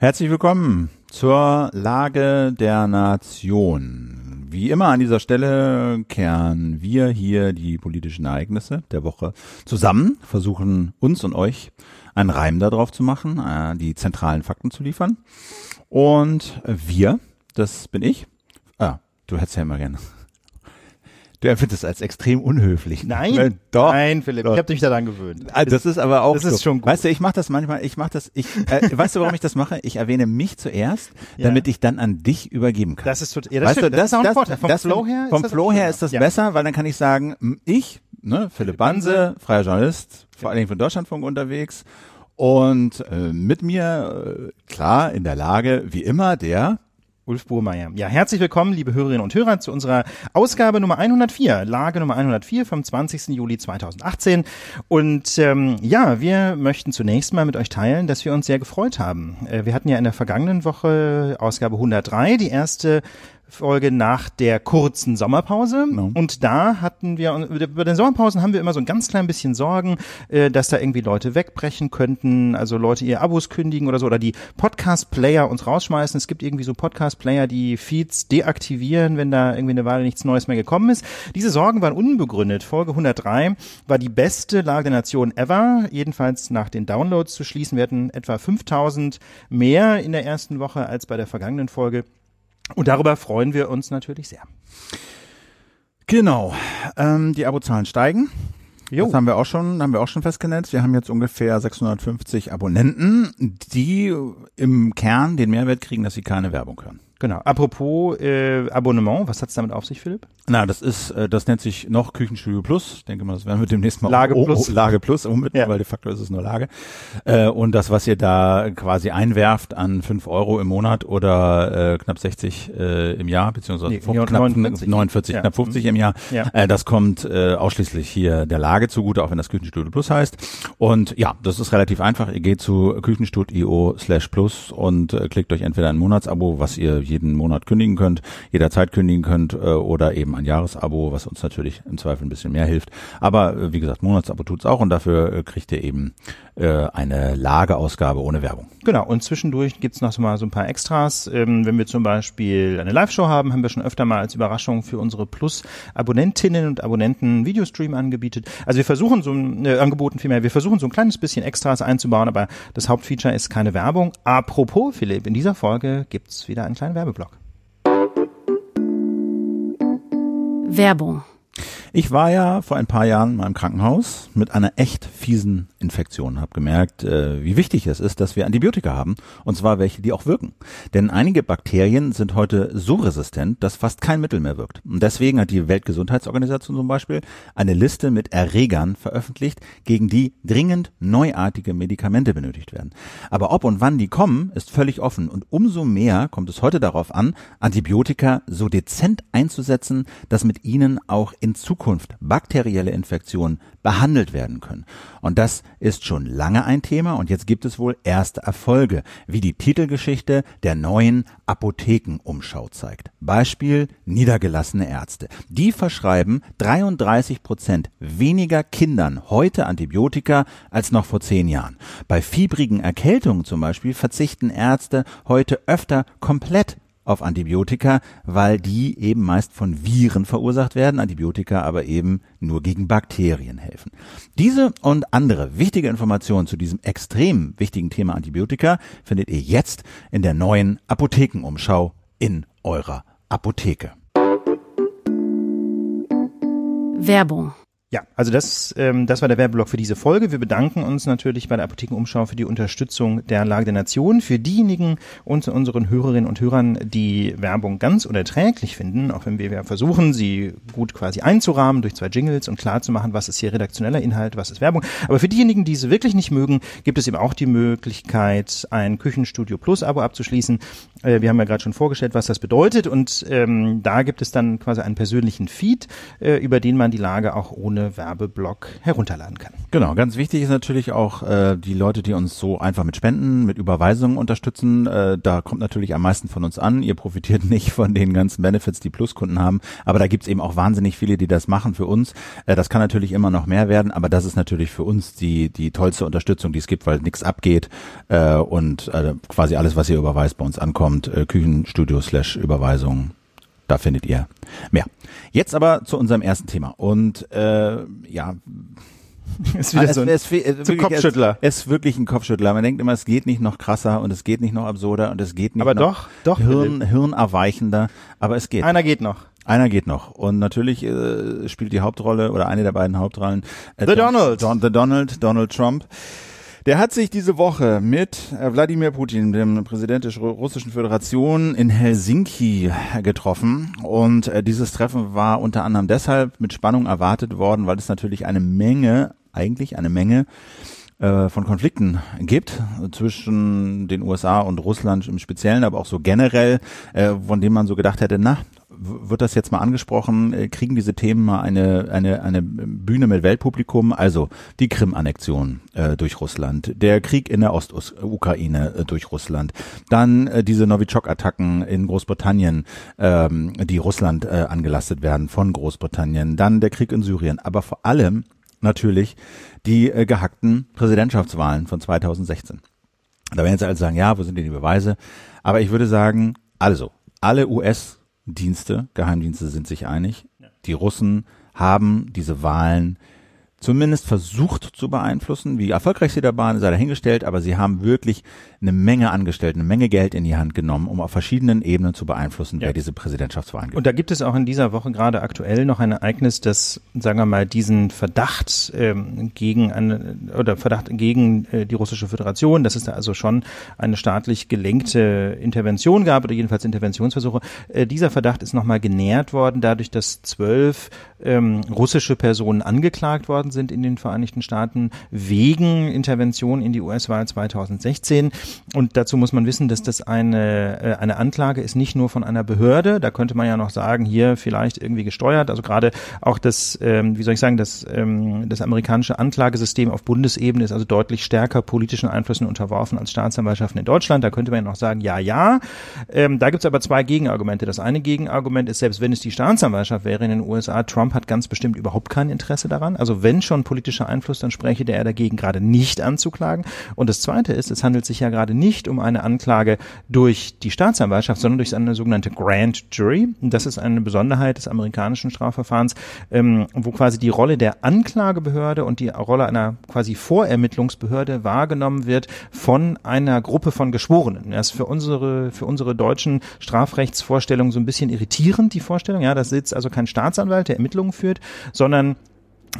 Herzlich willkommen zur Lage der Nation. Wie immer an dieser Stelle kehren wir hier die politischen Ereignisse der Woche zusammen, versuchen uns und euch einen Reim darauf zu machen, äh, die zentralen Fakten zu liefern. Und wir, das bin ich. Ah, du hättest ja immer gerne Du empfindest es als extrem unhöflich. Nein, Weil, doch. Nein, Philipp, doch. ich habe dich daran gewöhnt. Ah, das ist aber auch Das so. ist schon gut. Weißt du, ich mache das manchmal, ich mache das, ich, äh, weißt du, warum ich das mache? Ich erwähne mich zuerst, ja. damit ich dann an dich übergeben kann. Das ist total, ja, das, weißt du, das, das, ist auch ein Vorteil. Vom das, Flow her Vom Flow her ist das ja. besser, weil dann kann ich sagen, ich, ne, Philipp Banse, freier Journalist, vor allen Dingen von Deutschlandfunk unterwegs und äh, mit mir, äh, klar, in der Lage, wie immer, der Ulf Burmeier. Ja, herzlich willkommen, liebe Hörerinnen und Hörer, zu unserer Ausgabe Nummer 104, Lage Nummer 104 vom 20. Juli 2018. Und ähm, ja, wir möchten zunächst mal mit euch teilen, dass wir uns sehr gefreut haben. Äh, wir hatten ja in der vergangenen Woche Ausgabe 103, die erste Folge nach der kurzen Sommerpause. No. Und da hatten wir, bei den Sommerpausen haben wir immer so ein ganz klein bisschen Sorgen, äh, dass da irgendwie Leute wegbrechen könnten, also Leute ihr Abos kündigen oder so, oder die Podcast-Player uns rausschmeißen. Es gibt irgendwie so Podcast-Player, die Feeds deaktivieren, wenn da irgendwie eine Weile nichts Neues mehr gekommen ist. Diese Sorgen waren unbegründet. Folge 103 war die beste Lage der Nation ever, jedenfalls nach den Downloads zu schließen. Wir hatten etwa 5000 mehr in der ersten Woche als bei der vergangenen Folge. Und darüber freuen wir uns natürlich sehr. Genau. Ähm, die Abozahlen steigen. Jo. Das haben wir auch schon, haben wir auch schon festgenetzt. Wir haben jetzt ungefähr 650 Abonnenten, die im Kern den Mehrwert kriegen, dass sie keine Werbung hören. Genau. Apropos äh, Abonnement, was hat's damit auf sich, Philipp? Na, das ist, äh, das nennt sich noch Küchenstudio Plus. Ich denke mal, das werden wir demnächst mal Lage Plus, oh, Lage Plus umbinden, ja. weil de facto ist es nur Lage. Äh, und das, was ihr da quasi einwerft an fünf Euro im Monat oder äh, knapp 60 äh, im Jahr, beziehungsweise nee, knapp 49, 49 ja. knapp 50 im Jahr, ja. äh, das kommt äh, ausschließlich hier der Lage zugute, auch wenn das Küchenstudio Plus heißt. Und ja, das ist relativ einfach. Ihr geht zu küchenstudio slash plus und äh, klickt euch entweder ein Monatsabo, was ihr jeden Monat kündigen könnt, jederzeit kündigen könnt äh, oder eben ein Jahresabo, was uns natürlich im Zweifel ein bisschen mehr hilft. Aber äh, wie gesagt, Monatsabo tut's auch und dafür äh, kriegt ihr eben äh, eine Lageausgabe ohne Werbung. Genau, und zwischendurch gibt's noch mal so ein paar Extras. Ähm, wenn wir zum Beispiel eine Live-Show haben, haben wir schon öfter mal als Überraschung für unsere Plus-Abonnentinnen und Abonnenten Videostream angebietet. Also wir versuchen so ein äh, angeboten vielmehr, wir versuchen so ein kleines bisschen Extras einzubauen, aber das Hauptfeature ist keine Werbung. Apropos, Philipp, in dieser Folge gibt's wieder einen kleinen Werbeblock. Werbung ich war ja vor ein paar Jahren mal im Krankenhaus mit einer echt fiesen Infektion, habe gemerkt, äh, wie wichtig es ist, dass wir Antibiotika haben, und zwar welche, die auch wirken. Denn einige Bakterien sind heute so resistent, dass fast kein Mittel mehr wirkt. Und deswegen hat die Weltgesundheitsorganisation zum Beispiel eine Liste mit Erregern veröffentlicht, gegen die dringend neuartige Medikamente benötigt werden. Aber ob und wann die kommen, ist völlig offen. Und umso mehr kommt es heute darauf an, Antibiotika so dezent einzusetzen, dass mit ihnen auch in Zukunft bakterielle Infektionen behandelt werden können. Und das ist schon lange ein Thema und jetzt gibt es wohl erste Erfolge, wie die Titelgeschichte der neuen Apothekenumschau zeigt. Beispiel niedergelassene Ärzte. Die verschreiben 33 Prozent weniger Kindern heute Antibiotika als noch vor zehn Jahren. Bei fiebrigen Erkältungen zum Beispiel verzichten Ärzte heute öfter komplett auf Antibiotika, weil die eben meist von Viren verursacht werden, Antibiotika aber eben nur gegen Bakterien helfen. Diese und andere wichtige Informationen zu diesem extrem wichtigen Thema Antibiotika findet ihr jetzt in der neuen Apothekenumschau in eurer Apotheke. Werbung ja, also das, ähm, das war der Werbeblock für diese Folge. Wir bedanken uns natürlich bei der Apothekenumschau für die Unterstützung der Lage der Nation. Für diejenigen unter unseren Hörerinnen und Hörern, die Werbung ganz unerträglich finden, auch wenn wir versuchen, sie gut quasi einzurahmen durch zwei Jingles und klar zu machen, was ist hier redaktioneller Inhalt, was ist Werbung. Aber für diejenigen, die sie wirklich nicht mögen, gibt es eben auch die Möglichkeit, ein Küchenstudio Plus Abo abzuschließen. Äh, wir haben ja gerade schon vorgestellt, was das bedeutet und ähm, da gibt es dann quasi einen persönlichen Feed, äh, über den man die Lage auch ohne Werbeblock herunterladen kann. Genau, ganz wichtig ist natürlich auch äh, die Leute, die uns so einfach mit Spenden, mit Überweisungen unterstützen. Äh, da kommt natürlich am meisten von uns an. Ihr profitiert nicht von den ganzen Benefits, die Pluskunden haben, aber da gibt's eben auch wahnsinnig viele, die das machen für uns. Äh, das kann natürlich immer noch mehr werden, aber das ist natürlich für uns die die tollste Unterstützung, die es gibt, weil nichts abgeht äh, und äh, quasi alles, was ihr überweist, bei uns ankommt. Äh, Küchenstudio slash Überweisung. Da findet ihr mehr. Jetzt aber zu unserem ersten Thema. Und äh, ja, Ist wieder so ein, es, es, es, so ein Kopfschüttler. Es ist wirklich ein Kopfschüttler. Man denkt immer, es geht nicht noch krasser und es geht nicht noch absurder und es geht nicht aber noch doch, doch. Hirn, hirnerweichender. Aber es geht. Einer geht noch. Einer geht noch. Und natürlich äh, spielt die Hauptrolle oder eine der beiden Hauptrollen äh, The Don- Donald. Don, the Donald, Donald Trump. Der hat sich diese Woche mit äh, Wladimir Putin, dem Präsident der Russischen Föderation, in Helsinki getroffen. Und äh, dieses Treffen war unter anderem deshalb mit Spannung erwartet worden, weil es natürlich eine Menge, eigentlich eine Menge äh, von Konflikten gibt zwischen den USA und Russland im Speziellen, aber auch so generell, von dem man so gedacht hätte, na, wird das jetzt mal angesprochen, äh, kriegen diese Themen mal eine, eine, eine Bühne mit Weltpublikum, also die Krim-Annexion äh, durch Russland, der Krieg in der Ostukraine äh, durch Russland, dann äh, diese Novichok-Attacken in Großbritannien, ähm, die Russland äh, angelastet werden von Großbritannien, dann der Krieg in Syrien, aber vor allem natürlich die äh, gehackten Präsidentschaftswahlen von 2016. Da werden jetzt alle sagen, ja, wo sind denn die Beweise? Aber ich würde sagen, also, alle US-Dienste, Geheimdienste sind sich einig. Die Russen haben diese Wahlen zumindest versucht zu beeinflussen. Wie erfolgreich sie da waren, sei dahingestellt, aber sie haben wirklich eine Menge angestellt, eine Menge Geld in die Hand genommen, um auf verschiedenen Ebenen zu beeinflussen, wer diese Präsidentschaftswahlen gewinnt. Und da gibt es auch in dieser Woche gerade aktuell noch ein Ereignis, das, sagen wir mal, diesen Verdacht ähm, gegen eine oder Verdacht gegen äh, die russische Föderation, dass es da also schon eine staatlich gelenkte Intervention gab oder jedenfalls Interventionsversuche. Äh, dieser Verdacht ist nochmal genährt worden, dadurch, dass zwölf ähm, russische Personen angeklagt worden sind in den Vereinigten Staaten wegen Intervention in die US-Wahl 2016. Und dazu muss man wissen, dass das eine, äh, eine Anklage ist nicht nur von einer Behörde. Da könnte man ja noch sagen, hier vielleicht irgendwie gesteuert. Also gerade auch das, ähm, wie soll ich sagen, das, ähm, das amerikanische Anklagesystem auf Bundesebene ist also deutlich stärker politischen Einflüssen unterworfen als Staatsanwaltschaften in Deutschland. Da könnte man ja noch sagen, ja, ja. Ähm, da gibt es aber zwei Gegenargumente. Das eine Gegenargument ist, selbst wenn es die Staatsanwaltschaft wäre in den USA, Trump hat ganz bestimmt überhaupt kein Interesse daran. Also wenn schon politischer Einfluss, dann spreche der dagegen gerade nicht anzuklagen. Und das zweite ist, es handelt sich ja gerade nicht um eine Anklage durch die Staatsanwaltschaft, sondern durch eine sogenannte Grand Jury. Das ist eine Besonderheit des amerikanischen Strafverfahrens, ähm, wo quasi die Rolle der Anklagebehörde und die Rolle einer quasi Vorermittlungsbehörde wahrgenommen wird von einer Gruppe von Geschworenen. Das ist für unsere, für unsere deutschen Strafrechtsvorstellungen so ein bisschen irritierend, die Vorstellung. Ja, da sitzt also kein Staatsanwalt, der Ermittlungen führt, sondern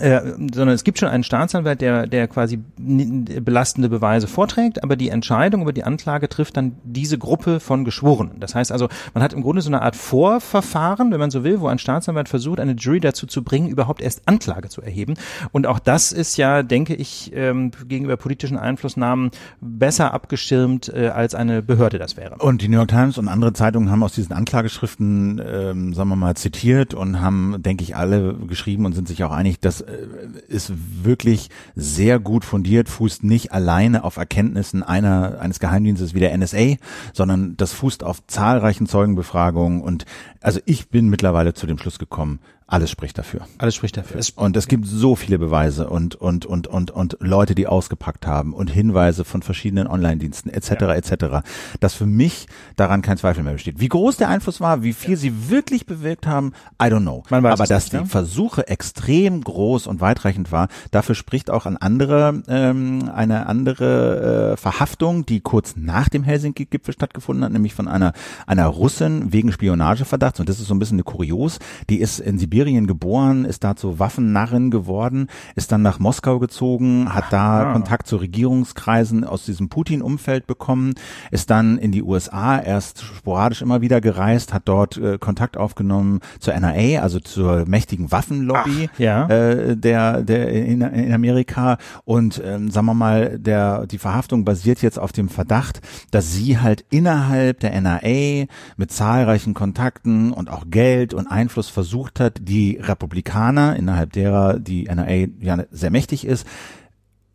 äh, sondern es gibt schon einen Staatsanwalt, der, der quasi belastende Beweise vorträgt, aber die Entscheidung über die Anklage trifft dann diese Gruppe von Geschworenen. Das heißt also, man hat im Grunde so eine Art Vorverfahren, wenn man so will, wo ein Staatsanwalt versucht, eine Jury dazu zu bringen, überhaupt erst Anklage zu erheben. Und auch das ist ja, denke ich, ähm, gegenüber politischen Einflussnahmen besser abgeschirmt, äh, als eine Behörde das wäre. Und die New York Times und andere Zeitungen haben aus diesen Anklageschriften, ähm, sagen wir mal, zitiert und haben, denke ich, alle geschrieben und sind sich auch einig, das äh, ist wirklich sehr gut fundiert, fußt nicht alleine auf Erkenntnissen einer eines Geheimdienstes wie der NSA, sondern das fußt auf zahlreichen Zeugenbefragungen. Und also ich bin mittlerweile zu dem Schluss gekommen, alles spricht dafür. Alles spricht dafür. Und es gibt so viele Beweise und und und und und Leute, die ausgepackt haben und Hinweise von verschiedenen Online-Diensten etc. etc. Dass für mich daran kein Zweifel mehr besteht. Wie groß der Einfluss war, wie viel sie wirklich bewirkt haben, I don't know. Aber dass nicht, die ne? Versuche extrem groß und weitreichend war, dafür spricht auch an andere ähm, eine andere äh, Verhaftung, die kurz nach dem Helsinki-Gipfel stattgefunden hat, nämlich von einer einer Russin wegen Spionageverdachts. Und das ist so ein bisschen eine Kurios. Die ist in Sibirien geboren, ist da zur Waffennarrin geworden, ist dann nach Moskau gezogen, hat da Ah. Kontakt zu Regierungskreisen aus diesem Putin-Umfeld bekommen, ist dann in die USA erst sporadisch immer wieder gereist, hat dort äh, Kontakt aufgenommen zur NRA, also zur mächtigen Waffenlobby Ach, ja. äh, der der in, in Amerika und ähm, sagen wir mal, der die Verhaftung basiert jetzt auf dem Verdacht, dass sie halt innerhalb der NRA mit zahlreichen Kontakten und auch Geld und Einfluss versucht hat, die Republikaner innerhalb derer die NRA ja sehr mächtig ist,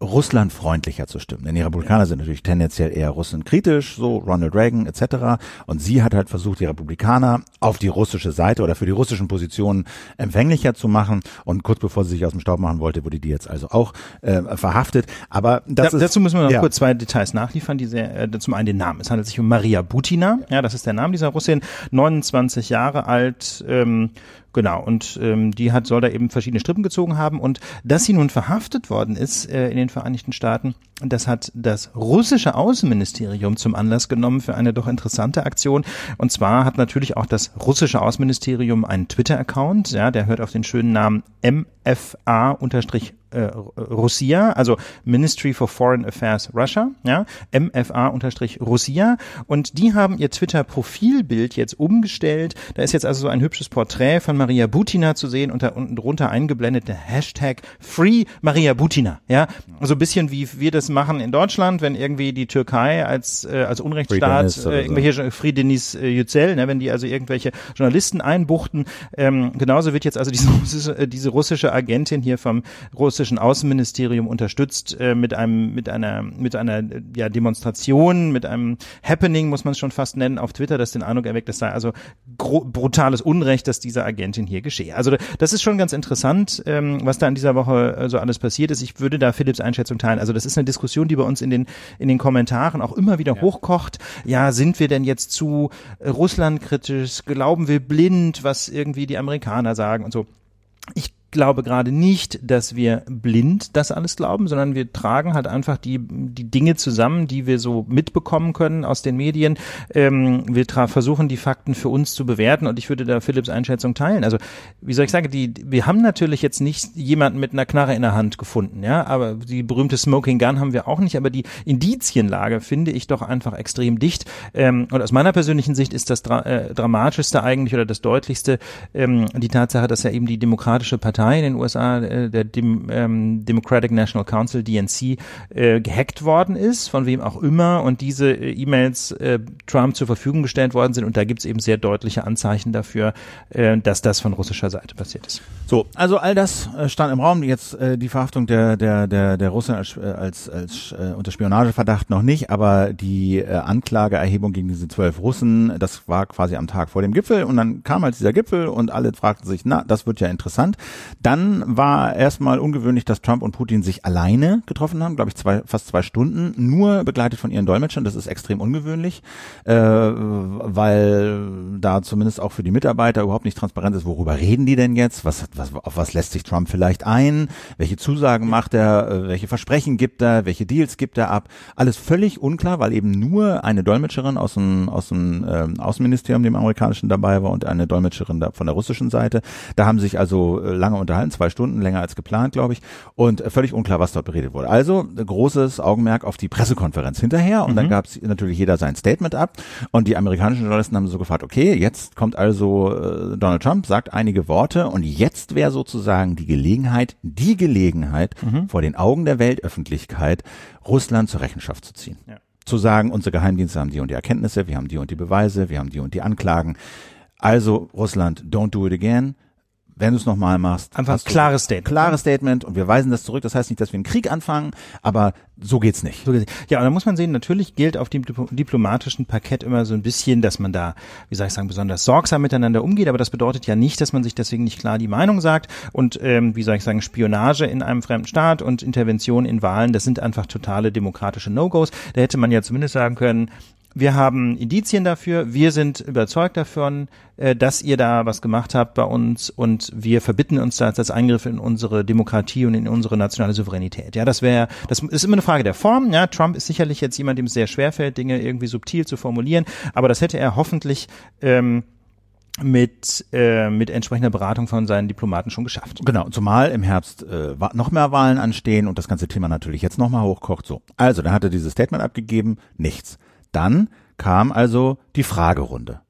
russlandfreundlicher zu stimmen. Denn die Republikaner sind natürlich tendenziell eher russenkritisch, so Ronald Reagan etc. Und sie hat halt versucht, die Republikaner auf die russische Seite oder für die russischen Positionen empfänglicher zu machen. Und kurz bevor sie sich aus dem Staub machen wollte, wurde die jetzt also auch äh, verhaftet. Aber das da, ist, dazu müssen wir noch ja. kurz zwei Details nachliefern. Diese, äh, zum einen den Namen. Es handelt sich um Maria Butina. Ja, das ist der Name dieser Russin. 29 Jahre alt. Ähm, Genau, und ähm, die hat, soll da eben verschiedene Strippen gezogen haben. Und dass sie nun verhaftet worden ist äh, in den Vereinigten Staaten, das hat das russische Außenministerium zum Anlass genommen für eine doch interessante Aktion. Und zwar hat natürlich auch das russische Außenministerium einen Twitter-Account, ja, der hört auf den schönen Namen MFA äh, Russia, also Ministry for Foreign Affairs Russia, ja, MFA-Russia und die haben ihr Twitter-Profilbild jetzt umgestellt. Da ist jetzt also so ein hübsches Porträt von Maria Butina zu sehen und da unten drunter eingeblendet der Hashtag Free Maria Butina, ja, so ein bisschen wie wir das machen in Deutschland, wenn irgendwie die Türkei als äh, als Unrechtsstaat äh, irgendwelche Free Denis äh, Yücel, ne, wenn die also irgendwelche Journalisten einbuchten, ähm, genauso wird jetzt also diese russische, äh, diese russische Agentin hier vom russischen Außenministerium unterstützt äh, mit einem mit einer mit einer ja, Demonstration, mit einem Happening muss man es schon fast nennen auf Twitter, das den Eindruck erweckt, das sei also brutales Unrecht, dass dieser Agentin hier geschehe. Also das ist schon ganz interessant, ähm, was da in dieser Woche äh, so alles passiert ist. Ich würde da Philipps Einschätzung teilen. Also das ist eine Diskussion, die bei uns in den in den Kommentaren auch immer wieder ja. hochkocht. Ja, sind wir denn jetzt zu äh, Russlandkritisch? Glauben wir blind, was irgendwie die Amerikaner sagen und so? Ich glaube gerade nicht, dass wir blind das alles glauben, sondern wir tragen halt einfach die, die Dinge zusammen, die wir so mitbekommen können aus den Medien. Ähm, wir versuchen die Fakten für uns zu bewerten und ich würde da Philipps Einschätzung teilen. Also, wie soll ich sagen, die, wir haben natürlich jetzt nicht jemanden mit einer Knarre in der Hand gefunden, ja, aber die berühmte Smoking Gun haben wir auch nicht, aber die Indizienlage finde ich doch einfach extrem dicht. Ähm, und aus meiner persönlichen Sicht ist das dra äh, dramatischste eigentlich oder das deutlichste ähm, die Tatsache, dass ja eben die Demokratische Partei Partei in den USA, äh, der Dem, ähm, Democratic National Council, DNC, äh, gehackt worden ist, von wem auch immer, und diese äh, E-Mails äh, Trump zur Verfügung gestellt worden sind. Und da gibt es eben sehr deutliche Anzeichen dafür, äh, dass das von russischer Seite passiert ist. So, also all das äh, stand im Raum. Jetzt äh, die Verhaftung der der der der Russen als äh, als, als äh, unter Spionageverdacht noch nicht, aber die äh, Anklageerhebung gegen diese zwölf Russen, das war quasi am Tag vor dem Gipfel und dann kam halt dieser Gipfel und alle fragten sich, na, das wird ja interessant. Dann war erstmal ungewöhnlich, dass Trump und Putin sich alleine getroffen haben, glaube ich, zwei, fast zwei Stunden, nur begleitet von ihren Dolmetschern. Das ist extrem ungewöhnlich, äh, weil da zumindest auch für die Mitarbeiter überhaupt nicht transparent ist, worüber reden die denn jetzt? Was, was, auf was lässt sich Trump vielleicht ein? Welche Zusagen macht er? Äh, welche Versprechen gibt er? Welche Deals gibt er ab? Alles völlig unklar, weil eben nur eine Dolmetscherin aus dem, aus dem äh, Außenministerium, dem amerikanischen, dabei war und eine Dolmetscherin da von der russischen Seite. Da haben sich also äh, lange unterhalten, zwei Stunden länger als geplant, glaube ich, und äh, völlig unklar, was dort beredet wurde. Also großes Augenmerk auf die Pressekonferenz hinterher und mhm. dann gab es natürlich jeder sein Statement ab und die amerikanischen Journalisten haben so gefragt, okay, jetzt kommt also äh, Donald Trump, sagt einige Worte und jetzt wäre sozusagen die Gelegenheit, die Gelegenheit mhm. vor den Augen der Weltöffentlichkeit Russland zur Rechenschaft zu ziehen. Ja. Zu sagen, unsere Geheimdienste haben die und die Erkenntnisse, wir haben die und die Beweise, wir haben die und die Anklagen. Also Russland, don't do it again wenn du es nochmal machst. Einfach ein klares Statement. Klares Statement und wir weisen das zurück. Das heißt nicht, dass wir einen Krieg anfangen, aber so geht's nicht. So geht's nicht. Ja, und da muss man sehen, natürlich gilt auf dem diplomatischen Parkett immer so ein bisschen, dass man da, wie soll ich sagen, besonders sorgsam miteinander umgeht, aber das bedeutet ja nicht, dass man sich deswegen nicht klar die Meinung sagt und, ähm, wie soll ich sagen, Spionage in einem fremden Staat und Intervention in Wahlen, das sind einfach totale demokratische No-Gos. Da hätte man ja zumindest sagen können, wir haben Indizien dafür, wir sind überzeugt davon, äh, dass ihr da was gemacht habt bei uns und wir verbitten uns das als Eingriff in unsere Demokratie und in unsere nationale Souveränität. Ja, das wäre, das ist immer eine Frage der Form. Ja, Trump ist sicherlich jetzt jemand, dem es sehr schwerfällt, Dinge irgendwie subtil zu formulieren, aber das hätte er hoffentlich ähm, mit, äh, mit entsprechender Beratung von seinen Diplomaten schon geschafft. Genau, zumal im Herbst äh, noch mehr Wahlen anstehen und das ganze Thema natürlich jetzt nochmal hochkocht. So, also, dann hat er dieses Statement abgegeben, nichts. Dann kam also die Fragerunde.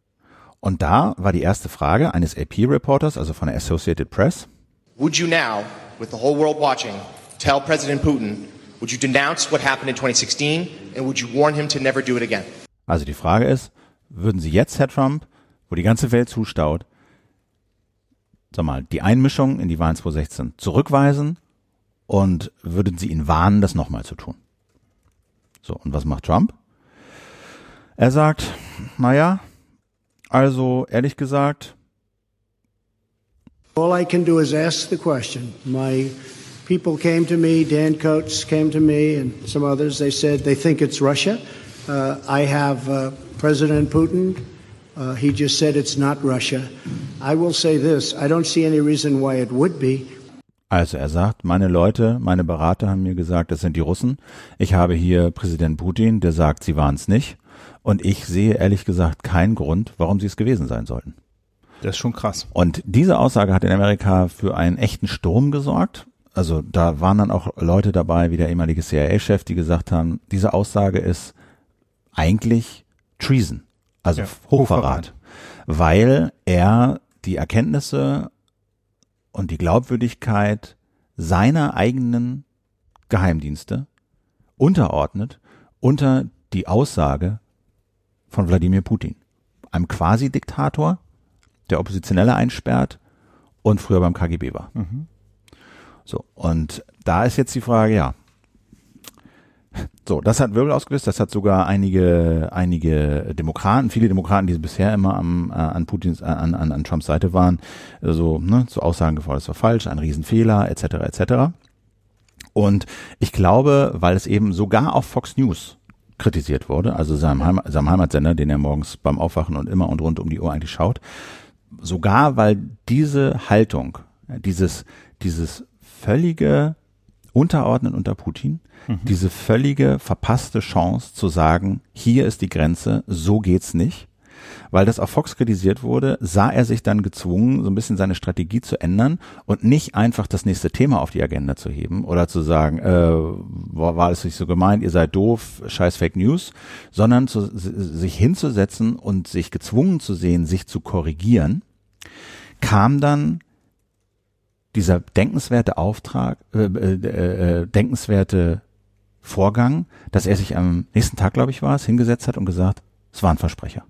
Und da war die erste Frage eines AP-Reporters, also von der Associated Press. would you now, with the whole world watching, tell President Putin, would you denounce what happened in 2016 and would you warn him to never do it again? Also die Frage ist, würden Sie jetzt, Herr Trump, wo die ganze Welt zustaut, sag mal, die Einmischung in die Wahlen 2016 zurückweisen und würden Sie ihn warnen, das nochmal zu tun? So, und was macht Trump? Er sagt, naja, also ehrlich gesagt, All I can do is ask the question. My people came to me, Dan Coates came to me, and some others. They said they think it's Russia. Uh, I have uh, President Putin. Uh, he just said it's not Russia. I will say this I don't see any reason why it would be. Also er sagt, meine Leute, meine Berater haben mir gesagt, das sind die Russen. Ich habe hier Präsident Putin, der sagt, sie waren es nicht. Und ich sehe ehrlich gesagt keinen Grund, warum sie es gewesen sein sollten. Das ist schon krass. Und diese Aussage hat in Amerika für einen echten Sturm gesorgt. Also da waren dann auch Leute dabei, wie der ehemalige CIA-Chef, die gesagt haben, diese Aussage ist eigentlich Treason, also Ja, Hochverrat, Hochverrat. weil er die Erkenntnisse und die Glaubwürdigkeit seiner eigenen Geheimdienste unterordnet unter die Aussage von Wladimir Putin, einem Quasi-Diktator, der Oppositionelle einsperrt und früher beim KGB war. So, und da ist jetzt die Frage, ja. So, das hat Wirbel ausgelöst, das hat sogar einige, einige Demokraten, viele Demokraten, die bisher immer am, äh, an Putins, äh, an, an, an Trumps Seite waren, äh, so, ne, zu Aussagen gefordert, das war falsch, ein Riesenfehler, etc., etc. Und ich glaube, weil es eben sogar auf Fox News kritisiert wurde, also seinem, Heim, seinem Heimatsender, den er morgens beim Aufwachen und immer und rund um die Uhr eigentlich schaut, sogar weil diese Haltung, äh, dieses, dieses völlige Unterordnen unter Putin, diese völlige verpasste Chance zu sagen, hier ist die Grenze, so geht's nicht, weil das auf Fox kritisiert wurde, sah er sich dann gezwungen, so ein bisschen seine Strategie zu ändern und nicht einfach das nächste Thema auf die Agenda zu heben oder zu sagen, äh, war, es nicht so gemeint, ihr seid doof, scheiß Fake News, sondern zu, sich hinzusetzen und sich gezwungen zu sehen, sich zu korrigieren, kam dann dieser denkenswerte Auftrag, äh, äh, äh, denkenswerte Vorgang, dass er sich am nächsten Tag, glaube ich, war es, hingesetzt hat und gesagt, es war ein Versprecher.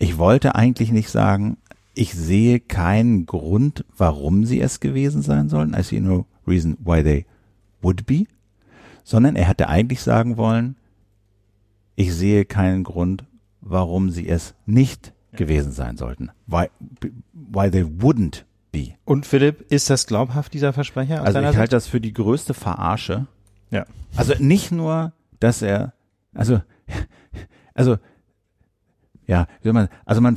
Ich wollte eigentlich nicht sagen, ich sehe keinen Grund, warum sie es gewesen sein sollen. I see no reason why they would be. Sondern er hätte eigentlich sagen wollen, ich sehe keinen Grund, warum sie es nicht gewesen sein sollten. Why, why they wouldn't be. Und Philipp, ist das glaubhaft, dieser Versprecher? Also ich halte Sicht? das für die größte Verarsche. Ja. Also nicht nur, dass er, also, also, ja, man, also man,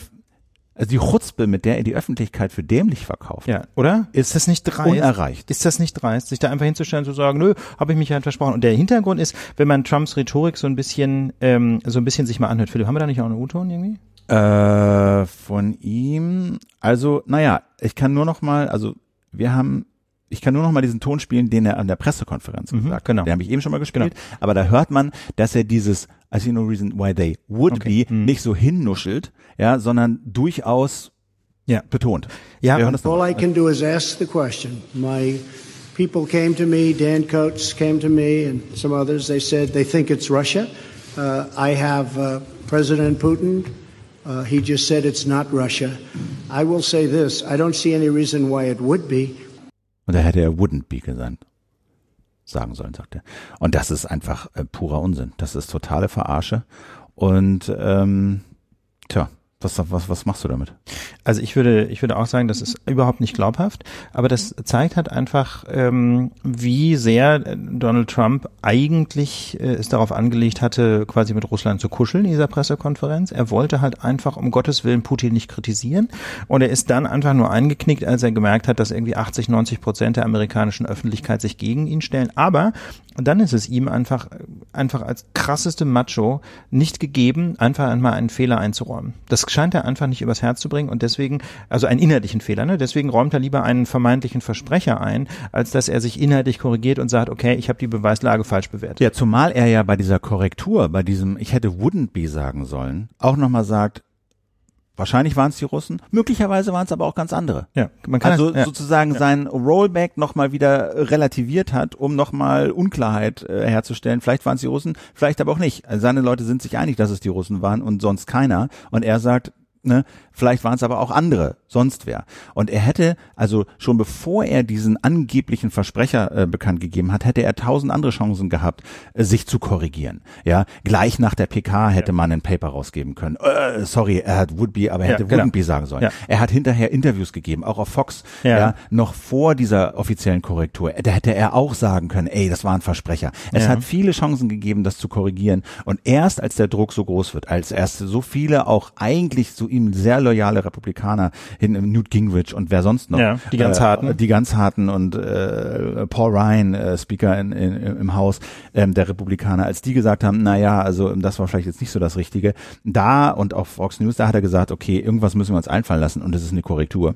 also die Chutzpe, mit der er die Öffentlichkeit für dämlich verkauft, Ja, oder? Ist das nicht dreist? unerreicht. Ist das nicht dreist, sich da einfach hinzustellen und zu sagen, nö, habe ich mich halt versprochen. Und der Hintergrund ist, wenn man Trumps Rhetorik so ein bisschen, ähm, so ein bisschen sich mal anhört. Philipp, haben wir da nicht auch einen U-Ton irgendwie? Äh, von ihm, also, naja, ich kann nur noch mal, also, wir haben, ich kann nur noch mal diesen Ton spielen, den er an der Pressekonferenz gesagt hat. genau. Den habe ich eben schon mal gespielt. Aber da hört man, dass er dieses I see no reason why they would Okay. be nicht so hinnuschelt, ja, sondern durchaus Ja. betont. Ja, Wir hören das All nochmal. I can do is ask the question. My people came to me, Dan Coates came to me, and some others. They said they think it's Russia. Uh, I have uh, President Putin. Uh, he just said it's not Russia. I will say this I don't see any reason why it would be. Und da hätte er wouldn't be gesagt. Sagen sollen, sagt er. Und das ist einfach äh, purer Unsinn. Das ist totale Verarsche. Und ähm, tja, was, was, was machst du damit? Also ich würde, ich würde auch sagen, das ist überhaupt nicht glaubhaft, aber das zeigt halt einfach, ähm, wie sehr äh, Donald Trump eigentlich äh, es darauf angelegt hatte, quasi mit Russland zu kuscheln in dieser Pressekonferenz. Er wollte halt einfach um Gottes Willen Putin nicht kritisieren und er ist dann einfach nur eingeknickt, als er gemerkt hat, dass irgendwie 80, 90 Prozent der amerikanischen Öffentlichkeit sich gegen ihn stellen. Aber dann ist es ihm einfach, einfach als krasseste Macho nicht gegeben, einfach einmal einen Fehler einzuräumen. Das scheint er einfach nicht übers Herz zu bringen und deswegen, also einen inhaltlichen Fehler, ne? deswegen räumt er lieber einen vermeintlichen Versprecher ein, als dass er sich inhaltlich korrigiert und sagt, okay, ich habe die Beweislage falsch bewertet. Ja, zumal er ja bei dieser Korrektur, bei diesem, ich hätte wouldn't be sagen sollen, auch nochmal sagt, Wahrscheinlich waren es die Russen, möglicherweise waren es aber auch ganz andere. Ja, man kann also ja. sozusagen sein Rollback nochmal wieder relativiert hat, um nochmal Unklarheit äh, herzustellen. Vielleicht waren es die Russen, vielleicht aber auch nicht. Also seine Leute sind sich einig, dass es die Russen waren und sonst keiner. Und er sagt, ne, vielleicht waren es aber auch andere, sonst wer. Und er hätte, also schon bevor er diesen angeblichen Versprecher äh, bekannt gegeben hat, hätte er tausend andere Chancen gehabt, äh, sich zu korrigieren. Ja, gleich nach der PK hätte man ein Paper rausgeben können. Äh, sorry, er hat would be, aber er Ja, hätte genau. wouldn't be sagen sollen. Ja. Er hat hinterher Interviews gegeben, auch auf Fox, Ja. ja. noch vor dieser offiziellen Korrektur. Da hätte er auch sagen können, ey, das war ein Versprecher. Es Ja. hat viele Chancen gegeben, das zu korrigieren. Und erst als der Druck so groß wird, als erst so viele auch eigentlich zu ihm sehr loyale Republikaner hin, Newt Gingrich und wer sonst noch. Ja, die ganz äh, harten. Die ganz harten und äh, Paul Ryan, äh, Speaker in, in, im Haus ähm, der Republikaner, als die gesagt haben, na ja, also das war vielleicht jetzt nicht so das Richtige. Da und auf Fox News, da hat er gesagt, okay, irgendwas müssen wir uns einfallen lassen und es ist eine Korrektur.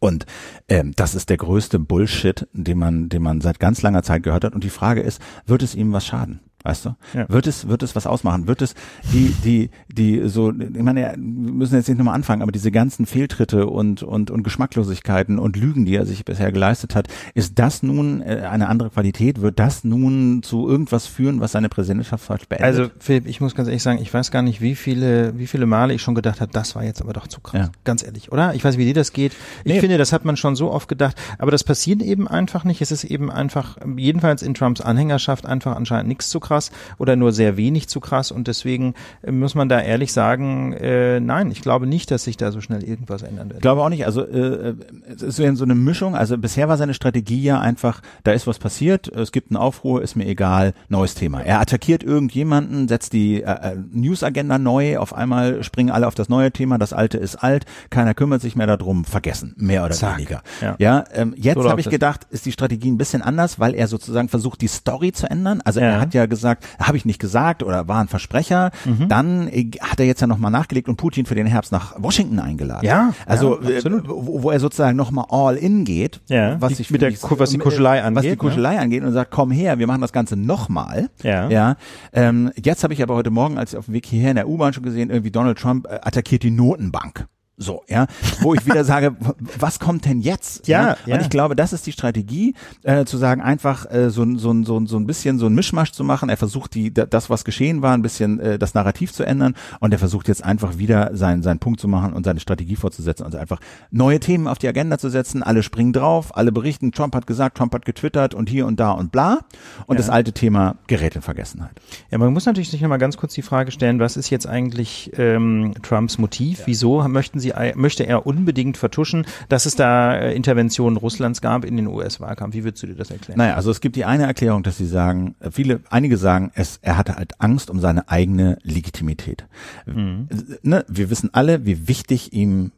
Und ähm, das ist der größte Bullshit, den man, den man seit ganz langer Zeit gehört hat. Und die Frage ist, wird es ihm was schaden? Weißt du? Ja. Wird es, wird es was ausmachen? Wird es die, die, die so, ich meine, ja, wir müssen jetzt nicht nochmal anfangen, aber diese ganzen Fehltritte und, und, und Geschmacklosigkeiten und Lügen, die er sich bisher geleistet hat, ist das nun äh, eine andere Qualität? Wird das nun zu irgendwas führen, was seine Präsidentschaft falsch beendet? Also Philipp, ich muss ganz ehrlich sagen, ich weiß gar nicht, wie viele, wie viele Male ich schon gedacht habe, das war jetzt aber doch zu krass. Ja. Ganz ehrlich, oder? Ich weiß, nicht, wie dir das geht. Ich Nee. finde, das hat man schon so oft gedacht, aber das passiert eben einfach nicht. Es ist eben einfach, jedenfalls in Trumps Anhängerschaft einfach anscheinend nichts zu krass oder nur sehr wenig zu krass und deswegen muss man da ehrlich sagen, äh, nein, ich glaube nicht, dass sich da so schnell irgendwas ändern Ich wird. glaube auch nicht. Also äh, es ist so in so eine Mischung. Also bisher war seine Strategie ja einfach, da ist was passiert, es gibt einen Aufruhr, ist mir egal, neues Thema. Er attackiert irgendjemanden, setzt die äh, äh, News-Agenda neu, auf einmal springen alle auf das neue Thema, das alte ist alt, keiner kümmert sich mehr darum, vergessen, mehr oder Zack. weniger. Ja. Ja, ähm, jetzt So habe ich gedacht, ist die Strategie ein bisschen anders, weil er sozusagen versucht, die Story zu ändern. Also Ja. er hat ja gesagt, habe ich nicht gesagt oder war ein Versprecher. Mhm. Dann äh, hat er jetzt ja nochmal nachgelegt und Putin für den Herbst nach Washington eingeladen. Ja, also ja, äh, wo, wo er sozusagen nochmal all in geht, Ja, was die- ich mit der was die Kuschelei was die angeht, ne? Kuschelei angeht und sagt, komm her, wir machen das Ganze nochmal. Ja. ja ähm, jetzt habe ich aber heute Morgen, als ich auf dem Weg hierher in der U-Bahn schon gesehen, irgendwie Donald Trump äh, attackiert die Notenbank. So, ja, wo ich wieder sage, was kommt denn jetzt? Ja, ja. Und ich glaube, das ist die Strategie, äh, zu sagen, einfach äh, so, ein- so, so, so ein bisschen so ein Mischmasch zu machen. Er versucht die, da- das, was geschehen war, ein bisschen äh, das Narrativ zu ändern und er versucht jetzt einfach wieder seinen, seinen Punkt zu machen und seine Strategie fortzusetzen und einfach neue Themen auf die Agenda zu setzen. Alle springen drauf, alle berichten, Trump hat gesagt, Trump hat getwittert und hier und da und bla. Und das alte Thema gerät in Vergessenheit. Ja, man muss natürlich sich nochmal ganz kurz die Frage stellen, was ist jetzt eigentlich ähm, Trumps Motiv? Wieso möchten sie, möchte er unbedingt vertuschen, dass es da äh, Interventionen Russlands gab in den US-Wahlkampf? Wie würdest du dir das erklären? Naja, also es gibt die eine Erklärung, dass sie sagen, äh, viele, einige sagen, es, er hatte halt Angst um seine eigene Legitimität. Mhm. Äh, Ne, wir wissen alle, wie wichtig ihm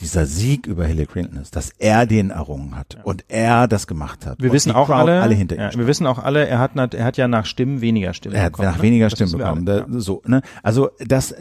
dieser Sieg über Hillary Clinton ist, dass er den errungen hat und er das gemacht hat. Wir wissen auch Crowd alle, alle hinter ihm ja, wir wissen auch alle, er hat, er hat ja nach Stimmen weniger Stimmen Er hat bekommen. nach ne? weniger Das Stimmen bekommen. alle, Da, so, ne? Also, dass,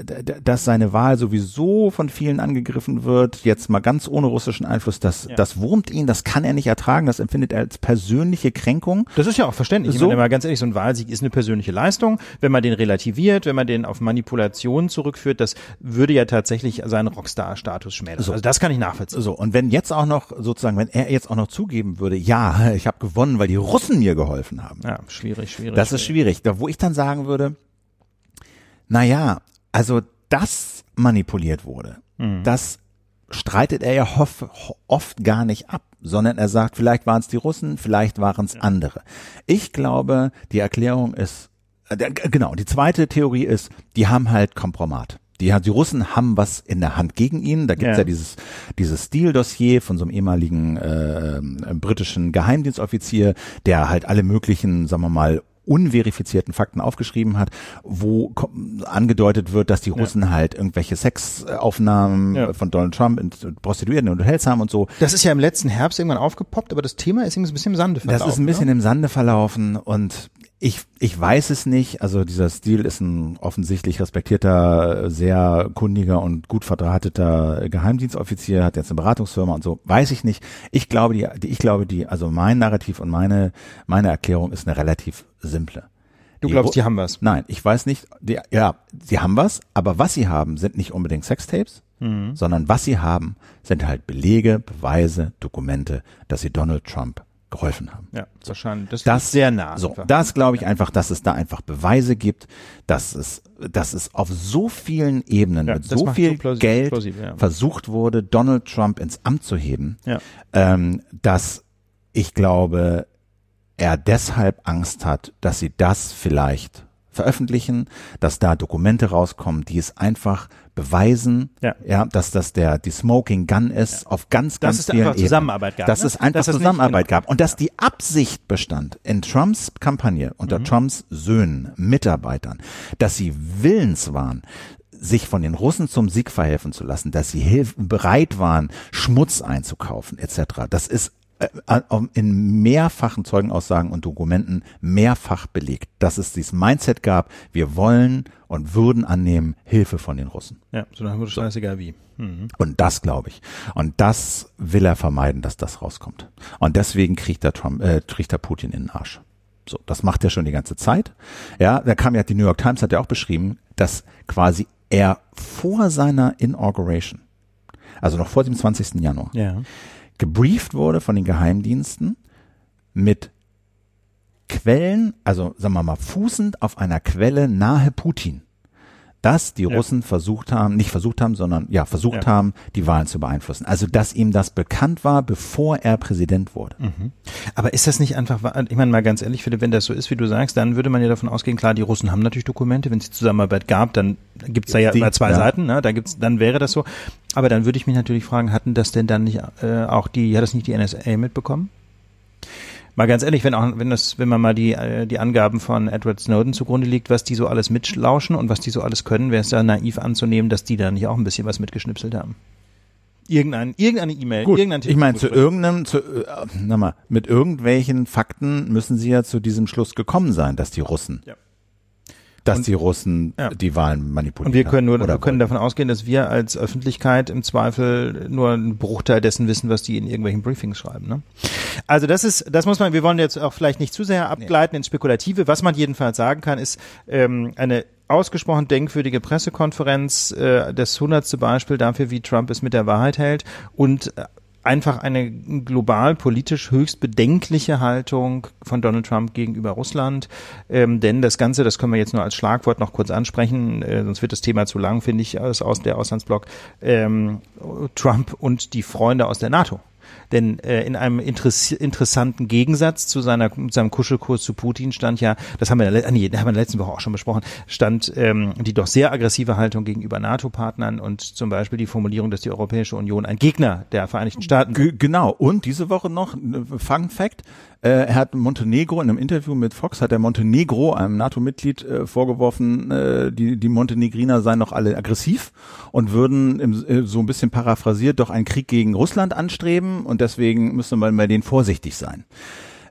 dass seine Wahl sowieso von vielen angegriffen wird, jetzt mal ganz ohne russischen Einfluss, das, das wurmt ihn, das kann er nicht ertragen, das empfindet er als persönliche Kränkung. Das ist ja auch verständlich. Ich So. meine mal ganz ehrlich, so ein Wahlsieg ist eine persönliche Leistung. Wenn man den relativiert, wenn man den auf Manipulation zurückführt, das würde ja tatsächlich seinen Rockstar-Status schmälern. Also das kann ich nachvollziehen. So, und wenn jetzt auch noch sozusagen, wenn er jetzt auch noch zugeben würde, ja, ich habe gewonnen, weil die Russen mir geholfen haben. Ja, schwierig, schwierig. Das ist schwierig. Da, wo ich dann sagen würde, na ja, also das manipuliert wurde, das streitet er ja hoff, ho- oft gar nicht ab, sondern er sagt, vielleicht waren es die Russen, vielleicht waren es andere. Ich glaube, die Erklärung ist, äh, genau, die zweite Theorie ist, die haben halt Kompromat. Die, die Russen haben was in der Hand gegen ihn. Da gibt's Ja. ja, dieses, dieses Stil-Dossier von so einem ehemaligen äh, britischen Geheimdienstoffizier, der halt alle möglichen, sagen wir mal, unverifizierten Fakten aufgeschrieben hat, wo angedeutet wird, dass die Russen halt irgendwelche Sexaufnahmen Ja. von Donald Trump in Prostituierten und Hotels haben und so. Das ist ja im letzten Herbst irgendwann aufgepoppt, aber das Thema ist irgendwie so ein bisschen im Sande Das ist ein bisschen ne? im Sande verlaufen und ich, ich weiß es nicht. Also dieser Stil ist ein offensichtlich respektierter, sehr kundiger und gut verdrahteter Geheimdienstoffizier, hat jetzt eine Beratungsfirma und so. Weiß ich nicht. Ich glaube, die, die ich glaube, die, also mein Narrativ und meine, meine Erklärung ist eine relativ simple. Du Die glaubst, die haben was? Nein, ich weiß nicht. Die, ja, sie haben was, aber was sie haben, sind nicht unbedingt Sextapes, Mhm. sondern was sie haben, sind halt Belege, Beweise, Dokumente, dass sie Donald Trump geholfen haben. Ja, wahrscheinlich. Das, Das ist sehr nah. So, einfach. das glaube ich einfach, dass es da einfach Beweise gibt, dass es, dass es auf so vielen Ebenen Ja, mit so viel so plausi- Geld plausibel, ja. versucht wurde, Donald Trump ins Amt zu heben, Ja. ähm, dass ich glaube, er deshalb Angst hat, dass sie das vielleicht veröffentlichen, dass da Dokumente rauskommen, die es einfach beweisen, Ja. dass das der die Smoking Gun ist auf ganz Dass ganz es da vielen einfach Ebenen. Zusammenarbeit gab, dass ne? es einfach Dass es nicht- Zusammenarbeit genau. gab und dass die Absicht bestand in Trumps Kampagne unter Trumps Söhnen, Mitarbeitern, dass sie willens waren, sich von den Russen zum Sieg verhelfen zu lassen, dass sie hilf bereit waren, Schmutz einzukaufen etc. Das ist in mehrfachen Zeugenaussagen und Dokumenten mehrfach belegt, dass es dieses Mindset gab, wir wollen und würden annehmen Hilfe von den Russen. Ja, so dann wurde scheißegal wie. Mhm. Und das glaube ich. Und das will er vermeiden, dass das rauskommt. Und deswegen kriegt er Trump, äh, kriegt er Putin in den Arsch. So, das macht er schon die ganze Zeit. Ja, da kam ja die New York Times hat ja auch beschrieben, dass quasi er vor seiner Inauguration, also noch vor dem 20. Januar, Ja. Gebrieft wurde von den Geheimdiensten mit Quellen, also sagen wir mal, fußend auf einer Quelle nahe Putin, dass die Ja. Russen versucht haben, nicht versucht haben, sondern ja, versucht Ja. haben, die Wahlen zu beeinflussen. Also, dass ihm das bekannt war, bevor er Präsident wurde. Aber ist das nicht einfach, ich meine mal ganz ehrlich, Philipp, wenn das so ist, wie du sagst, dann würde man ja davon ausgehen, klar, die Russen haben natürlich Dokumente, wenn es die Zusammenarbeit gab, dann gibt's da ja Die- immer zwei ja. Seiten, ne? da gibt's, dann wäre das so. Aber dann würde ich mich natürlich fragen, hatten das denn dann nicht äh, auch die, hat das nicht die NSA mitbekommen? Mal ganz ehrlich, wenn auch, wenn das, wenn man mal die, äh, die Angaben von Edward Snowden zugrunde liegt, was die so alles mitlauschen und was die so alles können, wäre es ja naiv anzunehmen, dass die da nicht auch ein bisschen was mitgeschnipselt haben. Irgendein, irgendeine E-Mail, irgendein ich meine, zu irgendeinem, zu, äh, na mal, mit irgendwelchen Fakten müssen sie ja zu diesem Schluss gekommen sein, dass die Russen, Ja. Dass Und- die Russen Ja. die Wahlen manipulieren. Und wir können nur, wir können davon ausgehen, dass wir als Öffentlichkeit im Zweifel nur einen Bruchteil dessen wissen, was die in irgendwelchen Briefings schreiben. Ne? Also das ist, das muss man, wir wollen jetzt auch vielleicht nicht zu sehr abgleiten ins Spekulative. Was man jedenfalls sagen kann, ist ähm, eine ausgesprochen denkwürdige Pressekonferenz, äh, das hundertste Beispiel dafür, wie Trump es mit der Wahrheit hält und äh, einfach eine global politisch höchst bedenkliche Haltung von Donald Trump gegenüber Russland. Ähm, denn das Ganze, das können wir jetzt nur als Schlagwort noch kurz ansprechen, äh, sonst wird das Thema zu lang, finde ich, aus, aus der Auslandsblock. Ähm, Trump und die Freunde aus der NATO. Denn äh, in einem interess interessanten Gegensatz zu seiner, seinem Kuschelkurs zu Putin stand ja, das haben wir, in der le- nee, haben wir in der letzten Woche auch schon besprochen, stand ähm, die doch sehr aggressive Haltung gegenüber NATO-Partnern und zum Beispiel die Formulierung, dass die Europäische Union ein Gegner der Vereinigten Staaten G genau. Und diese Woche noch, äh, Fun Fact, äh, er hat Montenegro in einem Interview mit Fox, hat er Montenegro, einem NATO-Mitglied, äh, vorgeworfen, äh, die, die Montenegriner seien noch alle aggressiv und würden im, äh, so ein bisschen paraphrasiert doch einen Krieg gegen Russland anstreben und deswegen müsste man bei denen vorsichtig sein.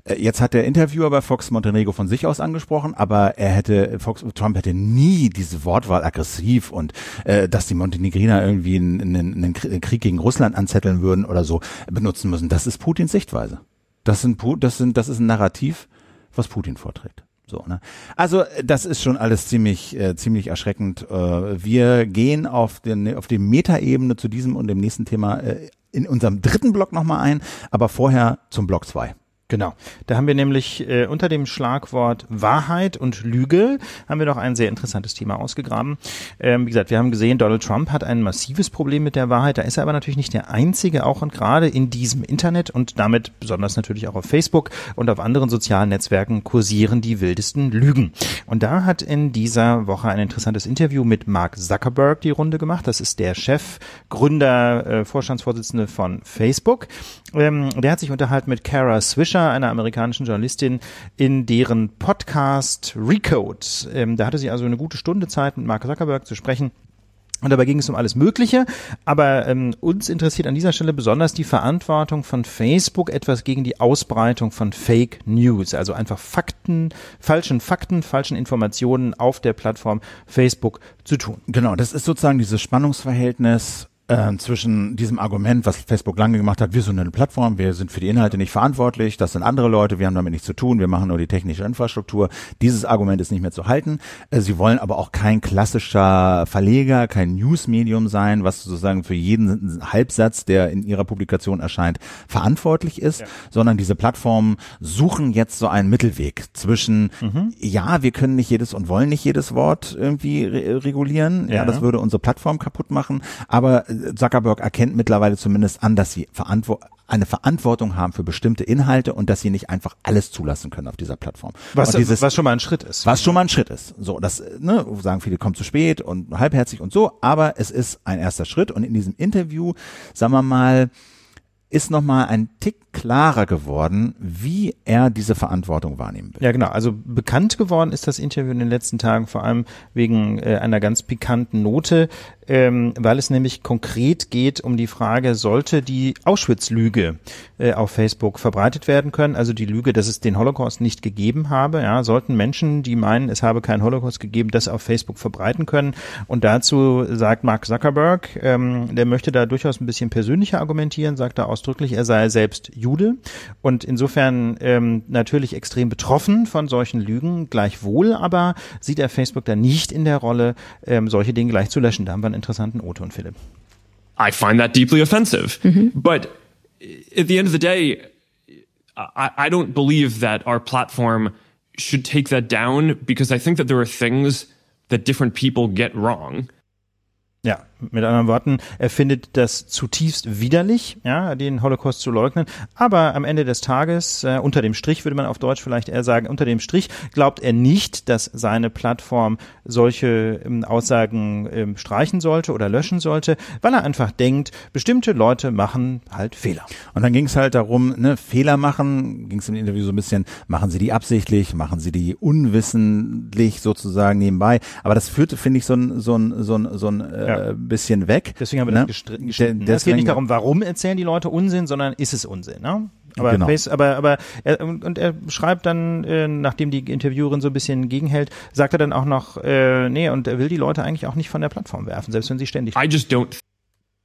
Äh, Jetzt hat der Interviewer bei Fox Montenegro von sich aus angesprochen, aber er hätte, Fox, Trump hätte nie diese Wortwahl aggressiv und äh, dass die Montenegriner irgendwie einen, einen, einen Krieg gegen Russland anzetteln würden oder so benutzen müssen. Das ist Putins Sichtweise. Das sind, das sind, das ist ein Narrativ, was Putin vorträgt. So, ne? Also äh, das ist schon alles ziemlich, äh, ziemlich erschreckend. Äh, wir gehen auf den, auf die Metaebene zu diesem und dem nächsten Thema äh, in unserem dritten Block nochmal ein, aber vorher zum Block zwei. Genau. Da haben wir nämlich äh, unter dem Schlagwort Wahrheit und Lüge haben wir noch ein sehr interessantes Thema ausgegraben. Ähm, wie gesagt, wir haben gesehen, Donald Trump hat ein massives Problem mit der Wahrheit. Da ist er aber natürlich nicht der Einzige, auch und gerade in diesem Internet und damit besonders natürlich auch auf Facebook und auf anderen sozialen Netzwerken kursieren die wildesten Lügen. Und da hat in dieser Woche ein interessantes Interview mit Mark Zuckerberg die Runde gemacht. Das ist der Chef, Gründer, äh, Vorstandsvorsitzende von Facebook. Ähm, der hat sich unterhalten mit Kara Swisher, einer amerikanischen Journalistin, in deren Podcast Recode. Ähm, da hatte sie also eine gute Stunde Zeit, mit Mark Zuckerberg zu sprechen. Und dabei ging es um alles Mögliche, aber ähm, uns interessiert an dieser Stelle besonders die Verantwortung von Facebook etwas gegen die Ausbreitung von Fake News, also einfach Fakten, falschen Fakten, falschen Informationen auf der Plattform Facebook zu tun. Genau, das ist sozusagen dieses Spannungsverhältnis äh, zwischen diesem Argument, was Facebook lange gemacht hat, wir sind eine Plattform, wir sind für die Inhalte nicht verantwortlich, das sind andere Leute, wir haben damit nichts zu tun, wir machen nur die technische Infrastruktur. Dieses Argument ist nicht mehr zu halten. Äh, sie wollen aber auch kein klassischer Verleger, kein Newsmedium sein, was sozusagen für jeden Halbsatz, der in ihrer Publikation erscheint, verantwortlich ist, ja. sondern diese Plattformen suchen jetzt so einen Mittelweg zwischen, mhm. ja, wir können nicht jedes und wollen nicht jedes Wort irgendwie re regulieren, ja. ja, das würde unsere Plattform kaputt machen, aber Zuckerberg erkennt mittlerweile zumindest an, dass sie verantwo eine Verantwortung haben für bestimmte Inhalte und dass sie nicht einfach alles zulassen können auf dieser Plattform. Was, dieses, was schon mal ein Schritt ist. Was schon mal ein Schritt ist. So, das ne, sagen viele, kommt zu spät und halbherzig und so, aber es ist ein erster Schritt und in diesem Interview, sagen wir mal, ist nochmal ein Tick klarer geworden, wie er diese Verantwortung wahrnehmen will. Ja, genau. Also bekannt geworden ist das Interview in den letzten Tagen vor allem wegen äh, einer ganz pikanten Note, ähm, weil es nämlich konkret geht um die Frage, sollte die Auschwitz-Lüge äh, auf Facebook verbreitet werden können, also die Lüge, dass es den Holocaust nicht gegeben habe, ja, sollten Menschen, die meinen, es habe keinen Holocaust gegeben, das auf Facebook verbreiten können. Und dazu sagt Mark Zuckerberg, ähm, der möchte da durchaus ein bisschen persönlicher argumentieren, sagt er ausdrücklich, er sei selbst Jude und insofern ähm, natürlich extrem betroffen von solchen Lügen, gleichwohl aber sieht er Facebook da nicht in der Rolle, ähm, solche Dinge gleich zu löschen. Da haben wir einen interessanten O-Ton, Philipp. I find that deeply offensive. Mm-hmm. But at the end of the day, I, I don't believe that our platform should take that down because I think that there are things that different people get wrong. Mit anderen Worten, er findet das zutiefst widerlich, ja, den Holocaust zu leugnen. Aber am Ende des Tages, äh, unter dem Strich würde man auf Deutsch vielleicht eher sagen, unter dem Strich glaubt er nicht, dass seine Plattform solche ähm, Aussagen ähm, streichen sollte oder löschen sollte, weil er einfach denkt, bestimmte Leute machen halt Fehler. Und dann ging es halt darum, ne, Fehler machen, ging es im Interview so ein bisschen, machen sie die absichtlich, machen sie die unwissentlich sozusagen nebenbei. Aber das führte, finde ich, so ein, so ein, so ein, so ein äh, ja bisschen weg. Deswegen haben wir ne? das gestritten. Es geht nicht darum, warum erzählen die Leute Unsinn, sondern ist es Unsinn. Ne? Aber, genau. Face, aber, aber er, und er schreibt dann, äh, nachdem die Interviewerin so ein bisschen gegenhält, sagt er dann auch noch, äh, nee, und er will die Leute eigentlich auch nicht von der Plattform werfen, selbst wenn sie ständig. I just don't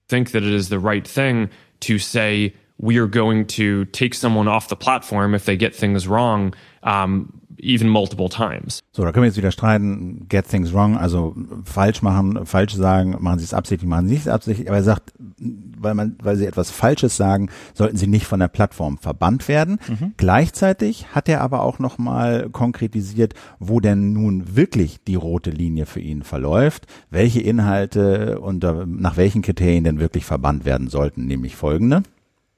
think that it is the right thing to say we are going to take someone off the platform if they get things wrong. Um, even multiple times. So, da können wir jetzt wieder streiten, get things wrong, also falsch machen, falsch sagen, machen sie es absichtlich, machen sie es absichtlich, aber er sagt, weil man, weil sie etwas Falsches sagen, sollten sie nicht von der Plattform verbannt werden. Mhm. Gleichzeitig hat er aber auch nochmal konkretisiert, wo denn nun wirklich die rote Linie für ihn verläuft, welche Inhalte und nach welchen Kriterien denn wirklich verbannt werden sollten, nämlich folgende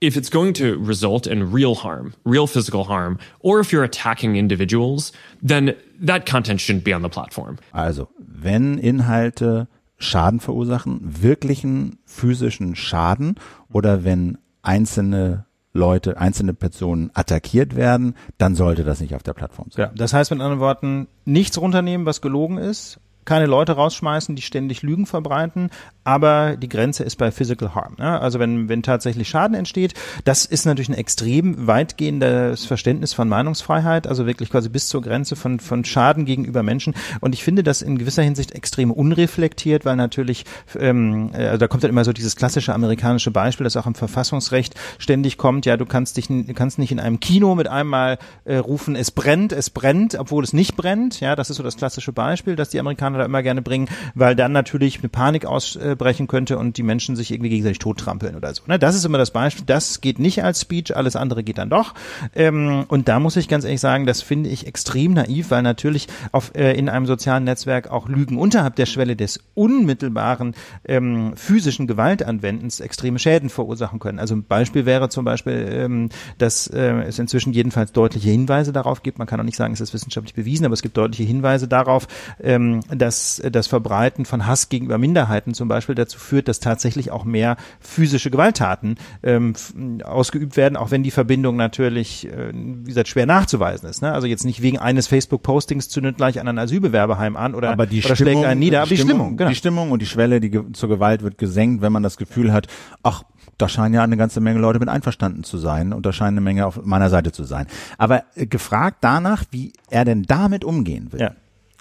if it's going to result in real harm, real physical harm, or if you're attacking individuals, then that content shouldn't be on the platform. Also, wenn Inhalte Schaden verursachen, wirklichen physischen Schaden oder wenn einzelne Leute, einzelne Personen attackiert werden, dann sollte das nicht auf der Plattform sein. Ja, das heißt mit anderen Worten, nichts runternehmen, was gelogen ist, keine Leute rausschmeißen, die ständig Lügen verbreiten, aber die Grenze ist bei Physical Harm. Ne? Also wenn, wenn tatsächlich Schaden entsteht, das ist natürlich ein extrem weitgehendes Verständnis von Meinungsfreiheit, also wirklich quasi bis zur Grenze von, von Schaden gegenüber Menschen. Und ich finde das in gewisser Hinsicht extrem unreflektiert, weil natürlich, ähm, also da kommt dann immer so dieses klassische amerikanische Beispiel, das auch im Verfassungsrecht ständig kommt, ja, du kannst dich, kannst nicht in einem Kino mit einmal äh, rufen, es brennt, es brennt, obwohl es nicht brennt. Ja, das ist so das klassische Beispiel, dass die Amerikaner da immer gerne bringen, weil dann natürlich eine Panik aus äh, brechen könnte und die Menschen sich irgendwie gegenseitig tottrampeln oder so. Ne? Das ist immer das Beispiel. Das geht nicht als Speech, alles andere geht dann doch. Ähm, und da muss ich ganz ehrlich sagen, das finde ich extrem naiv, weil natürlich auf, äh, in einem sozialen Netzwerk auch Lügen unterhalb der Schwelle des unmittelbaren ähm, physischen Gewaltanwendens extreme Schäden verursachen können. Also ein Beispiel wäre zum Beispiel, ähm, dass äh, es inzwischen jedenfalls deutliche Hinweise darauf gibt, man kann auch nicht sagen, es ist wissenschaftlich bewiesen, aber es gibt deutliche Hinweise darauf, ähm, dass das Verbreiten von Hass gegenüber Minderheiten zum Beispiel dazu führt, dass tatsächlich auch mehr physische Gewalttaten ähm, ausgeübt werden, auch wenn die Verbindung natürlich, äh, wie gesagt, schwer nachzuweisen ist. Ne? Also jetzt nicht wegen eines Facebook-Postings zündet gleich an ein Asylbewerberheim an oder, aber die oder Stimmung, schlägt einen nieder, aber die Stimmung, Stimmung genau. die Stimmung und die Schwelle die zur Gewalt wird gesenkt, wenn man das Gefühl hat, ach, da scheinen ja eine ganze Menge Leute mit einverstanden zu sein und da scheinen eine Menge auf meiner Seite zu sein. Aber äh, gefragt danach, wie er denn damit umgehen will. Ja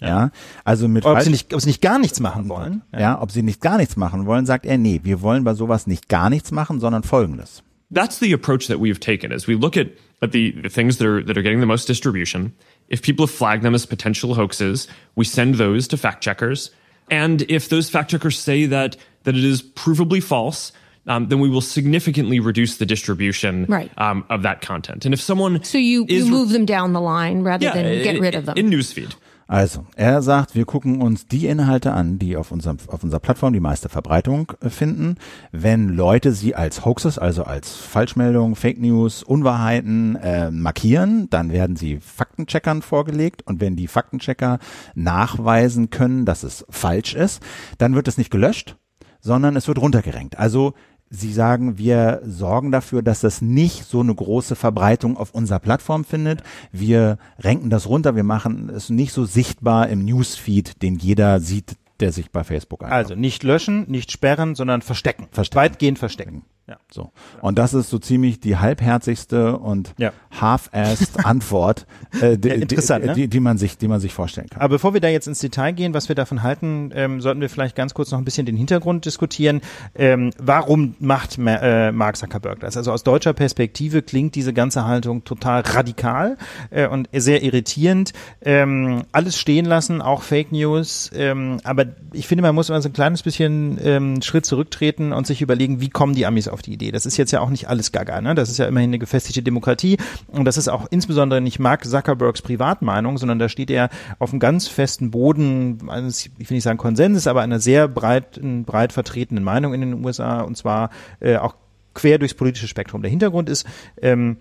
Ja, also mit Ob falsch- sie, nicht, ob sie nicht gar nichts machen wollen. ja, ob sie nicht gar nichts machen wollen, sagt er, nee, wir wollen bei sowas nicht gar nichts machen, sondern folgendes. that's the approach that we've taken is we look at, at the, the things that are that are getting the most distribution. If people have flagged them as potential hoaxes, we send those to fact checkers. And if those fact checkers say that that it is provably false, um, then we will significantly reduce the distribution Right. um, of that content. And if someone So you, you move them down the line rather yeah, than get i- rid of them. in newsfeed. Also, er sagt, wir gucken uns die Inhalte an, die auf, unserem, auf unserer Plattform die meiste Verbreitung äh, finden. Wenn Leute sie als Hoaxes, also als Falschmeldungen, Fake News, Unwahrheiten äh, markieren, dann werden sie Faktencheckern vorgelegt. Und wenn die Faktenchecker nachweisen können, dass es falsch ist, dann wird es nicht gelöscht, sondern es wird runtergerenkt. Also Sie sagen, wir sorgen dafür, dass das nicht so eine große Verbreitung auf unserer Plattform findet. Wir renken das runter, wir machen es nicht so sichtbar im Newsfeed, den jeder sieht, der sich bei Facebook einloggt. Also nicht löschen, nicht sperren, sondern verstecken. Verstecken. Weitgehend verstecken. Ja. So. Und das ist so ziemlich die halbherzigste und Ja. half-assed Antwort, äh, die, Ja, interessant, die, ne? die, die man sich, die man sich vorstellen kann. Aber bevor wir da jetzt ins Detail gehen, was wir davon halten, ähm, sollten wir vielleicht ganz kurz noch ein bisschen den Hintergrund diskutieren. Ähm, warum macht Ma äh, Mark Zuckerberg das? Also aus deutscher Perspektive klingt diese ganze Haltung total radikal äh, und sehr irritierend. Ähm, alles stehen lassen, auch Fake News. Ähm, aber ich finde, man muss mal so ein kleines bisschen ähm, Schritt zurücktreten und sich überlegen, wie kommen die Amis auf die Idee? Das ist jetzt ja auch nicht alles Gaga. Ne? Das ist ja immerhin eine gefestigte Demokratie und das ist auch insbesondere nicht Mark Zuckerbergs Privatmeinung, sondern da steht er auf einem ganz festen Boden eines, ich will nicht sagen Konsenses, aber einer sehr breit, breit vertretenen Meinung in den USA und zwar äh, auch quer durchs politische Spektrum. Der Hintergrund ist, ähm,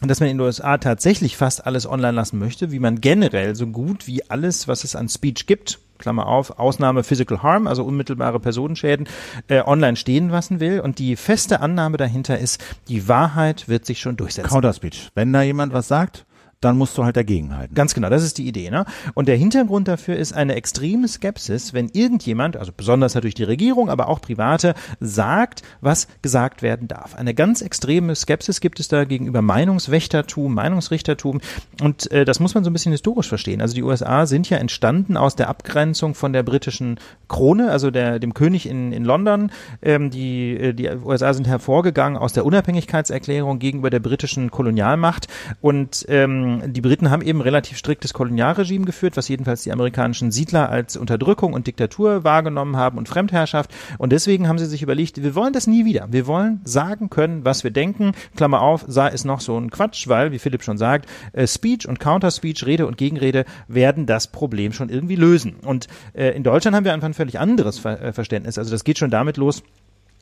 dass man in den USA tatsächlich fast alles online lassen möchte, wie man generell so gut wie alles, was es an Speech gibt, Klammer auf, Ausnahme Physical Harm, also unmittelbare Personenschäden, äh, online stehen lassen will. Und die feste Annahme dahinter ist, die Wahrheit wird sich schon durchsetzen. Counterspeech. Wenn da jemand was sagt, dann musst du halt dagegenhalten. Ganz genau, das ist die Idee. Ne? Und der Hintergrund dafür ist eine extreme Skepsis, wenn irgendjemand, also besonders natürlich die Regierung, aber auch Private, sagt, was gesagt werden darf. Eine ganz extreme Skepsis gibt es da gegenüber Meinungswächtertum, Meinungsrichtertum. Und äh, das muss man so ein bisschen historisch verstehen. Also die USA sind ja entstanden aus der Abgrenzung von der britischen Krone, also der, dem König in, in London. Ähm, die, äh, die USA sind hervorgegangen aus der Unabhängigkeitserklärung gegenüber der britischen Kolonialmacht. Und ähm, die Briten haben eben relativ striktes Kolonialregime geführt, was jedenfalls die amerikanischen Siedler als Unterdrückung und Diktatur wahrgenommen haben und Fremdherrschaft. Und deswegen haben sie sich überlegt, wir wollen das nie wieder. Wir wollen sagen können, was wir denken. Klammer auf, sei es noch so ein Quatsch, weil, wie Philipp schon sagt, äh, Speech und Counterspeech, Rede und Gegenrede werden das Problem schon irgendwie lösen. Und äh, in Deutschland haben wir einfach ein völlig anderes äh, Verständnis. Also das geht schon damit los,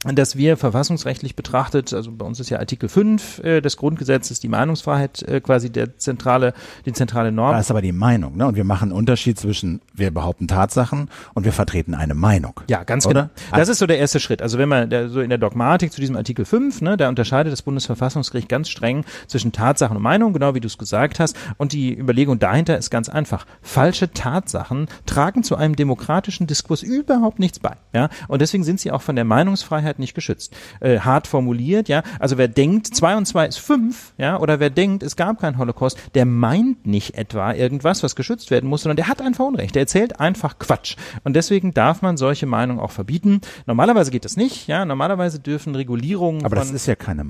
dass wir verfassungsrechtlich betrachtet, also bei uns ist ja Artikel 5 äh, des Grundgesetzes die Meinungsfreiheit äh, quasi der zentrale, die zentrale Norm. Da ist aber die Meinung, ne? Und wir machen einen Unterschied zwischen, wir behaupten Tatsachen und wir vertreten eine Meinung. Ja, ganz Oder? genau. Das ist so der erste Schritt. Also wenn man der, so in der Dogmatik zu diesem Artikel 5, ne, da unterscheidet das Bundesverfassungsgericht ganz streng zwischen Tatsachen und Meinung, genau wie du es gesagt hast. Und die Überlegung dahinter ist ganz einfach. Falsche Tatsachen tragen zu einem demokratischen Diskurs überhaupt nichts bei. Ja? Und deswegen sind sie auch von der Meinungsfreiheit nicht geschützt. Äh, hart formuliert, ja. Also wer denkt, zwei und zwei ist fünf, ja, oder wer denkt, es gab keinen Holocaust, der meint nicht etwa irgendwas, was geschützt werden muss, sondern der hat einfach Unrecht. Der erzählt einfach Quatsch. Und deswegen darf man solche Meinungen auch verbieten. Normalerweise geht das nicht, ja. Normalerweise dürfen Regulierungen Aber das ist ja keine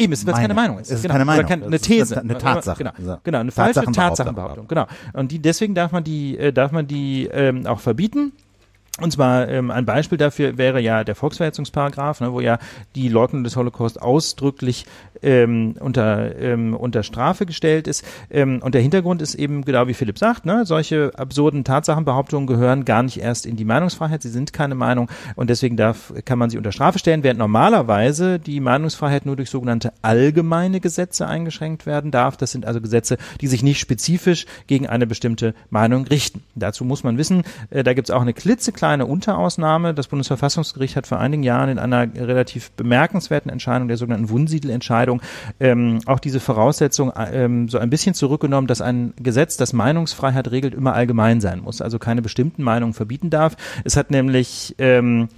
Eben, es wird keine Meinung. Meinung. Es ist keine Oder Meinung. keine, eine Das ist These. eine Tatsache. Genau, Also genau eine falsche Tatsachenbehauptung. Tatsachenbehauptung. Genau. Und die, deswegen darf man die, äh, darf man die ähm, auch verbieten. Und zwar ähm, ein Beispiel dafür wäre ja der Volksverhetzungsparagraph, ne, wo ja die Leugnung des Holocaust ausdrücklich ähm, unter, ähm, unter Strafe gestellt ist. Ähm, und der Hintergrund ist eben, genau wie Philipp sagt, ne, solche absurden Tatsachenbehauptungen gehören gar nicht erst in die Meinungsfreiheit, sie sind keine Meinung und deswegen darf, kann man sie unter Strafe stellen, während normalerweise die Meinungsfreiheit nur durch sogenannte allgemeine Gesetze eingeschränkt werden darf. Das sind also Gesetze, die sich nicht spezifisch gegen eine bestimmte Meinung richten. Dazu muss man wissen, äh, da gibt es auch eine klitzekleine Unterausnahme. Das Bundesverfassungsgericht hat vor einigen Jahren in einer relativ bemerkenswerten Entscheidung, der sogenannten Wunsiedel-Entscheidung, ähm, auch diese Voraussetzung ähm, so ein bisschen zurückgenommen, dass ein Gesetz, das Meinungsfreiheit regelt, immer allgemein sein muss, also keine bestimmten Meinungen verbieten darf. Es hat nämlich ähm,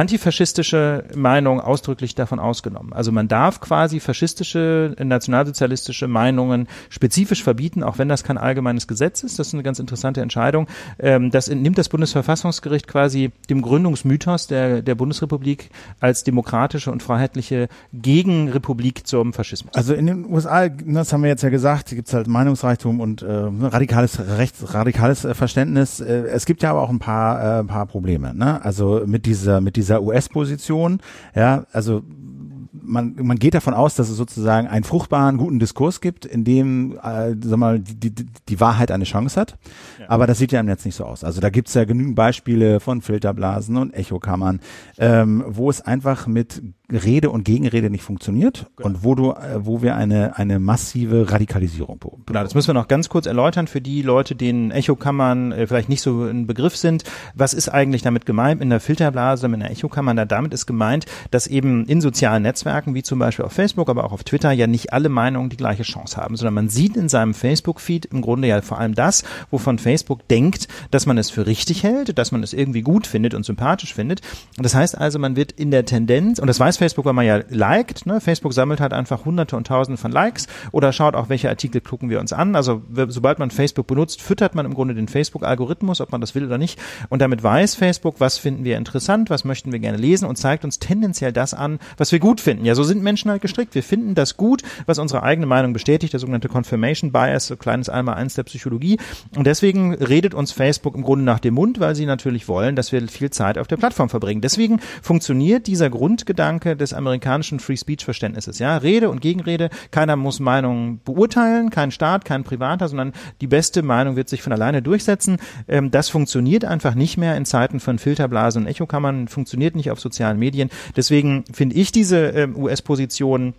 antifaschistische Meinung ausdrücklich davon ausgenommen. Also man darf quasi faschistische, nationalsozialistische Meinungen spezifisch verbieten, auch wenn das kein allgemeines Gesetz ist. Das ist eine ganz interessante Entscheidung. Ähm, das nimmt das Bundesverfassungsgericht quasi dem Gründungsmythos der, der Bundesrepublik als demokratische und freiheitliche Gegenrepublik zum Faschismus. Also in den USA, das haben wir jetzt ja gesagt, gibt es halt Meinungsreichtum und äh, radikales Rechts, radikales äh, Verständnis. Äh, es gibt ja aber auch ein paar, äh, paar Probleme. Ne? Also mit dieser mit dieser US-Position, ja, also man, man geht davon aus, dass es sozusagen einen fruchtbaren, guten Diskurs gibt, in dem, äh, sag mal, die, die, die Wahrheit eine Chance hat. Ja. Aber das sieht ja im Netz nicht so aus. Also da gibt's ja genügend Beispiele von Filterblasen und Echokammern, ähm, wo es einfach mit Rede und Gegenrede nicht funktioniert genau. und wo du, äh, wo wir eine, eine massive Radikalisierung bekommen. Genau, das müssen wir noch ganz kurz erläutern für die Leute, denen Echokammern äh, vielleicht nicht so ein Begriff sind. Was ist eigentlich damit gemeint in der Filterblase, mit einer Echokammer? Da damit ist gemeint, dass eben in sozialen Netzwerken, wie zum Beispiel auf Facebook, aber auch auf Twitter, ja nicht alle Meinungen die gleiche Chance haben, sondern man sieht in seinem Facebook-Feed im Grunde ja vor allem das, wovon Facebook denkt, dass man es für richtig hält, dass man es irgendwie gut findet und sympathisch findet. Das heißt also, man wird in der Tendenz, und das weiß Facebook, weil man ja liked. Ne? Facebook sammelt halt einfach hunderte und tausende von Likes oder schaut auch, welche Artikel gucken wir uns an. Also sobald man Facebook benutzt, füttert man im Grunde den Facebook-Algorithmus, ob man das will oder nicht. Und damit weiß Facebook, was finden wir interessant, was möchten wir gerne lesen und zeigt uns tendenziell das an, was wir gut finden. Ja, so sind Menschen halt gestrickt. Wir finden das gut, was unsere eigene Meinung bestätigt, der sogenannte Confirmation Bias, so kleines einmal eins der Psychologie. Und deswegen redet uns Facebook im Grunde nach dem Mund, weil sie natürlich wollen, dass wir viel Zeit auf der Plattform verbringen. Deswegen funktioniert dieser Grundgedanke des Amerikanischen Free Speech Verständnisses. Ja, Rede und Gegenrede. Keiner muss Meinungen beurteilen, kein Staat, kein Privater, sondern die beste Meinung wird sich von alleine durchsetzen. Ähm, das funktioniert einfach nicht mehr in Zeiten von Filterblasen und Echokammern, funktioniert nicht auf sozialen Medien. Deswegen finde ich diese ähm, US-Position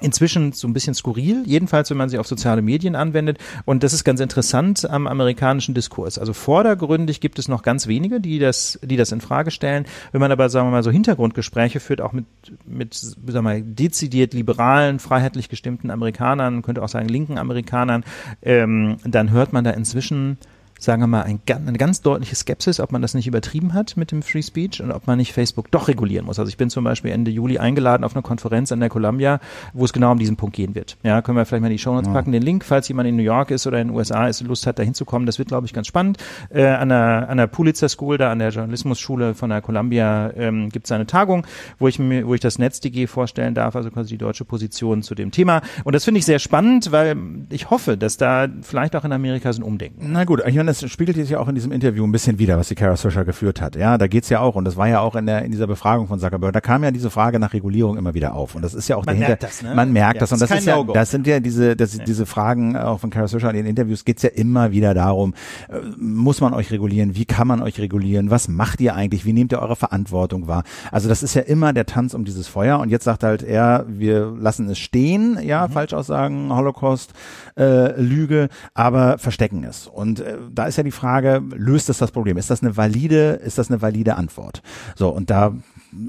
inzwischen so ein bisschen skurril, jedenfalls wenn man sie auf soziale Medien anwendet. Und das ist ganz interessant am amerikanischen Diskurs. Also vordergründig gibt es noch ganz wenige, die das, die das in Frage stellen. Wenn man aber, sagen wir mal, so Hintergrundgespräche führt, auch mit, mit, sagen wir mal, dezidiert liberalen, freiheitlich gestimmten Amerikanern, könnte auch sagen linken Amerikanern, ähm, dann hört man da inzwischen sagen wir mal, ein, eine ganz deutliche Skepsis, ob man das nicht übertrieben hat mit dem Free Speech und ob man nicht Facebook doch regulieren muss. Also ich bin zum Beispiel Ende Juli eingeladen auf eine Konferenz an der Columbia, wo es genau um diesen Punkt gehen wird. Ja, können wir vielleicht mal in die Show Notes ja. packen, den Link, falls jemand in New York ist oder in den USA ist, Lust hat, da hinzukommen. Das wird, glaube ich, ganz spannend. Äh, an, der, an der Pulitzer School, da an der Journalismusschule von der Columbia ähm, gibt es eine Tagung, wo ich mir, wo ich das NetzDG vorstellen darf, also quasi die deutsche Position zu dem Thema. Und das finde ich sehr spannend, weil ich hoffe, dass da vielleicht auch in Amerika so ein Umdenken. Na gut, ich meine, das spiegelt sich ja auch in diesem Interview ein bisschen wieder, was die Kara Swisher geführt hat. Ja, da geht's ja auch, und das war ja auch in der in dieser Befragung von Zuckerberg, da kam ja diese Frage nach Regulierung immer wieder auf. Und das ist ja auch man dahinter. Merkt das, ne? Man merkt ja, das. Und das, ist, ja, das sind ja diese, das, ja. diese Fragen auch von Kara Swisher in den Interviews geht's ja immer wieder darum, äh, muss man euch regulieren? Wie kann man euch regulieren? Was macht ihr eigentlich? Wie nehmt ihr eure Verantwortung wahr? Also das ist ja immer der Tanz um dieses Feuer. Und jetzt sagt halt er, wir lassen es stehen, ja, mhm. Falschaussagen, Holocaust, äh, Lüge, aber verstecken es. Und äh, da ist ja die Frage, löst es das Problem? Ist das eine valide, ist das eine valide Antwort? So, und da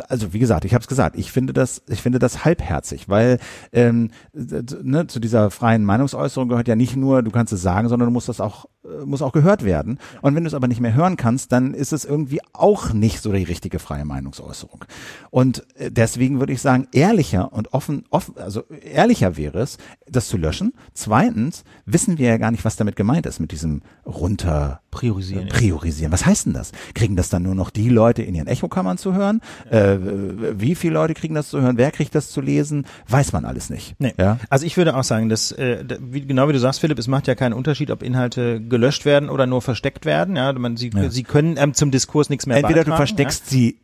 also wie gesagt, ich habe es gesagt, ich finde das, ich finde das halbherzig, weil ähm, ne, zu dieser freien Meinungsäußerung gehört ja nicht nur, du kannst es sagen, sondern du musst das auch, äh, muss auch gehört werden. Und wenn du es aber nicht mehr hören kannst, dann ist es irgendwie auch nicht so die richtige freie Meinungsäußerung. Und äh, deswegen würde ich sagen, ehrlicher und offen, offen, also ehrlicher wäre es, das zu löschen. Zweitens wissen wir ja gar nicht, was damit gemeint ist mit diesem runter priorisieren. Priorisieren. Was heißt denn das? Kriegen das dann nur noch die Leute in ihren Echokammern zu hören? Äh, wie viele Leute kriegen das zu hören? Wer kriegt das zu lesen? Weiß man alles nicht. Nee. Ja? Also ich würde auch sagen, dass äh, wie, genau wie du sagst, Philipp, es macht ja keinen Unterschied, ob Inhalte gelöscht werden oder nur versteckt werden. Ja, man, sie, ja. sie können ähm, zum Diskurs nichts mehr Entweder du versteckst ja? sie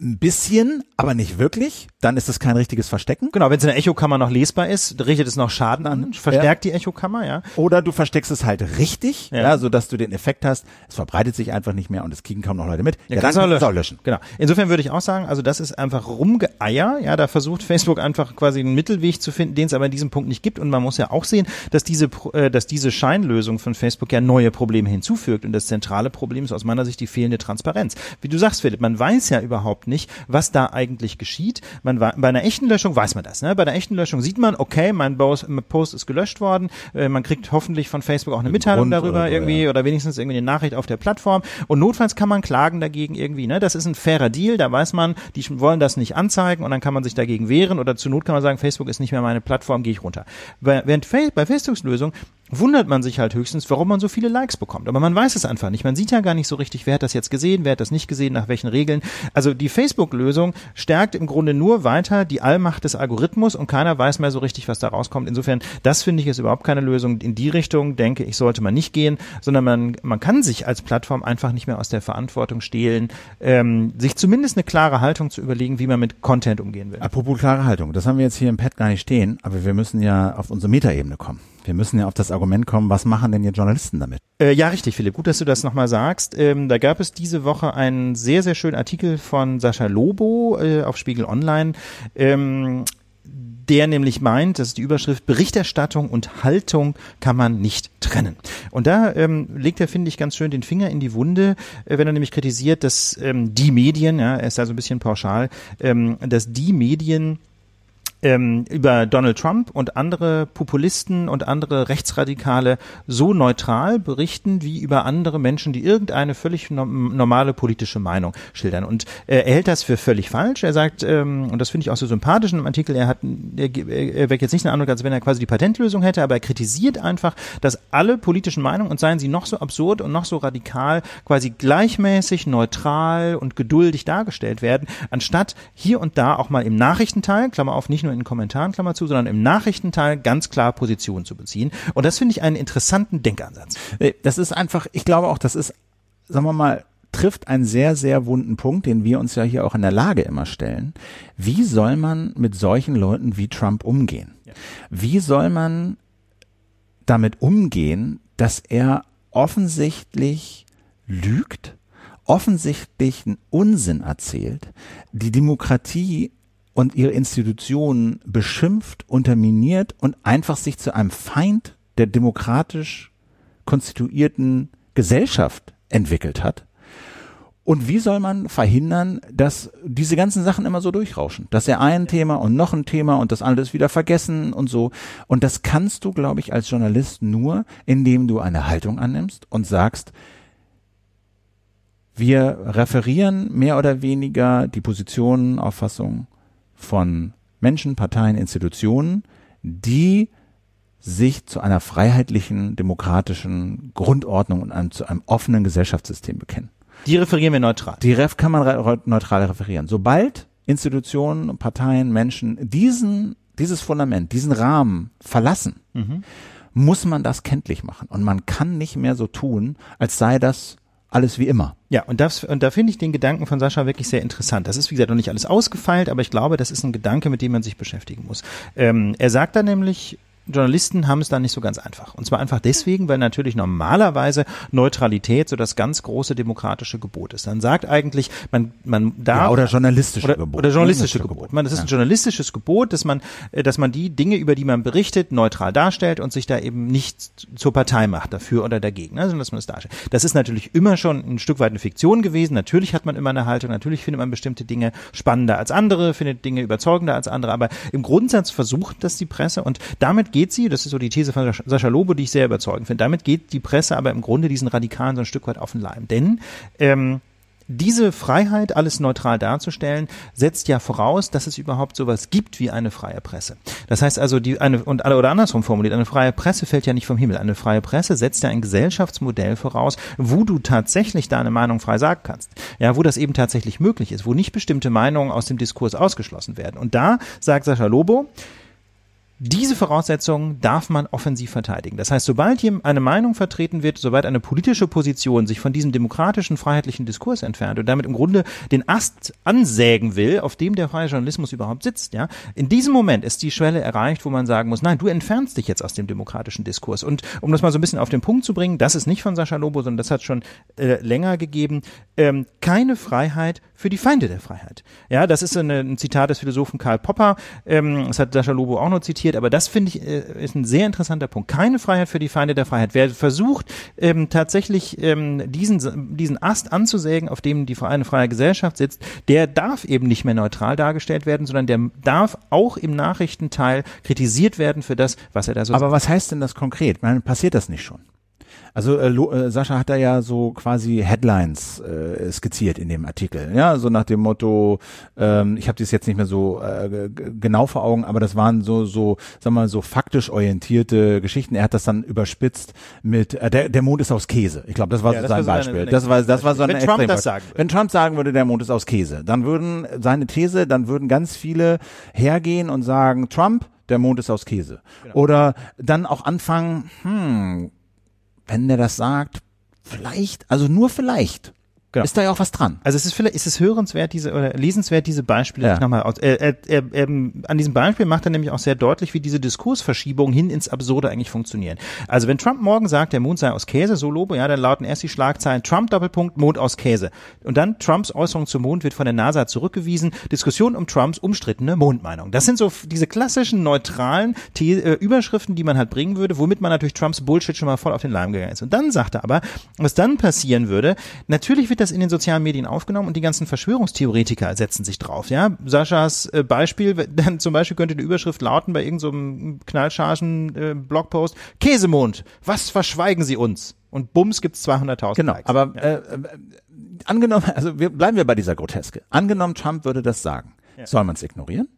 ein bisschen, aber nicht wirklich, dann ist es kein richtiges Verstecken. Genau, wenn es in der Echokammer noch lesbar ist, richtet es noch Schaden an, verstärkt ja. die Echokammer, ja. Oder du versteckst es halt richtig, ja. ja, so dass du den Effekt hast, es verbreitet sich einfach nicht mehr und es kriegen kaum noch Leute mit. Ja, ja dann kannst du auch löschen. Genau. Insofern würde ich auch sagen, also das ist einfach Rumgeeier, ja, da versucht Facebook einfach quasi einen Mittelweg zu finden, den es aber in diesem Punkt nicht gibt und man muss ja auch sehen, dass diese, äh, dass diese Scheinlösung von Facebook ja neue Probleme hinzufügt und das zentrale Problem ist aus meiner Sicht die fehlende Transparenz. Wie du sagst, Philipp, man weiß ja überhaupt überhaupt nicht, was da eigentlich geschieht. Man war, bei einer echten Löschung weiß man das. Ne? Bei einer echten Löschung sieht man, okay, mein Post ist gelöscht worden. Äh, man kriegt hoffentlich von Facebook auch eine Mitteilung Grund darüber oder so, irgendwie ja. oder wenigstens irgendwie eine Nachricht auf der Plattform. Und notfalls kann man klagen dagegen irgendwie. Ne? Das ist ein fairer Deal. Da weiß man, die wollen das nicht anzeigen und dann kann man sich dagegen wehren oder zur Not kann man sagen, Facebook ist nicht mehr meine Plattform, gehe ich runter. Bei, während bei Facebooks Lösung wundert man sich halt höchstens, warum man so viele Likes bekommt. Aber man weiß es einfach nicht. Man sieht ja gar nicht so richtig, wer hat das jetzt gesehen, wer hat das nicht gesehen, nach welchen Regeln. Also die Facebook-Lösung stärkt im Grunde nur weiter die Allmacht des Algorithmus und keiner weiß mehr so richtig, was da rauskommt. Insofern, das finde ich ist überhaupt keine Lösung. In die Richtung, denke ich, sollte man nicht gehen, sondern man, man kann sich als Plattform einfach nicht mehr aus der Verantwortung stehlen, ähm, sich zumindest eine klare Haltung zu überlegen, wie man mit Content umgehen will. Apropos klare Haltung, das haben wir jetzt hier im Pad gar nicht stehen, aber wir müssen ja auf unsere Metaebene kommen. Wir müssen ja auf das Argument kommen, was machen denn jetzt Journalisten damit? Äh, ja, richtig, Philipp. Gut, dass du das nochmal sagst. Ähm, da gab es diese Woche einen sehr, sehr schönen Artikel von Sascha Lobo äh, auf Spiegel Online. Ähm, der nämlich meint, das ist die Überschrift, Berichterstattung und Haltung kann man nicht trennen. Und da ähm, legt er, finde ich, ganz schön den Finger in die Wunde, äh, wenn er nämlich kritisiert, dass ähm, die Medien, ja, er ist da so ein bisschen pauschal, ähm, dass die Medien ähm, über Donald Trump und andere Populisten und andere Rechtsradikale so neutral berichten wie über andere Menschen, die irgendeine völlig no normale politische Meinung schildern. Und äh, er hält das für völlig falsch. Er sagt, ähm, und das finde ich auch so sympathisch dem Artikel, er hat, er, er weckt jetzt nicht den Eindruck, als wenn er quasi die Patentlösung hätte, aber er kritisiert einfach, dass alle politischen Meinungen, und seien sie noch so absurd und noch so radikal, quasi gleichmäßig, neutral und geduldig dargestellt werden, anstatt hier und da auch mal im Nachrichtenteil, Klammer auf, nicht nur in den Kommentaren, Klammer zu, sondern im Nachrichtenteil ganz klar Position zu beziehen. Und das finde ich einen interessanten Denkansatz. Äh, Das ist einfach, ich glaube auch, das ist, sagen wir mal, trifft einen sehr, sehr wunden Punkt, den wir uns ja hier auch in der Lage immer stellen. Wie soll man mit solchen Leuten wie Trump umgehen? Wie soll man damit umgehen, dass er offensichtlich lügt, offensichtlich einen Unsinn erzählt, die Demokratie und ihre Institutionen beschimpft, unterminiert und einfach sich zu einem Feind der demokratisch konstituierten Gesellschaft entwickelt hat. Und wie soll man verhindern, dass diese ganzen Sachen immer so durchrauschen? Dass er ein Thema und noch ein Thema und das alles wieder vergessen und so. Und das kannst du, glaube ich, als Journalist nur, indem du eine Haltung annimmst und sagst, wir referieren mehr oder weniger die Positionen, Auffassungen von Menschen, Parteien, Institutionen, die sich zu einer freiheitlichen, demokratischen Grundordnung und einem, zu einem offenen Gesellschaftssystem bekennen. Die referieren wir neutral. Die Ref kann man re neutral referieren. Sobald Institutionen, Parteien, Menschen diesen, dieses Fundament, diesen Rahmen verlassen, muss man das kenntlich machen. Und man kann nicht mehr so tun, als sei das alles wie immer. Ja, und, das, und da finde ich den Gedanken von Sascha wirklich sehr interessant. Das ist, wie gesagt, noch nicht alles ausgefeilt, aber ich glaube, das ist ein Gedanke, mit dem man sich beschäftigen muss. Ähm, er sagt da nämlich, Journalisten haben es da nicht so ganz einfach. Und zwar einfach deswegen, weil natürlich normalerweise Neutralität so das ganz große demokratische Gebot ist. Dann sagt eigentlich, man, man darf. Ja, oder journalistische oder, Gebot. Oder journalistische Journalistische Gebot. Man, das ist ein journalistisches Gebot, dass man, äh, dass man die Dinge, über die man berichtet, neutral darstellt und sich da eben nicht zur Partei macht, dafür oder dagegen, sondern dass man es darstellt. Das ist natürlich immer schon ein Stück weit eine Fiktion gewesen. Natürlich hat man immer eine Haltung, natürlich findet man bestimmte Dinge spannender als andere, findet Dinge überzeugender als andere, aber im Grundsatz versucht das die Presse und damit geht sie, das ist so die These von Sascha Lobo, die ich sehr überzeugend finde, damit geht die Presse aber im Grunde diesen Radikalen so ein Stück weit auf den Leim. Denn ähm, diese Freiheit, alles neutral darzustellen, setzt ja voraus, dass es überhaupt sowas gibt wie eine freie Presse. Das heißt also, die eine und oder andersrum formuliert, eine freie Presse fällt ja nicht vom Himmel. Eine freie Presse setzt ja ein Gesellschaftsmodell voraus, wo du tatsächlich deine Meinung frei sagen kannst. Ja, wo das eben tatsächlich möglich ist, wo nicht bestimmte Meinungen aus dem Diskurs ausgeschlossen werden. Und da sagt Sascha Lobo, diese Voraussetzungen darf man offensiv verteidigen. Das heißt, sobald hier eine Meinung vertreten wird, sobald eine politische Position sich von diesem demokratischen, freiheitlichen Diskurs entfernt und damit im Grunde den Ast ansägen will, auf dem der freie Journalismus überhaupt sitzt, ja, in diesem Moment ist die Schwelle erreicht, wo man sagen muss, nein, du entfernst dich jetzt aus dem demokratischen Diskurs. Und um das mal so ein bisschen auf den Punkt zu bringen, das ist nicht von Sascha Lobo, sondern das hat schon äh, länger gegeben, ähm, keine Freiheit für die Feinde der Freiheit. Ja, das ist eine, ein Zitat des Philosophen Karl Popper, ähm, das hat Sascha Lobo auch noch zitiert, diskutiert, aber das finde ich äh, ist ein sehr interessanter Punkt. Keine Freiheit für die Feinde der Freiheit. Wer versucht ähm, tatsächlich ähm, diesen diesen Ast anzusägen, auf dem die eine freie Gesellschaft sitzt, der darf eben nicht mehr neutral dargestellt werden, sondern der darf auch im Nachrichtenteil kritisiert werden für das, was er da so Aber was heißt denn das konkret? Man, passiert das nicht schon? Also äh, äh, Sascha hat da ja so quasi Headlines äh, skizziert in dem Artikel, ja, so nach dem Motto, ähm, ich habe das jetzt nicht mehr so äh, genau vor Augen, aber das waren so so, sag mal so faktisch orientierte Geschichten. Er hat das dann überspitzt mit äh, der der Mond ist aus Käse. Ich glaube, das war Ja, so das sein war so eine- Beispiel. das war das war so Wenn eine Trump das sagen würde. Wenn Trump sagen würde, der Mond ist aus Käse, dann würden seine These, dann würden ganz viele hergehen und sagen, Trump, der Mond ist aus Käse. Genau. Oder dann auch anfangen, hm, wenn der das sagt, vielleicht, also nur vielleicht, Genau. ist da ja auch was dran. Also es ist vielleicht, ist es hörenswert, diese oder lesenswert, diese Beispiele Ja. nochmal aus. Er, er, er, er, an diesem Beispiel macht er nämlich auch sehr deutlich, wie diese Diskursverschiebungen hin ins Absurde eigentlich funktionieren. Also wenn Trump morgen sagt, der Mond sei aus Käse, so Lobo, ja, dann lauten erst die Schlagzeilen Trump Doppelpunkt Mond aus Käse. Und dann Trumps Äußerung zum Mond wird von der NASA zurückgewiesen. Diskussion um Trumps umstrittene Mondmeinung. Das sind so diese klassischen neutralen The äh, Überschriften, die man halt bringen würde, womit man natürlich Trumps Bullshit schon mal voll auf den Leim gegangen ist. Und dann sagt er aber, was dann passieren würde, natürlich wird das in den sozialen Medien aufgenommen und die ganzen Verschwörungstheoretiker setzen sich drauf. Ja, Saschas äh, Beispiel, dann zum Beispiel könnte die Überschrift lauten bei irgendeinem so knallschargen äh, Blogpost: Käsemond, was verschweigen Sie uns? Und bums gibt's 200.000 Genau, Likes. aber äh, äh, angenommen, also wir bleiben wir bei dieser Groteske. Angenommen, Trump würde das sagen. Soll man es ignorieren?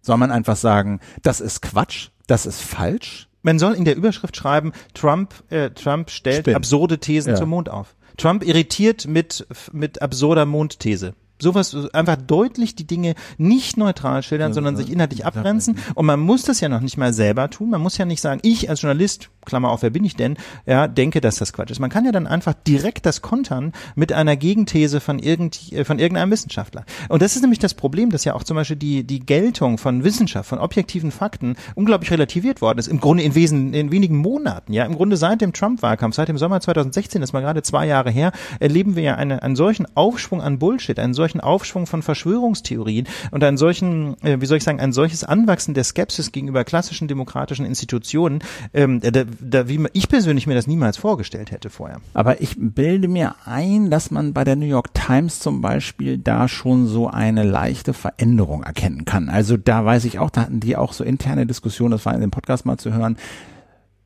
Soll man einfach sagen, das ist Quatsch, das ist falsch? Man soll in der Überschrift schreiben, Trump, äh, Trump stellt Spinnt. absurde Thesen Ja. zum Mond auf. Trump irritiert mit, mit absurder Mondthese. Sowas, einfach deutlich die Dinge nicht neutral schildern, sondern sich inhaltlich abgrenzen. Und man muss das ja noch nicht mal selber tun. Man muss ja nicht sagen, ich als Journalist, Klammer auf, wer bin ich denn, ja, denke, dass das Quatsch ist. Man kann ja dann einfach direkt das kontern mit einer Gegenthese von, irgend, äh, von irgendeinem Wissenschaftler. Und das ist nämlich das Problem, dass ja auch zum Beispiel die, die Geltung von Wissenschaft, von objektiven Fakten unglaublich relativiert worden ist. Im Grunde in, Wesen, in wenigen Monaten, ja. Im Grunde seit dem Trump-Wahlkampf, seit dem Sommer 2016, das ist mal gerade zwei Jahre her, erleben wir ja eine, einen solchen Aufschwung an Bullshit, einen solchen Aufschwung von Verschwörungstheorien und einen solchen, äh, wie soll ich sagen, ein solches Anwachsen der Skepsis gegenüber klassischen demokratischen Institutionen, ähm, da, da, wie ich persönlich mir das niemals vorgestellt hätte vorher. Aber ich bilde mir ein, dass man bei der New York Times zum Beispiel da schon so eine leichte Veränderung erkennen kann. Also da weiß ich auch, da hatten die auch so interne Diskussionen, das war in dem Podcast mal zu hören.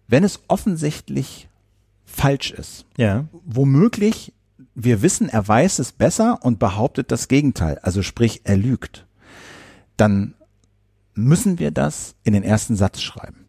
Wenn es offensichtlich falsch ist, Ja. womöglich wir wissen, er weiß es besser und behauptet das Gegenteil, also sprich, er lügt, dann müssen wir das in den ersten Satz schreiben.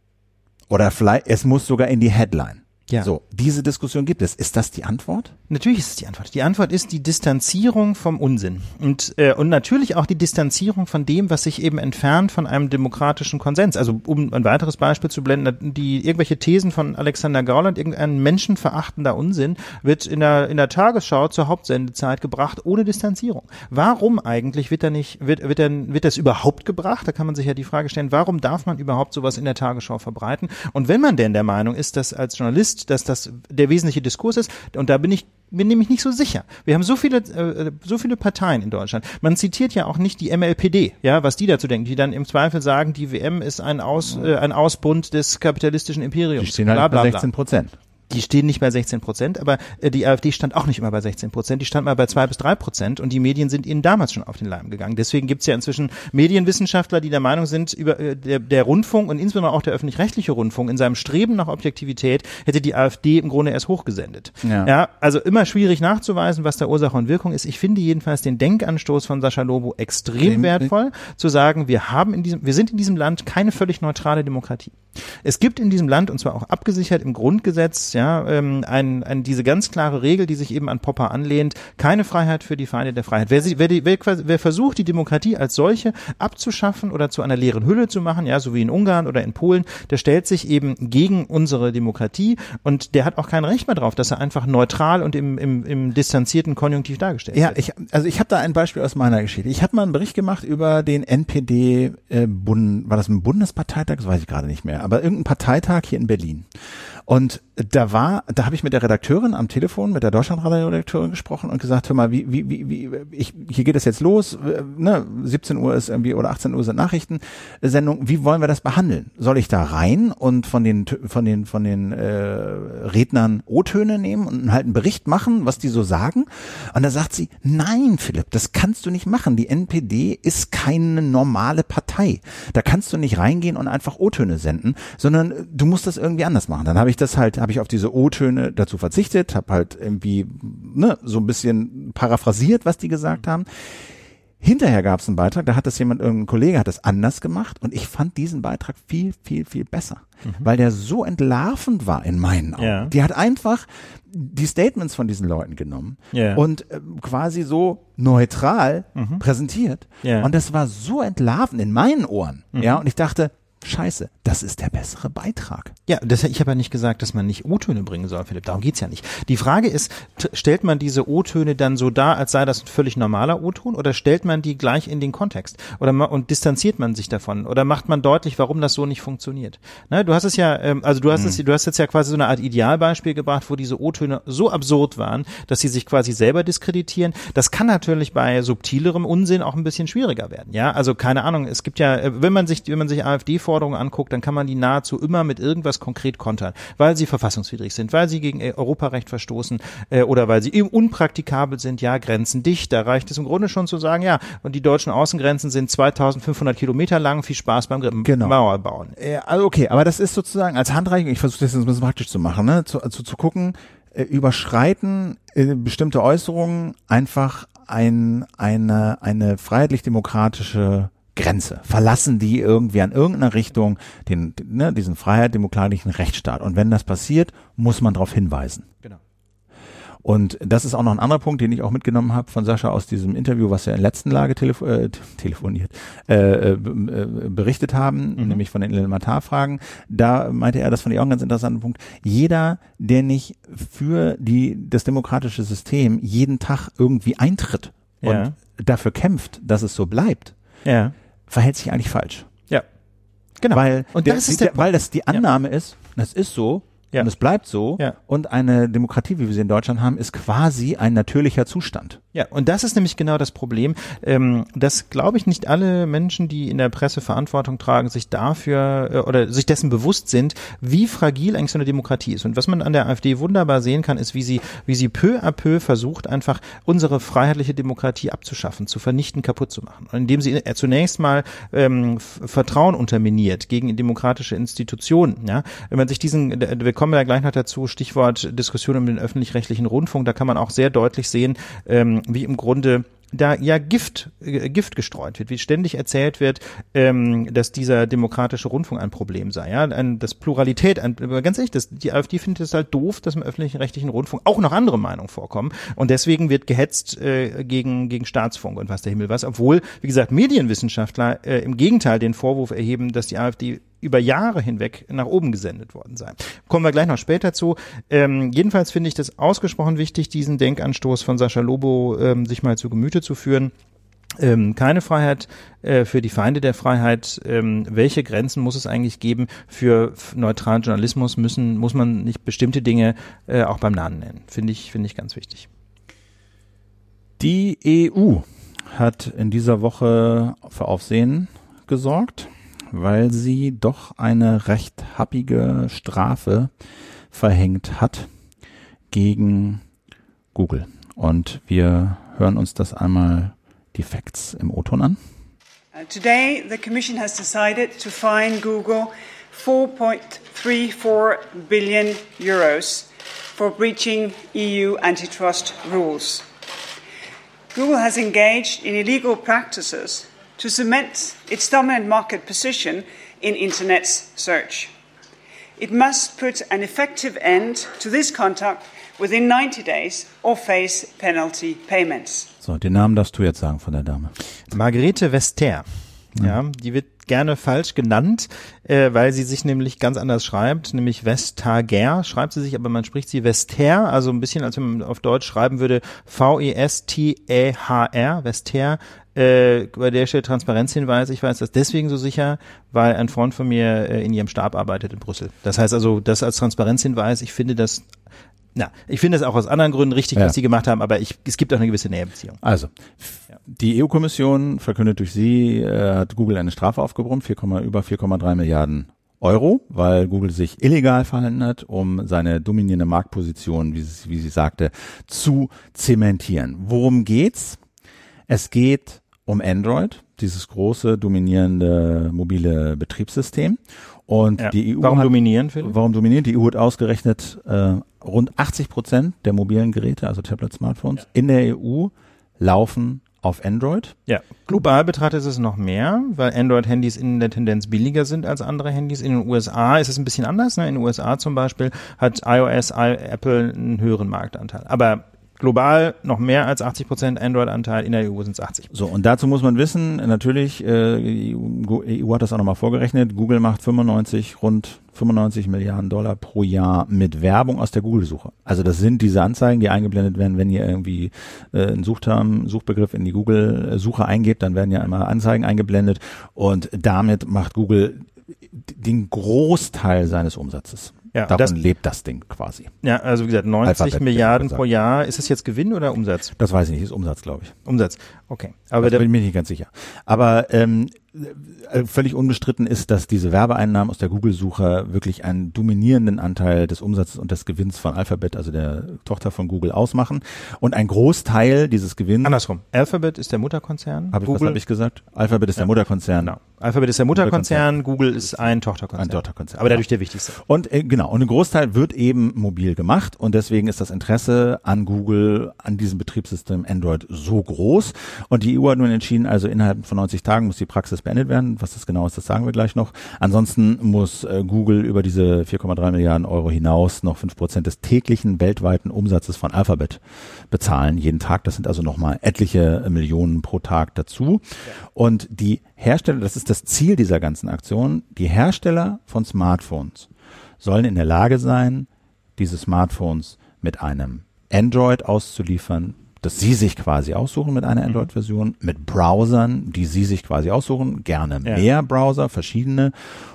Oder vielleicht, es muss sogar in die Headline. Ja. So, diese Diskussion gibt es. Ist das die Antwort? Natürlich ist es die Antwort. Die Antwort ist die Distanzierung vom Unsinn und äh, und natürlich auch die Distanzierung von dem, was sich eben entfernt von einem demokratischen Konsens. Also um ein weiteres Beispiel zu blenden, die irgendwelche Thesen von Alexander Gauland, irgendein menschenverachtender Unsinn, wird in der in der Tagesschau zur Hauptsendezeit gebracht ohne Distanzierung. Warum eigentlich wird da nicht wird wird denn wird das überhaupt gebracht? Da kann man sich ja die Frage stellen, warum darf man überhaupt sowas in der Tagesschau verbreiten? Und wenn man denn der Meinung ist, dass als Journalist, dass das der wesentliche Diskurs ist, und da bin ich bin nämlich nicht so sicher. Wir haben so viele äh, so viele Parteien in Deutschland. Man zitiert ja auch nicht die MLPD, ja, was die dazu denken, die dann im Zweifel sagen, die WM ist ein Aus äh, ein Ausbund des kapitalistischen Imperiums. Die stehen halt bei 16 Prozent. Die stehen nicht bei 16 Prozent, aber äh, die AfD stand auch nicht immer bei 16 Prozent. Die stand mal bei zwei bis drei Prozent und die Medien sind ihnen damals schon auf den Leim gegangen. Deswegen gibt's ja inzwischen Medienwissenschaftler, die der Meinung sind, über äh, der, der Rundfunk und insbesondere auch der öffentlich-rechtliche Rundfunk in seinem Streben nach Objektivität hätte die AfD im Grunde erst hochgesendet. Ja. ja also immer schwierig nachzuweisen, was da Ursache und Wirkung ist. Ich finde jedenfalls den Denkanstoß von Sascha Lobo extrem Extrem. wertvoll, zu sagen, wir haben in diesem, wir sind in diesem Land keine völlig neutrale Demokratie. Es gibt in diesem Land, und zwar auch abgesichert im Grundgesetz, ja, ähm, ein, ein, diese ganz klare Regel, die sich eben an Popper anlehnt, keine Freiheit für die Feinde der Freiheit. Wer, sie, wer, die, wer, wer versucht, die Demokratie als solche abzuschaffen oder zu einer leeren Hülle zu machen, ja, so wie in Ungarn oder in Polen, der stellt sich eben gegen unsere Demokratie und der hat auch kein Recht mehr drauf, dass er einfach neutral und im, im, im distanzierten Konjunktiv dargestellt Ja, wird. ich, also ich habe da ein Beispiel aus meiner Geschichte. Ich habe mal einen Bericht gemacht über den NPD, äh, Bund, war das ein Bundesparteitag? Das weiß ich gerade nicht mehr, aber irgendein Parteitag hier in Berlin. Und da war, da habe ich mit der Redakteurin am Telefon, mit der Deutschlandradio-Redakteurin gesprochen und gesagt, hör mal, wie, wie, wie, wie, ich, hier geht es jetzt los, ne, 17 Uhr ist irgendwie oder 18 Uhr sind Nachrichtensendung, wie wollen wir das behandeln? Soll ich da rein und von den, von den, von den äh, Rednern O-Töne nehmen und halt einen Bericht machen, was die so sagen? Und da sagt sie, nein, Philipp, das kannst du nicht machen. Die NPD ist keine normale Partei. Da kannst du nicht reingehen und einfach O-Töne senden, sondern du musst das irgendwie anders machen. Dann habe ich das halt habe ich auf diese O-Töne dazu verzichtet, habe halt irgendwie ne, so ein bisschen paraphrasiert, was die gesagt haben. Hinterher gab es einen Beitrag, da hat das jemand, irgendein Kollege hat das anders gemacht und ich fand diesen Beitrag viel, viel, viel besser, mhm. weil der so entlarvend war in meinen Augen. Ja. Die hat einfach die Statements von diesen Leuten genommen ja. und äh, quasi so neutral mhm. präsentiert. Ja. Und das war so entlarvend in meinen Ohren. Mhm. Ja, und ich dachte, Scheiße, das ist der bessere Beitrag. Ja, das, ich habe ja nicht gesagt, dass man nicht O-Töne bringen soll, Philipp. Darum geht's ja nicht. Die Frage ist, stellt man diese O-Töne dann so dar, als sei das ein völlig normaler O-Ton, oder stellt man die gleich in den Kontext? Oder und distanziert man sich davon? Oder macht man deutlich, warum das so nicht funktioniert? Ne, du hast es ja, ähm, also du hast hm. es, du hast jetzt ja quasi so eine Art Idealbeispiel gebracht, wo diese O-Töne so absurd waren, dass sie sich quasi selber diskreditieren. Das kann natürlich bei subtilerem Unsinn auch ein bisschen schwieriger werden. Ja, also keine Ahnung. Es gibt ja, äh, wenn man sich, wenn man sich AfD vor Forderungen anguckt, dann kann man die nahezu immer mit irgendwas konkret kontern, weil sie verfassungswidrig sind, weil sie gegen äh, Europarecht verstoßen äh, oder weil sie eben unpraktikabel sind, ja, Grenzen dicht. Da reicht es im Grunde schon zu sagen, ja, und die deutschen Außengrenzen sind 2500 Kilometer lang, viel Spaß beim genau. Mauerbauen. Äh, also okay, aber das ist sozusagen als Handreichung, ich versuche das jetzt ein bisschen praktisch zu machen, ne? zu, zu, zu gucken, äh, überschreiten äh, bestimmte Äußerungen einfach ein, eine, eine freiheitlich-demokratische Grenze? Verlassen die irgendwie an irgendeiner Richtung den, ne, diesen freiheitdemokratischen Rechtsstaat? Und wenn das passiert, muss man darauf hinweisen. Genau. Und das ist auch noch ein anderer Punkt, den ich auch mitgenommen habe von Sascha aus diesem Interview, was wir in letzten Lage telefo äh, telefoniert, äh, äh, berichtet haben, mhm. nämlich von den Elementarfragen. Da meinte er, das fand ich auch einen ganz interessanten Punkt. Jeder, der nicht für die, das demokratische System jeden Tag irgendwie eintritt und ja. dafür kämpft, dass es so bleibt, ja verhält sich eigentlich falsch. Ja. Genau. Weil, und das der, ist der, weil das die Annahme ja. ist, das ist so, ja. und es bleibt so. Ja. Und eine Demokratie, wie wir sie in Deutschland haben, ist quasi ein natürlicher Zustand. Ja, und das ist nämlich genau das Problem, ähm, dass, glaube ich, nicht alle Menschen, die in der Presse Verantwortung tragen, sich dafür äh, oder sich dessen bewusst sind, wie fragil eigentlich so eine Demokratie ist. Und was man an der AfD wunderbar sehen kann, ist, wie sie, wie sie peu à peu versucht, einfach unsere freiheitliche Demokratie abzuschaffen, zu vernichten, kaputt zu machen. Und indem sie äh, zunächst mal ähm, Vertrauen unterminiert gegen demokratische Institutionen. Ja, wenn man sich diesen, wir kommen ja gleich noch dazu, Stichwort Diskussion um den öffentlich-rechtlichen Rundfunk, da kann man auch sehr deutlich sehen, ähm, wie im Grunde da ja Gift, äh, Gift gestreut wird, wie ständig erzählt wird, ähm, dass dieser demokratische Rundfunk ein Problem sei. Ja, ein, das Pluralität, ein, ganz ehrlich, das, die AfD findet es halt doof, dass im öffentlichen rechtlichen Rundfunk auch noch andere Meinungen vorkommen. Und deswegen wird gehetzt äh, gegen, gegen Staatsfunk und was der Himmel was, obwohl, wie gesagt, Medienwissenschaftler äh, im Gegenteil den Vorwurf erheben, dass die AfD über Jahre hinweg nach oben gesendet worden sein. Kommen wir gleich noch später zu. Ähm, jedenfalls finde ich das ausgesprochen wichtig, diesen Denkanstoß von Sascha Lobo ähm, sich mal zu Gemüte zu führen. Ähm, keine Freiheit äh, für die Feinde der Freiheit. Ähm, welche Grenzen muss es eigentlich geben für neutralen Journalismus? Müssen muss man nicht bestimmte Dinge äh, auch beim Namen nennen? Finde ich finde ich ganz wichtig. Die EU hat in dieser Woche für Aufsehen gesorgt weil sie doch eine recht happige Strafe verhängt hat gegen Google. Und wir hören uns das einmal die Facts im O-Ton an. Uh, today, the Commission has decided to fine Google 4.34 billion euros for breaching EU antitrust rules. Google has engaged in illegal practices to cement its dominant market position in Internet search. It must put an effective end to this conduct within 90 days or face penalty payments. So, den Namen darfst du jetzt sagen von der Dame. Margarete Vester. Ja, die wird gerne falsch genannt, äh, weil sie sich nämlich ganz anders schreibt, nämlich Vestager schreibt sie sich, aber man spricht sie Vester, also ein bisschen als wenn man auf Deutsch schreiben würde V-E-S-T-E-H-R, Vester. Äh, bei der steht Transparenzhinweis. Ich weiß das deswegen so sicher, weil ein Freund von mir äh, in ihrem Stab arbeitet in Brüssel. Das heißt also, das als Transparenzhinweis, ich finde das na, ich finde es auch aus anderen Gründen richtig, Ja. was sie gemacht haben, aber ich, es gibt auch eine gewisse Nähebeziehung. Also, die EU-Kommission verkündet durch sie, äh, hat Google eine Strafe aufgebrummt, 4, über 4,3 Milliarden Euro, weil Google sich illegal verhalten hat, um seine dominierende Marktposition, wie sie, wie sie sagte, zu zementieren. Worum geht's? Es geht um Android, dieses große dominierende mobile Betriebssystem. Und Ja. die EU Warum hat, dominieren, Philipp? Warum dominieren? Die EU hat ausgerechnet äh, rund 80 Prozent der mobilen Geräte, also Tablets, Smartphones, in der EU laufen auf Android. Ja, global betrachtet ist es noch mehr, weil Android-Handys in der Tendenz billiger sind als andere Handys. In den USA ist es ein bisschen anders. Ne? In den USA zum Beispiel hat iOS, Apple einen höheren Marktanteil. Aber global noch mehr als 80 Prozent Android-Anteil, in der EU sind es 80. So, und dazu muss man wissen, natürlich, äh, EU EU hat das auch nochmal vorgerechnet, Google macht 95, rund 95 Milliarden Dollar pro Jahr mit Werbung aus der Google-Suche. Also das sind diese Anzeigen, die eingeblendet werden, wenn ihr irgendwie äh, einen Suchterm, Suchbegriff in die Google-Suche eingebt, dann werden ja immer Anzeigen eingeblendet und damit macht Google den Großteil seines Umsatzes. Ja, Davon das- lebt das Ding quasi. Ja, also wie gesagt, 90 Alphabet, Milliarden pro. Jahr. Ist das jetzt Gewinn oder Umsatz? Das weiß ich nicht, ist Umsatz, glaube ich. Umsatz. Okay. Aber da bin ich mir nicht ganz sicher. Aber ähm, äh, völlig unbestritten ist, dass diese Werbeeinnahmen aus der Google-Suche wirklich einen dominierenden Anteil des Umsatzes und des Gewinns von Alphabet, also der Tochter von Google, ausmachen. Und ein Großteil dieses Gewinns, andersrum. Alphabet ist der Mutterkonzern. hab ich, was habe ich gesagt? Alphabet ist der Mutterkonzern. Genau. Alphabet ist der Mutterkonzern, Google ist ein Tochterkonzern. Ein Tochterkonzern, Aber dadurch ja. der wichtigste. Und äh, genau, und ein Großteil wird eben mobil gemacht und deswegen ist das Interesse an Google, an diesem Betriebssystem Android so groß. Und die EU hat nun entschieden, also innerhalb von 90 Tagen muss die Praxis beendet werden. Was das genau ist, das sagen wir gleich noch. Ansonsten muss äh, Google über diese 4,3 Milliarden Euro hinaus noch 5 Prozent des täglichen weltweiten Umsatzes von Alphabet bezahlen, jeden Tag. Das sind also nochmal etliche äh, Millionen pro Tag dazu. Und die Hersteller, das ist das Ziel dieser ganzen Aktion, die Hersteller von Smartphones sollen in der Lage sein, diese Smartphones mit einem Android auszuliefern, das sie sich quasi aussuchen mit Mhm. einer Android-Version, mit Browsern, die sie sich quasi aussuchen, gerne Ja. mehr Browser, verschiedene.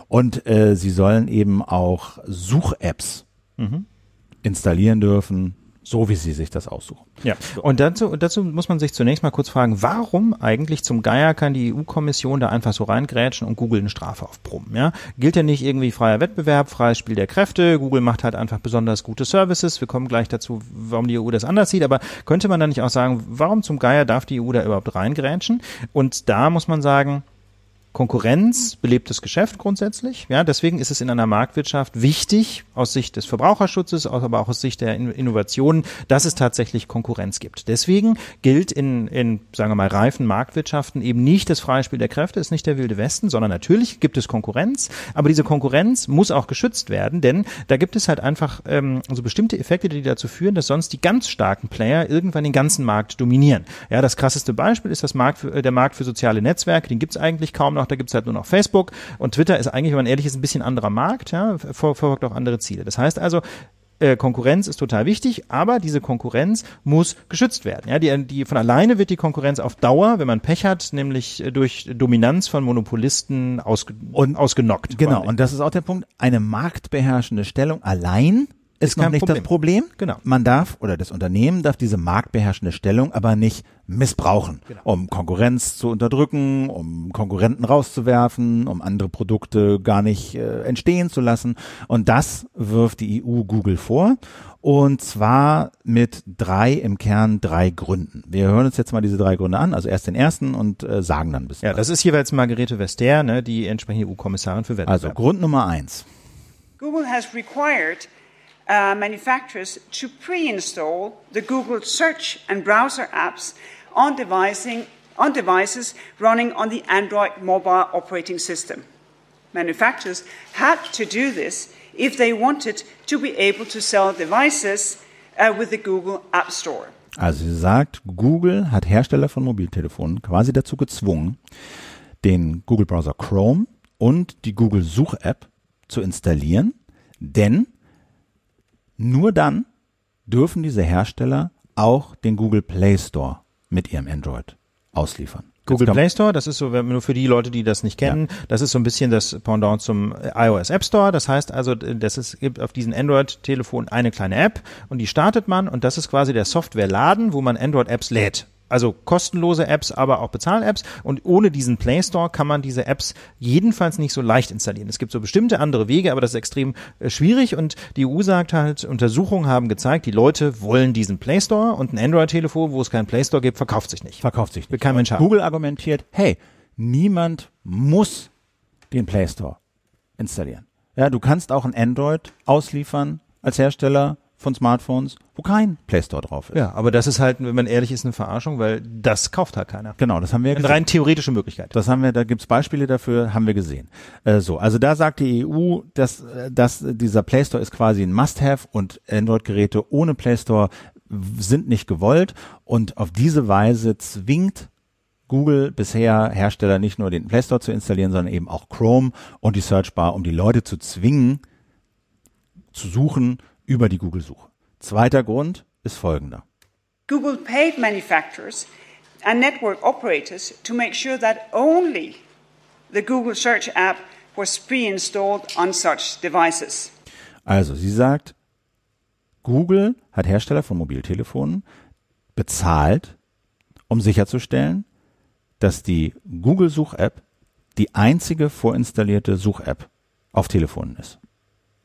Und äh, sie sollen eben auch Such-Apps Mhm. installieren dürfen, so wie sie sich das aussuchen. Ja, und dazu, dazu muss man sich zunächst mal kurz fragen, warum eigentlich zum Geier kann die EU-Kommission da einfach so reingrätschen und Google eine Strafe aufbrummen? Ja? Gilt ja nicht irgendwie freier Wettbewerb, freies Spiel der Kräfte, Google macht halt einfach besonders gute Services, wir kommen gleich dazu, warum die EU das anders sieht, aber könnte man da nicht auch sagen, warum zum Geier darf die EU da überhaupt reingrätschen? Und da muss man sagen, Konkurrenz belebt das Geschäft grundsätzlich. Ja, deswegen ist es in einer Marktwirtschaft wichtig, aus Sicht des Verbraucherschutzes, aber auch aus Sicht der In- Innovationen, dass es tatsächlich Konkurrenz gibt. Deswegen gilt in, in, sagen wir mal, reifen Marktwirtschaften eben nicht das freie Spiel der Kräfte, ist nicht der wilde Westen, sondern natürlich gibt es Konkurrenz, aber diese Konkurrenz muss auch geschützt werden, denn da gibt es halt einfach ähm, so bestimmte Effekte, die dazu führen, dass sonst die ganz starken Player irgendwann den ganzen Markt dominieren. Ja, das krasseste Beispiel ist das Markt für, äh, der Markt für soziale Netzwerke, den gibt's eigentlich kaum noch, da gibt's halt nur noch Facebook und Twitter ist eigentlich, wenn man ehrlich ist, ein bisschen anderer Markt, ja, ver verfolgt auch andere Ziele. Das heißt also, äh, Konkurrenz ist total wichtig, aber diese Konkurrenz muss geschützt werden. Ja, die, die von alleine wird die Konkurrenz auf Dauer, wenn man Pech hat, nämlich äh, durch Dominanz von Monopolisten ausge Und- ausgenockt. Genau, und das ist auch der Punkt. Eine marktbeherrschende Stellung allein ist, noch kein nicht das Problem. Problem. Genau. Man darf, oder das Unternehmen darf diese marktbeherrschende Stellung aber nicht missbrauchen, Genau. um Konkurrenz zu unterdrücken, um Konkurrenten rauszuwerfen, um andere Produkte gar nicht äh, entstehen zu lassen. Und das wirft die EU Google vor. Und zwar mit drei, im Kern drei Gründen. Wir hören uns jetzt mal diese drei Gründe an, also erst den ersten und äh, sagen dann ein bisschen. Ja, das ist jeweils Margarete Vester, ne, die entsprechende EU-Kommissarin für Wettbewerb. also Grund Nummer eins. Google has required uh, manufacturers to pre-install the Google search and browser apps on, devising, on devices running on the Android mobile operating system. Manufacturers had to do this if they wanted to be able to sell devices uh, with the Google App Store. Also sie sagt, Google hat Hersteller von Mobiltelefonen quasi dazu gezwungen, den Google Browser Chrome und die Google Such-App zu installieren, denn nur dann dürfen diese Hersteller auch den Google Play Store mit ihrem Android ausliefern. Google Play Store, das ist so, nur für die Leute, die das nicht kennen, das ist so ein bisschen das Pendant zum iOS App Store. Das heißt also, dass es gibt auf diesen Android-Telefon eine kleine App und die startet man und das ist quasi der Softwareladen, wo man Android-Apps lädt. Also kostenlose Apps, aber auch Bezahl-Apps. Und ohne diesen Play Store kann man diese Apps jedenfalls nicht so leicht installieren. Es gibt so bestimmte andere Wege, aber das ist extrem äh, schwierig. Und die EU sagt halt, Untersuchungen haben gezeigt, die Leute wollen diesen Play Store und ein Android-Telefon, wo es keinen Play Store gibt, verkauft sich nicht. verkauft sich Will nicht. kein Mensch haben. Google argumentiert, hey, niemand muss den Play Store installieren. Ja, du kannst auch ein Android ausliefern als Hersteller von Smartphones, wo kein Play Store drauf ist. Ja, aber das ist halt, wenn man ehrlich ist, eine Verarschung, weil das kauft halt keiner. Genau, das haben wir Eine rein theoretische Möglichkeit. Das haben wir, da gibt's Beispiele dafür, haben wir gesehen. Äh, so, also da sagt die EU, dass, äh, dass dieser Play Store ist quasi ein Must-Have und Android-Geräte ohne Play Store sind nicht gewollt und auf diese Weise zwingt Google bisher Hersteller nicht nur den Play Store zu installieren, sondern eben auch Chrome und die Searchbar, um die Leute zu zwingen, zu suchen über die Google-Suche. Zweiter Grund ist folgender. Google paid manufacturers and network operators to make sure that only the Google Search app was pre installed on such devices. Also, sie sagt, Google hat Hersteller von Mobiltelefonen bezahlt, um sicherzustellen, dass die Google-Such-App die einzige vorinstallierte Such-App auf Telefonen ist.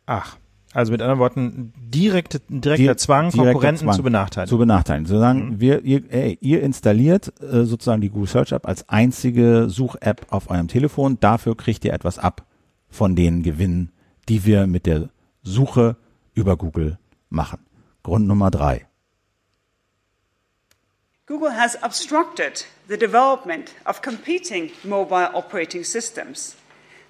Ach, also mit anderen Worten, direkte, direkter Die- Zwang, direkter Konkurrenten Zwang zu benachteiligen. Zu benachteiligen. Zu sagen, wir, ihr, ey, ihr installiert äh, sozusagen die Google Search App als einzige Such-App auf eurem Telefon. Dafür kriegt ihr etwas ab von den Gewinnen, die wir mit der Suche über Google machen. Grund Nummer drei. Google has obstructed the development of competing mobile operating systems.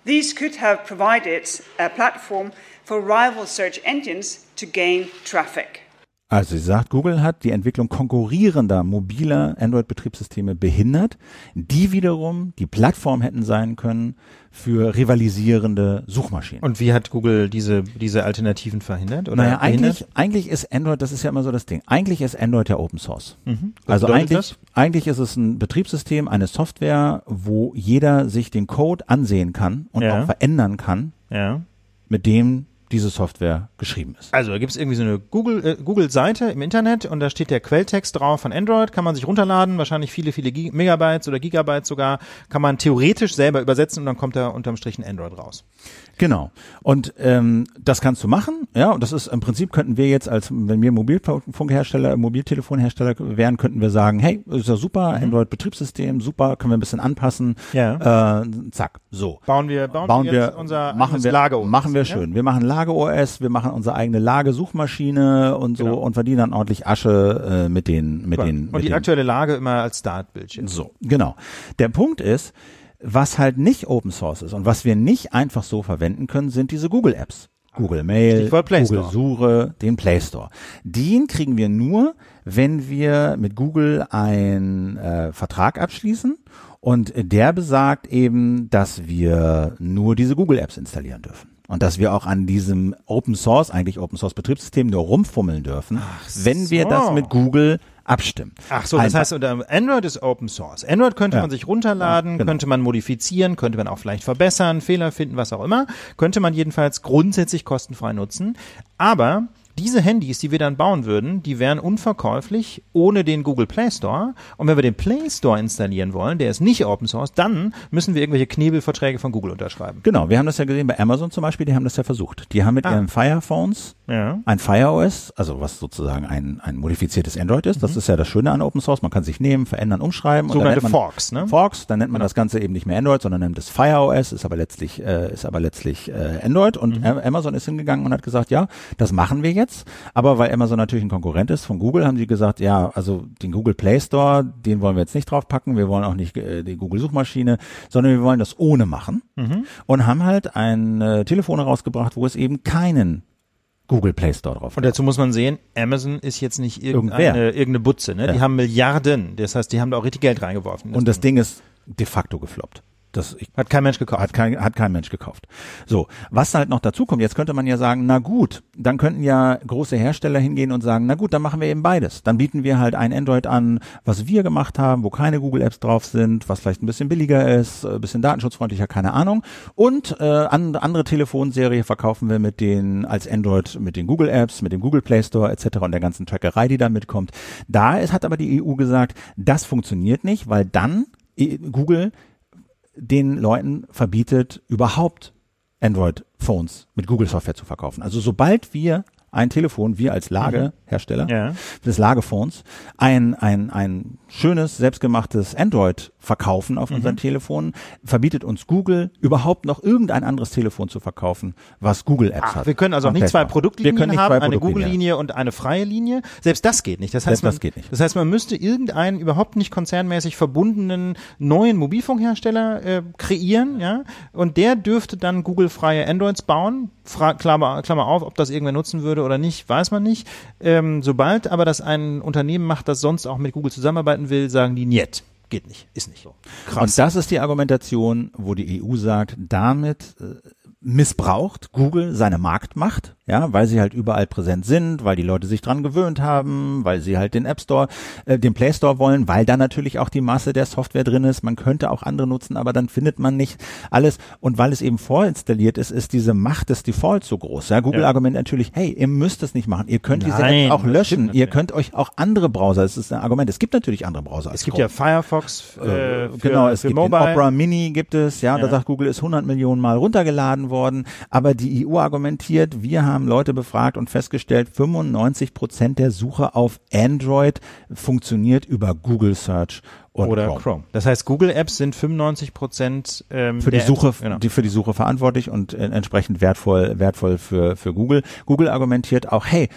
These could have provided a platform for rival search engines to gain traffic. Also sie sagt, Google hat die Entwicklung konkurrierender mobiler Android-Betriebssysteme behindert, die wiederum die Plattform hätten sein können für rivalisierende Suchmaschinen. Und wie hat Google diese, diese Alternativen verhindert? Oder Naja, behindert? eigentlich, eigentlich ist Android, das ist ja immer so das Ding, eigentlich ist Android ja Open Source. Also bedeutet eigentlich, das? eigentlich ist es ein Betriebssystem, eine Software, wo jeder sich den Code ansehen kann und Ja. auch verändern kann, Ja. mit dem diese Software geschrieben ist. Also da gibt es irgendwie so eine Google, äh, Google-Seite im Internet und da steht der Quelltext drauf von Android, kann man sich runterladen, wahrscheinlich viele, viele Gig Megabytes oder Gigabytes sogar, kann man theoretisch selber übersetzen und dann kommt da unterm Strich ein Android raus. Genau. Und ähm, das kannst du machen, ja. Und das ist im Prinzip könnten wir jetzt als wenn wir Mobilfunkhersteller, Mobiltelefonhersteller wären, könnten wir sagen, hey, ist ja super, Android-Betriebssystem, super, können wir ein bisschen anpassen. Ja. Äh, zack, so. Bauen wir, bauen, bauen wir, unser machen wir, Lager machen wir ja? schön. Wir machen Lage-OS, wir machen unsere eigene Lagesuchmaschine und so Genau. und verdienen dann ordentlich Asche äh, mit den, mit Super. den, mit und die den aktuelle Lage immer als Startbildschirm. so, genau. Der Punkt ist, was halt nicht Open Source ist und was wir nicht einfach so verwenden können, sind diese Google Apps. Google Mail, Google. Suche, den Play Store. Den kriegen wir nur, wenn wir mit Google einen äh, Vertrag abschließen und der besagt eben, dass wir nur diese Google Apps installieren dürfen. Und dass wir auch an diesem Open Source, eigentlich Open Source Betriebssystem nur rumfummeln dürfen, wenn wir so. das mit Google abstimmen. Ach so, das Einfach- heißt, Android ist Open Source. Android könnte Ja. man sich runterladen, Ja, genau. könnte man modifizieren, könnte man auch vielleicht verbessern, Fehler finden, was auch immer. Könnte man jedenfalls grundsätzlich kostenfrei nutzen. Aber diese Handys, die wir dann bauen würden, die wären unverkäuflich ohne den Google Play Store. Und wenn wir den Play Store installieren wollen, der ist nicht Open Source, dann müssen wir irgendwelche Knebelverträge von Google unterschreiben. Genau, wir haben das ja gesehen bei Amazon zum Beispiel, die haben das ja versucht. Die haben mit Ah. ihren Fire Phones Ja. ein Fire OS, also was sozusagen ein, ein modifiziertes Android ist. Das ist ja das Schöne an Open Source. Man kann sich nehmen, verändern, umschreiben. Mhm. Sogenannte Forks, ne? Forks, dann nennt man das Ganze eben nicht mehr Android, sondern nennt es Fire OS, ist aber letztlich, äh, ist aber letztlich äh, Android. Und Mhm. Am- Amazon ist hingegangen und hat gesagt, ja, das machen wir jetzt. Aber weil Amazon natürlich ein Konkurrent ist von Google, haben sie gesagt, ja, also den Google Play Store, den wollen wir jetzt nicht draufpacken. Wir wollen auch nicht äh, die Google Suchmaschine, sondern wir wollen das ohne machen. Mhm. Und haben halt ein äh, Telefon herausgebracht, wo es eben keinen Google Play Store drauf Und dazu muss man sehen, Amazon ist jetzt nicht irgendeine, Irgendwer. irgendeine Butze, ne? Die Ja. haben Milliarden. Das heißt, die haben da auch richtig Geld reingeworfen. Und das Ding ist de facto gefloppt. Das ich, Hat kein Mensch gekauft. hat kein, hat kein Mensch gekauft. So, was halt noch dazu kommt, jetzt könnte man ja sagen, na gut, dann könnten ja große Hersteller hingehen und sagen, na gut, dann machen wir eben beides. Dann bieten wir halt ein Android an, was wir gemacht haben, wo keine Google Apps drauf sind, was vielleicht ein bisschen billiger ist, ein bisschen datenschutzfreundlicher, keine Ahnung. Und äh, an, andere Telefonserie verkaufen wir mit den als Android mit den Google Apps, mit dem Google Play Store etc. und der ganzen Trackerei, die da mitkommt. Da ist, hat aber die EU gesagt, das funktioniert nicht, weil dann äh, Google den Leuten verbietet, überhaupt Android-Phones mit Google-Software zu verkaufen. Also sobald wir ein Telefon, wir als Lagehersteller Ja. des Lagephones, ein, ein, ein schönes, selbstgemachtes Android verkaufen auf unseren Telefonen, verbietet uns Google überhaupt noch irgendein anderes Telefon zu verkaufen, was Google Apps Ach, hat. wir können also auch nicht zwei. Produktlinien wir können nicht haben, zwei eine Google-Linie und eine freie Linie. Selbst das geht nicht. Das heißt, Selbst man, das geht nicht. Das heißt, man müsste irgendeinen überhaupt nicht konzernmäßig verbundenen neuen Mobilfunkhersteller äh, kreieren, ja, und der dürfte dann Google-freie Androids bauen. Fra Klammer, Klammer auf, ob das irgendwer nutzen würde oder nicht, weiß man nicht. Ähm, sobald aber das ein Unternehmen macht, das sonst auch mit Google zusammenarbeiten will, sagen die, niet, geht nicht, ist nicht so. Und das ist die Argumentation, wo die EU sagt, damit äh, missbraucht Google seine Marktmacht, ja, weil sie halt überall präsent sind, weil die Leute sich dran gewöhnt haben, weil sie halt den App Store, äh, den Play Store wollen, weil da natürlich auch die Masse der Software drin ist. Man könnte auch andere nutzen, aber dann findet man nicht alles. Und weil es eben vorinstalliert ist, ist diese Macht des Defaults so groß. Ja, Google Ja. argumentiert natürlich, hey, ihr müsst es nicht machen. Ihr könnt diese Nein, Apps auch das löschen. Ihr könnt euch auch andere Browser, das ist ein Argument. Es gibt natürlich andere Browser. Es gibt Chrome. ja Firefox äh, für, genau, es gibt Mobile. Opera Mini gibt es, ja, da Ja. sagt Google ist 100 Millionen Mal runtergeladen worden, aber die EU argumentiert, wir haben Leute befragt und festgestellt, 95 Prozent der Suche auf Android funktioniert über Google Search oder Chrome. Chrome. Das heißt, Google Apps sind 95 Prozent ähm, Für die Suche, genau. die für die Suche verantwortlich und äh, entsprechend wertvoll, wertvoll für, für Google. Google argumentiert auch, hey,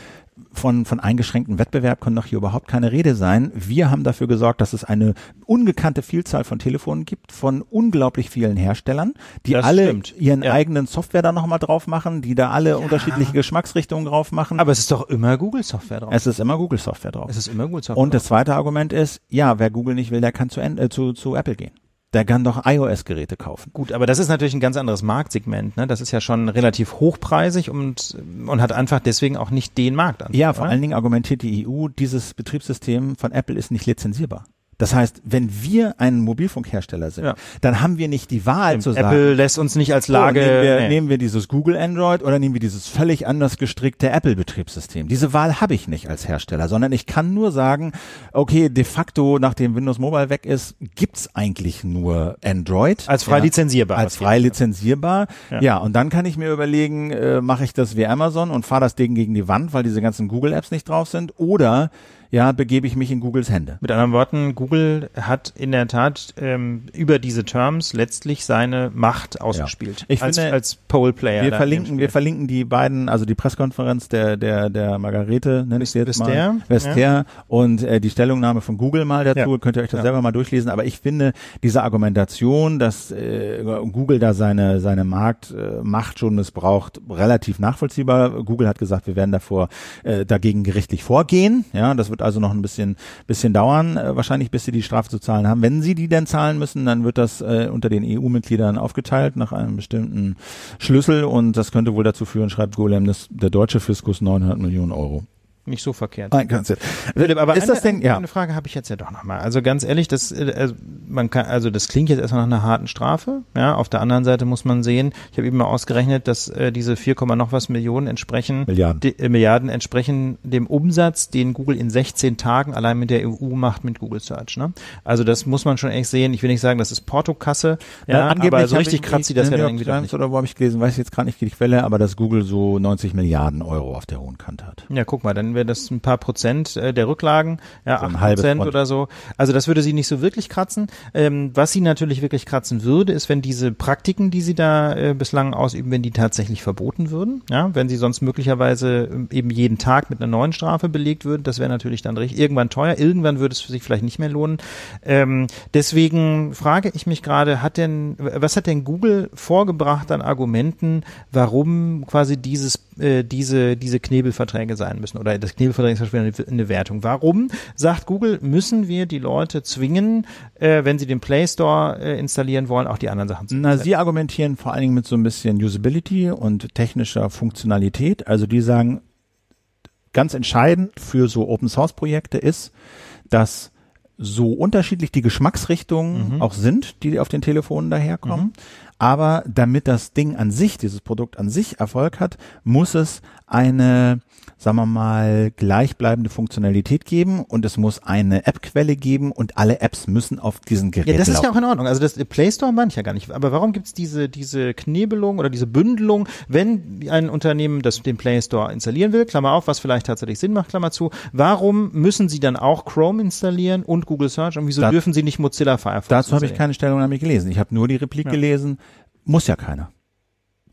von, von eingeschränktem Wettbewerb kann doch hier überhaupt keine Rede sein. Wir haben dafür gesorgt, dass es eine ungekannte Vielzahl von Telefonen gibt, von unglaublich vielen Herstellern, die Das alle stimmt. ihren Ja. eigenen Software da nochmal drauf machen, die da alle unterschiedliche Geschmacksrichtungen drauf machen. Aber es ist doch immer Google Software drauf. es ist immer Google Software drauf. Es ist immer Google Software. Und das zweite Argument ist, ja, wer Google nicht will, der kann zu, äh, zu, zu Apple gehen. Der kann doch iOS-Geräte kaufen. Gut, aber das ist natürlich ein ganz anderes Marktsegment. Ne? Das ist ja schon relativ hochpreisig und, und hat einfach deswegen auch nicht den Markt an. Ja, vor oder? allen Dingen argumentiert die EU, dieses Betriebssystem von Apple ist nicht lizenzierbar. Das heißt, wenn wir ein Mobilfunkhersteller sind, Ja. dann haben wir nicht die Wahl zu sagen, Apple lässt uns nicht als Lage. oh, nehmen, wir, nee. nehmen wir dieses Google Android oder nehmen wir dieses völlig anders gestrickte Apple Betriebssystem. Diese Wahl habe ich nicht als Hersteller, sondern ich kann nur sagen, okay, de facto, nachdem Windows Mobile weg ist, gibt's eigentlich nur Android. Als frei lizenzierbar, Als frei lizenzierbar. Ja. Ja. und dann kann ich mir überlegen, äh, mache ich das wie Amazon und fahre das Ding gegen die Wand, weil diese ganzen Google Apps nicht drauf sind oder ja, begebe ich mich in Googles Hände. Mit anderen Worten, Google hat in der Tat ähm, über diese Terms letztlich seine Macht ausgespielt. Ich als, finde, als Pole-Player. Wir da verlinken, wir verlinken die beiden, also die Pressekonferenz der der der Margarete, nenne ich sie jetzt Vestager, mal, Vestager und äh, die Stellungnahme von Google mal dazu. Ja. Könnt ihr euch das Ja. selber mal durchlesen. Aber ich finde diese Argumentation, dass äh, Google da seine seine Marktmacht schon missbraucht, relativ nachvollziehbar. Google hat gesagt, wir werden davor äh, dagegen gerichtlich vorgehen. Ja, das wird also noch ein bisschen bisschen dauern, äh, wahrscheinlich bis sie die Strafe zu zahlen haben. Wenn sie die denn zahlen müssen, dann wird das äh, unter den EU-Mitgliedern aufgeteilt nach einem bestimmten Schlüssel und das könnte wohl dazu führen, schreibt Golem, dass der deutsche Fiskus 900 Millionen Euro. Nicht so verkehrt. Nein, du. Philipp, aber ist eine, das denn, ja. eine Frage habe ich jetzt ja doch nochmal. Also ganz ehrlich, das, äh, also man kann, also das klingt jetzt erstmal nach einer harten Strafe. Ja, auf der anderen Seite muss man sehen, ich habe eben mal ausgerechnet, dass äh, diese 4, noch was Millionen entsprechen, Milliarden. Die, äh, Milliarden entsprechen dem Umsatz, den Google in 16 Tagen allein mit der EU macht mit Google Search. Ne? Also das muss man schon echt sehen. Ich will nicht sagen, das ist Portokasse, ja, aber so richtig ich kratzt sie das ja dann irgendwie doch nicht. Oder wo habe ich gelesen, weiß ich jetzt gerade nicht die Quelle, aber dass Google so 90 Milliarden Euro auf der hohen Kante hat. Ja, guck mal, dann wäre das ein paar Prozent äh, der Rücklagen, ja, So ein acht halbes Prozent Prozent. oder so. Also das würde sie nicht so wirklich kratzen. Ähm, was sie natürlich wirklich kratzen würde, ist, wenn diese Praktiken, die sie da äh, bislang ausüben, wenn die tatsächlich verboten würden. Ja, wenn sie sonst möglicherweise ähm, eben jeden Tag mit einer neuen Strafe belegt würden, das wäre natürlich dann richtig, irgendwann teuer. Irgendwann würde es für sich vielleicht nicht mehr lohnen. Ähm, deswegen frage ich mich gerade, hat denn, was hat denn Google vorgebracht an Argumenten, warum quasi dieses, äh, diese, diese Knebelverträge sein müssen oder das Knebelverdrängen ist eine, eine Wertung. Warum, sagt Google, müssen wir die Leute zwingen, äh, wenn sie den Play Store äh, installieren wollen, auch die anderen Sachen zu Na? Sie argumentieren vor allen Dingen mit so ein bisschen Usability und technischer Funktionalität. Also die sagen, ganz entscheidend für so Open Source Projekte ist, dass so unterschiedlich die Geschmacksrichtungen auch sind, die auf den Telefonen daherkommen. Aber damit das Ding an sich, dieses Produkt an sich Erfolg hat, muss es eine, sagen wir mal, gleichbleibende Funktionalität geben und es muss eine App-Quelle geben und alle Apps müssen auf diesen Geräten Ja, das ist ja laufen. auch in Ordnung. Also das Play Store meine ich ja gar nicht. Aber warum gibt's diese, diese Knebelung oder diese Bündelung, wenn ein Unternehmen das den Play Store installieren will, Klammer auf, was vielleicht tatsächlich Sinn macht, Klammer zu, warum müssen sie dann auch Chrome installieren und Google Search und wieso Da- dürfen sie nicht Mozilla Firefox Dazu habe ich keine Stellungnahme gelesen. Ich habe nur die Replik gelesen. Muss ja keiner.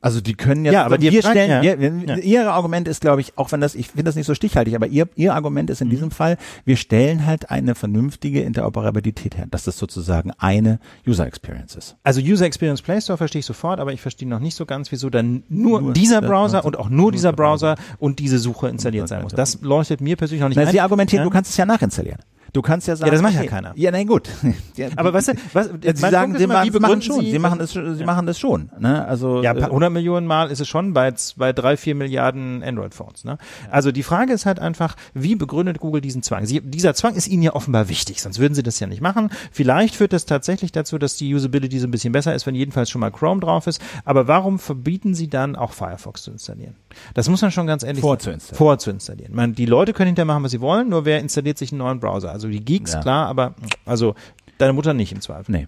Also die können jetzt, Ja, aber wir Frage- stellen, ja. Ja. ihr Argument ist, glaube ich, auch wenn das, ich finde das nicht so stichhaltig, aber ihr, ihr Argument Mhm. ist in diesem Fall, wir stellen halt eine vernünftige Interoperabilität her, dass das sozusagen eine User Experience ist. Also User Experience Play Store verstehe ich sofort, aber ich verstehe noch nicht so ganz, wieso dann nur, Nur dieser Browser und auch nur dieser Browser und diese Suche installiert sein muss. Das leuchtet mir persönlich noch nicht Na, ein. Sie argumentieren, Ja? du kannst es ja nachinstallieren. Du kannst ja sagen, das macht ja okay, keiner. Ja, nein, gut. Ja, Aber weißt du, was, Sie sagen, sie machen, machen schon. Sie, Sie machen es, sie machen es schon. Ne? Also Ja, äh, pa- 100 Millionen Mal ist es schon bei, bei drei, vier Milliarden Android-Phones. Ne? Also die Frage ist halt einfach, wie begründet Google diesen Zwang? Sie, dieser Zwang ist Ihnen ja offenbar wichtig, sonst würden Sie das ja nicht machen. Vielleicht führt das tatsächlich dazu, dass die Usability so ein bisschen besser ist, wenn jedenfalls schon mal Chrome drauf ist. Aber warum verbieten Sie dann auch Firefox zu installieren? Das muss man schon ganz ehrlich sagen. Vorzuinstallieren. Vorzuinstallieren. Man, die Leute können hinterher machen, was sie wollen, nur wer installiert sich einen neuen Browser? Also die Geeks, Ja. klar, aber also deine Mutter nicht im Zweifel. Nee.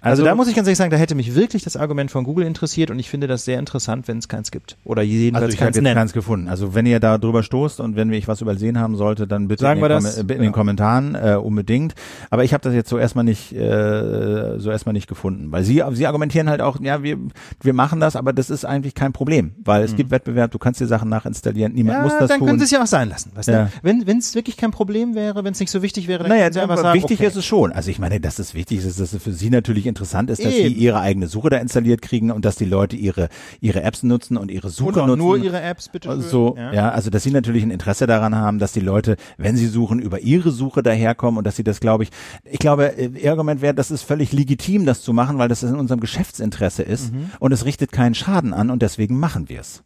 Also, Also- da muss ich ganz ehrlich sagen, da hätte mich wirklich das Argument von Google interessiert und ich finde das sehr interessant, wenn es keins gibt. Oder jedenfalls Also ich keins nennen. keins gefunden. Also wenn ihr da drüber stoßt und wenn ich was übersehen haben sollte, dann bitte Sagen in, den, wir das. Kommen- in Ja. den Kommentaren äh, unbedingt. Aber ich habe das jetzt so erstmal nicht äh, so erstmal nicht gefunden, weil sie sie argumentieren halt auch, ja wir wir machen das, aber das ist eigentlich kein Problem, weil es gibt Wettbewerb, du kannst dir Sachen nachinstallieren, niemand ja, muss das dann tun. können sie es ja auch sein lassen. Weißt Ja. du? Wenn wenn es wirklich kein Problem wäre, wenn es nicht so wichtig wäre, dann naja, können sie einfach sagen, wichtig okay. ist es schon. Also ich meine, dass es wichtig ist, dass es für Sie natürlich interessant ist, dass Eben. Sie Ihre eigene Suche da installiert kriegen und dass die Leute ihre ihre Apps nutzen und ihre Suche Und auch nutzen. nur ihre Apps, bitte schön. So, Ja. ja. also dass sie natürlich ein Interesse daran haben, dass die Leute, wenn sie suchen, über ihre Suche daherkommen und dass sie das, glaube ich, ich glaube, ihr Argument wäre, das ist völlig legitim, das zu machen, weil das in unserem Geschäftsinteresse ist Mhm. und es richtet keinen Schaden an und deswegen machen wir es.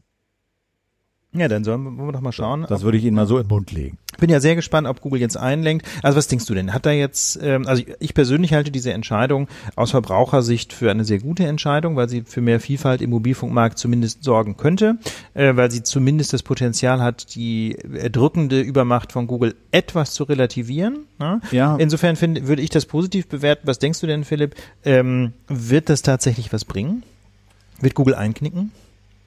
Ja, dann sollen wir, wollen wir doch mal schauen. Das würde ich Ihnen mal so in den Mund legen. Ich bin ja sehr gespannt, ob Google jetzt einlenkt. Also was denkst du denn? Hat da jetzt, ähm, also ich, ich persönlich halte diese Entscheidung aus Verbrauchersicht für eine sehr gute Entscheidung, weil sie für mehr Vielfalt im Mobilfunkmarkt zumindest sorgen könnte, äh, weil sie zumindest das Potenzial hat, die erdrückende Übermacht von Google etwas zu relativieren. Ne? Ja. Insofern finde, würde ich das positiv bewerten. Was denkst du denn, Philipp? Ähm, wird das tatsächlich was bringen? Wird Google einknicken?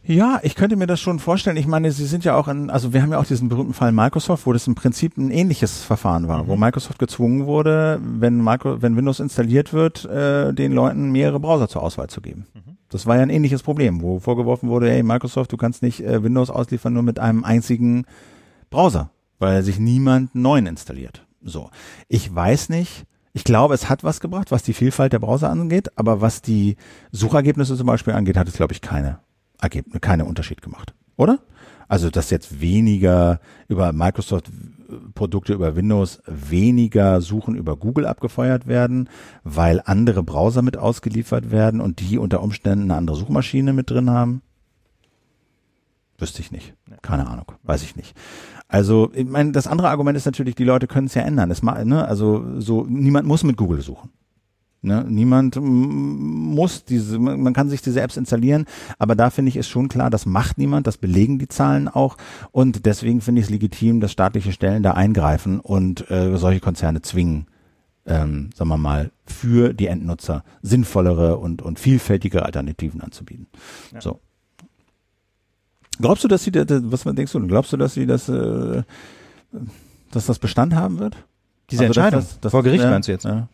Ja, ich könnte mir das schon vorstellen. Ich meine, Sie sind ja auch in, also wir haben ja auch diesen berühmten Fall Microsoft, wo das im Prinzip ein ähnliches Verfahren war, wo Microsoft gezwungen wurde, wenn, Micro, wenn Windows installiert wird, äh, den Leuten mehrere Browser zur Auswahl zu geben. Das war ja ein ähnliches Problem, wo vorgeworfen wurde, hey Microsoft, du kannst nicht äh, Windows ausliefern nur mit einem einzigen Browser, weil sich niemand neuen installiert. So. Ich weiß nicht, ich glaube, es hat was gebracht, was die Vielfalt der Browser angeht, aber was die Suchergebnisse zum Beispiel angeht, hat es, glaube ich, keine Ergebnisse, keine Unterschied gemacht. Oder? Also, dass jetzt weniger über Microsoft Produkte über Windows weniger Suchen über Google abgefeuert werden, weil andere Browser mit ausgeliefert werden und die unter Umständen eine andere Suchmaschine mit drin haben? Wüsste ich nicht. Keine Ahnung. Weiß ich nicht. Also, ich meine, das andere Argument ist natürlich, die Leute können es ja ändern. Es ne, also, so, niemand muss mit Google suchen. Ne? Niemand mm, muss diese, man kann sich diese Apps installieren, aber da finde ich ist schon klar, das macht niemand, das belegen die Zahlen auch und deswegen finde ich es legitim, dass staatliche Stellen da eingreifen und äh, solche Konzerne zwingen, ähm, sagen wir mal, für die Endnutzer sinnvollere und, und vielfältigere Alternativen anzubieten. So. Glaubst du, dass sie, was denkst du, glaubst du, dass sie das, äh, dass das Bestand haben wird? Diese Also, Entscheidung das- das- vor Gericht ja, meinst du jetzt? Ja.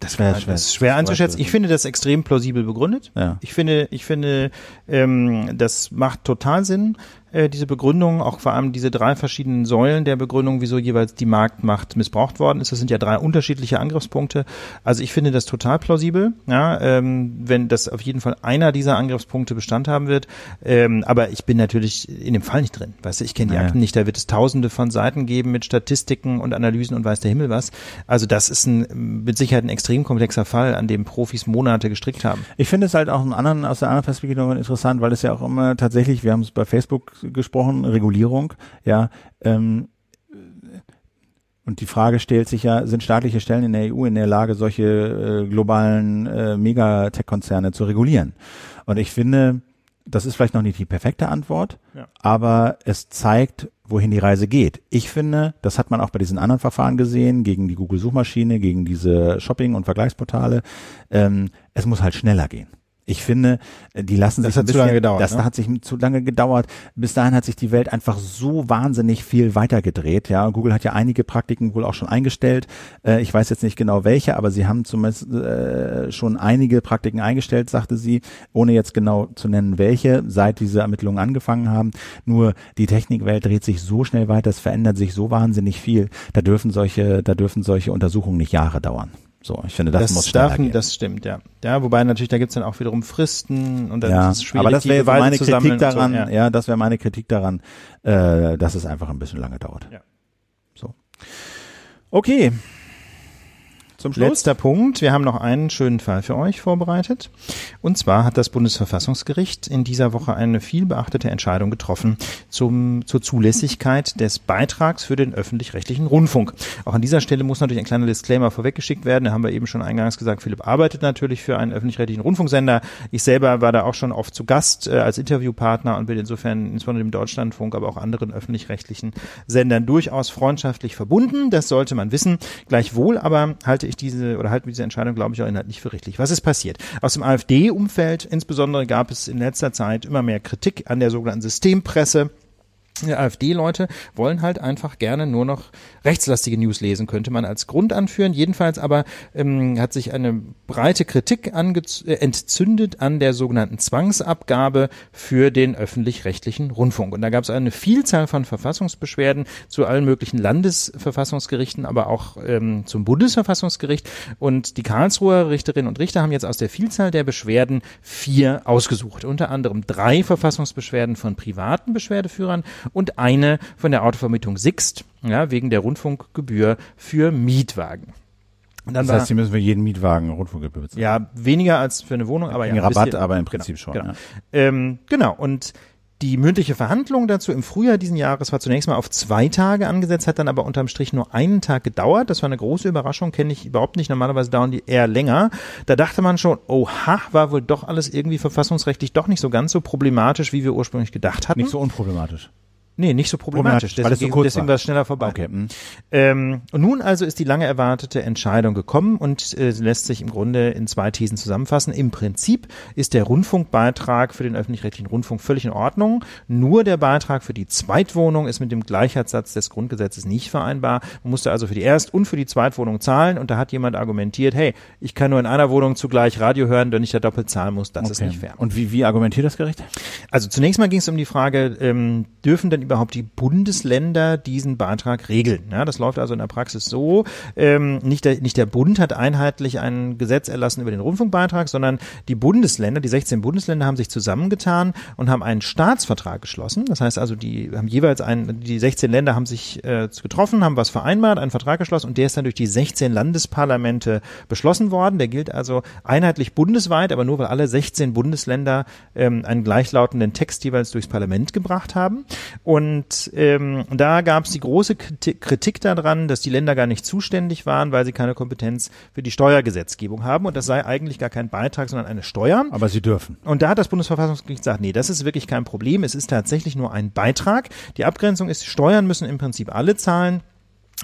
Das, wäre das schwer- ist schwer einzuschätzen. Ich finde das extrem plausibel begründet. Ja. Ich finde, ich finde, ähm, das macht total Sinn. Äh, diese Begründung, auch vor allem diese drei verschiedenen Säulen der Begründung, wieso jeweils die Marktmacht missbraucht worden ist. Das sind ja drei unterschiedliche Angriffspunkte. Also ich finde das total plausibel, ja, ähm, wenn das auf jeden Fall einer dieser Angriffspunkte Bestand haben wird. Ähm, aber ich bin natürlich in dem Fall nicht drin. Weißt du, ich kenne die Naja. Akten nicht. Da wird es tausende von Seiten geben mit Statistiken und Analysen und weiß der Himmel was. Also das ist ein, mit Sicherheit ein extrem komplexer Fall, an dem Profis Monate gestrickt haben. Ich finde es halt auch einen anderen, aus der anderen Perspektive interessant, weil es ja auch immer tatsächlich, wir haben es bei Facebook gesprochen, Regulierung, ja, ähm, und die Frage stellt sich ja, sind staatliche Stellen in der EU in der Lage, solche äh, globalen äh, Megatech-Konzerne zu regulieren? Und ich finde, das ist vielleicht noch nicht die perfekte Antwort, Ja. aber es zeigt, wohin die Reise geht. Ich finde, das hat man auch bei diesen anderen Verfahren gesehen, gegen die Google-Suchmaschine, gegen diese Shopping- und Vergleichsportale. Ähm, es muss halt schneller gehen. Ich finde, äh, die lassen Das sich hat ein zu bisschen, lange gedauert, Das ne? hat sich zu lange gedauert. Bis dahin hat sich die Welt einfach so wahnsinnig viel weitergedreht. Ja, Google hat ja einige Praktiken wohl auch schon eingestellt. Äh, ich weiß jetzt nicht genau welche, aber sie haben zumindest äh, schon einige Praktiken eingestellt, sagte sie, ohne jetzt genau zu nennen welche, seit diese Ermittlungen angefangen haben. Nur die Technikwelt dreht sich so schnell weiter, es verändert sich so wahnsinnig viel. Da dürfen solche, da dürfen solche Untersuchungen nicht Jahre dauern. So, ich finde, das, muss schneller darf, gehen. das stimmt, ja. Ja, wobei natürlich, da gibt's dann auch wiederum Fristen und dann ja, ist es schwierig, aber das wäre meine Kritik so, daran, ja. ja. das wäre meine Kritik daran, äh, dass es einfach ein bisschen lange dauert. Ja. So. Okay. Zum Schluss. Letzter Punkt. Wir haben noch einen schönen Fall für euch vorbereitet. Und zwar hat das Bundesverfassungsgericht in dieser Woche eine viel beachtete Entscheidung getroffen zum, zur Zulässigkeit des Beitrags für den öffentlich-rechtlichen Rundfunk. Auch an dieser Stelle muss natürlich ein kleiner Disclaimer vorweggeschickt werden. Da haben wir eben schon eingangs gesagt, Philipp arbeitet natürlich für einen öffentlich-rechtlichen Rundfunksender. Ich selber war da auch schon oft zu Gast äh, als Interviewpartner und bin insofern insbesondere dem Deutschlandfunk, aber auch anderen öffentlich-rechtlichen Sendern durchaus freundschaftlich verbunden. Das sollte man wissen. Gleichwohl aber halte ich diese oder halten wir diese Entscheidung, glaube ich, auch inhaltlich für richtig. Was ist passiert? Aus dem AfD-Umfeld insbesondere gab es in letzter Zeit immer mehr Kritik an der sogenannten Systempresse. AfD-Leute wollen halt einfach gerne nur noch rechtslastige News lesen, könnte man als Grund anführen. Jedenfalls aber ähm, hat sich eine breite Kritik äh, entzündet an der sogenannten Zwangsabgabe für den öffentlich-rechtlichen Rundfunk. Und da gab es eine Vielzahl von Verfassungsbeschwerden zu allen möglichen Landesverfassungsgerichten, aber auch ähm, zum Bundesverfassungsgericht. Und die Karlsruher Richterinnen und Richter haben jetzt aus der Vielzahl der Beschwerden vier ausgesucht. Unter anderem drei Verfassungsbeschwerden von privaten Beschwerdeführern und eine von der Autovermietung Sixt, ja, wegen der Rundfunkgebühr für Mietwagen. Das heißt, sie müssen für jeden Mietwagen Rundfunkgebühr bezahlen. ja, weniger als für eine Wohnung, aber ja. Ein Rabatt, bisschen. aber im Prinzip schon. Genau. Ja. Ähm, genau. Und die mündliche Verhandlung dazu im Frühjahr diesen Jahres war zunächst mal auf zwei Tage angesetzt, hat dann aber unterm Strich nur einen Tag gedauert. Das war eine große Überraschung, kenne ich überhaupt nicht. Normalerweise dauern die eher länger. Da dachte man schon, oha, war wohl doch alles irgendwie verfassungsrechtlich doch nicht so ganz so problematisch, wie wir ursprünglich gedacht hatten. Nicht so unproblematisch. Nee, nicht so problematisch. Es so Deswegen, kurz deswegen war. es schneller vorbei. Okay. hm. Ähm, und nun also ist die lange erwartete Entscheidung gekommen und äh, lässt sich im Grunde in zwei Thesen zusammenfassen. Im Prinzip ist der Rundfunkbeitrag für den öffentlich-rechtlichen Rundfunk völlig in Ordnung. Nur der Beitrag für die Zweitwohnung ist mit dem Gleichheitssatz des Grundgesetzes nicht vereinbar. Man musste also für die Erst- und für die Zweitwohnung zahlen und da hat jemand argumentiert, hey, ich kann nur in einer Wohnung zugleich Radio hören, wenn ich da doppelt zahlen muss, das ist Okay. nicht fair. Und wie, wie argumentiert das Gericht? Also zunächst mal ging es um die Frage, ähm, dürfen denn überhaupt die Bundesländer diesen Beitrag regeln? Ja, das läuft also in der Praxis so, ähm, nicht, der, nicht der Bund hat einheitlich ein Gesetz erlassen über den Rundfunkbeitrag, sondern die Bundesländer, die 16 Bundesländer haben sich zusammengetan und haben einen Staatsvertrag geschlossen. Das heißt also, die haben jeweils einen, die 16 Länder haben sich äh, getroffen, haben was vereinbart, einen Vertrag geschlossen und der ist dann durch die 16 Landesparlamente beschlossen worden. Der gilt also einheitlich bundesweit, aber nur weil alle 16 Bundesländer ähm, einen gleichlautenden Text jeweils durchs Parlament gebracht haben. Ähm, da gab es die große Kriti- Kritik daran, dass die Länder gar nicht zuständig waren, weil sie keine Kompetenz für die Steuergesetzgebung haben. Und das sei eigentlich gar kein Beitrag, sondern eine Steuer. Aber sie dürfen. Und da hat das Bundesverfassungsgericht gesagt, nee, das ist wirklich kein Problem. Es ist tatsächlich nur ein Beitrag. Die Abgrenzung ist, Steuern müssen im Prinzip alle zahlen.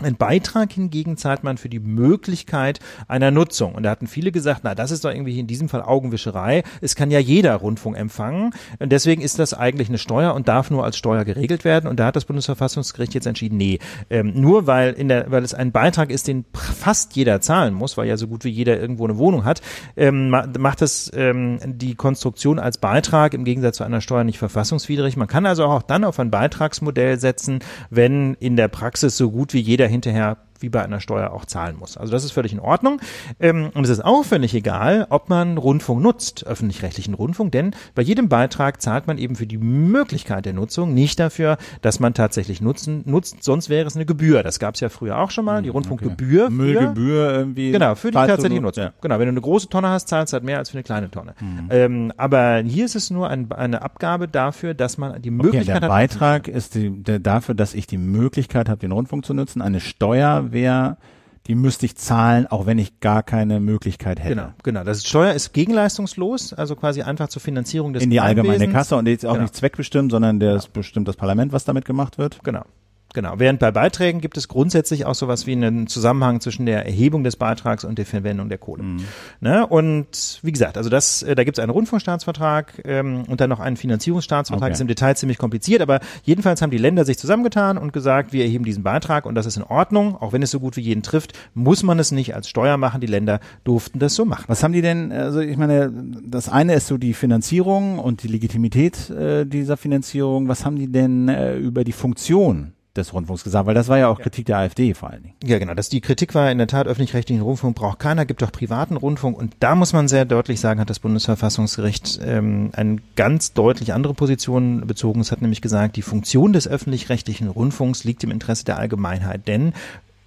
Ein Beitrag hingegen zahlt man für die Möglichkeit einer Nutzung. Und da hatten viele gesagt, na, das ist doch irgendwie in diesem Fall Augenwischerei. Es kann ja jeder Rundfunk empfangen. Und deswegen ist das eigentlich eine Steuer und darf nur als Steuer geregelt werden. Und da hat das Bundesverfassungsgericht jetzt entschieden, nee, ähm, nur weil in der, weil es ein Beitrag ist, den fast jeder zahlen muss, weil ja so gut wie jeder irgendwo eine Wohnung hat, ähm, macht es ähm, die Konstruktion als Beitrag im Gegensatz zu einer Steuer nicht verfassungswidrig. Man kann also auch dann auf ein Beitragsmodell setzen, wenn in der Praxis so gut wie jeder hinterher wie bei einer Steuer auch zahlen muss. Also das ist völlig in Ordnung. Ähm, und es ist auch völlig egal, ob man Rundfunk nutzt, öffentlich-rechtlichen Rundfunk, denn bei jedem Beitrag zahlt man eben für die Möglichkeit der Nutzung, nicht dafür, dass man tatsächlich nutzen, nutzt, sonst wäre es eine Gebühr. Das gab es ja früher auch schon mal, die hm, Rundfunkgebühr. Okay. Müllgebühr irgendwie. Genau, für die tatsächliche Nutzung. Ja. Genau, wenn du eine große Tonne hast, zahlst du halt mehr als für eine kleine Tonne. Mhm. Ähm, aber hier ist es nur ein, eine Abgabe dafür, dass man die Möglichkeit okay, der hat. Der Beitrag ist die, der, dafür, dass ich die Möglichkeit habe, den Rundfunk zu nutzen. Eine Steuer wäre, die müsste ich zahlen, auch wenn ich gar keine Möglichkeit hätte. Genau, genau. Das ist Steuer ist gegenleistungslos, also quasi einfach zur Finanzierung des In die allgemeine Kasse und jetzt auch genau. nicht zweckbestimmt, sondern der genau. bestimmt das Parlament, was damit gemacht wird. Genau. Genau. Während bei Beiträgen gibt es grundsätzlich auch sowas wie einen Zusammenhang zwischen der Erhebung des Beitrags und der Verwendung der Kohle. Mhm. Ne? Und wie gesagt, also das, äh, da gibt es einen Rundfunkstaatsvertrag ähm, und dann noch einen Finanzierungsstaatsvertrag. Okay. Ist im Detail ziemlich kompliziert, aber jedenfalls haben die Länder sich zusammengetan und gesagt, wir erheben diesen Beitrag und das ist in Ordnung. Auch wenn es so gut wie jeden trifft, muss man es nicht als Steuer machen. Die Länder durften das so machen. Was haben die denn? Also ich meine, das eine ist so die Finanzierung und die Legitimität äh, dieser Finanzierung. Was haben die denn äh, über die Funktion des Rundfunks gesagt, weil das war ja auch ja. Kritik der AfD vor allen Dingen. Ja, genau. Das, die Kritik war in der Tat, öffentlich-rechtlichen Rundfunk braucht keiner, gibt doch privaten Rundfunk. Und da muss man sehr deutlich sagen, hat das Bundesverfassungsgericht ähm, eine ganz deutlich andere Position bezogen. Es hat nämlich gesagt, die Funktion des öffentlich-rechtlichen Rundfunks liegt im Interesse der Allgemeinheit. Denn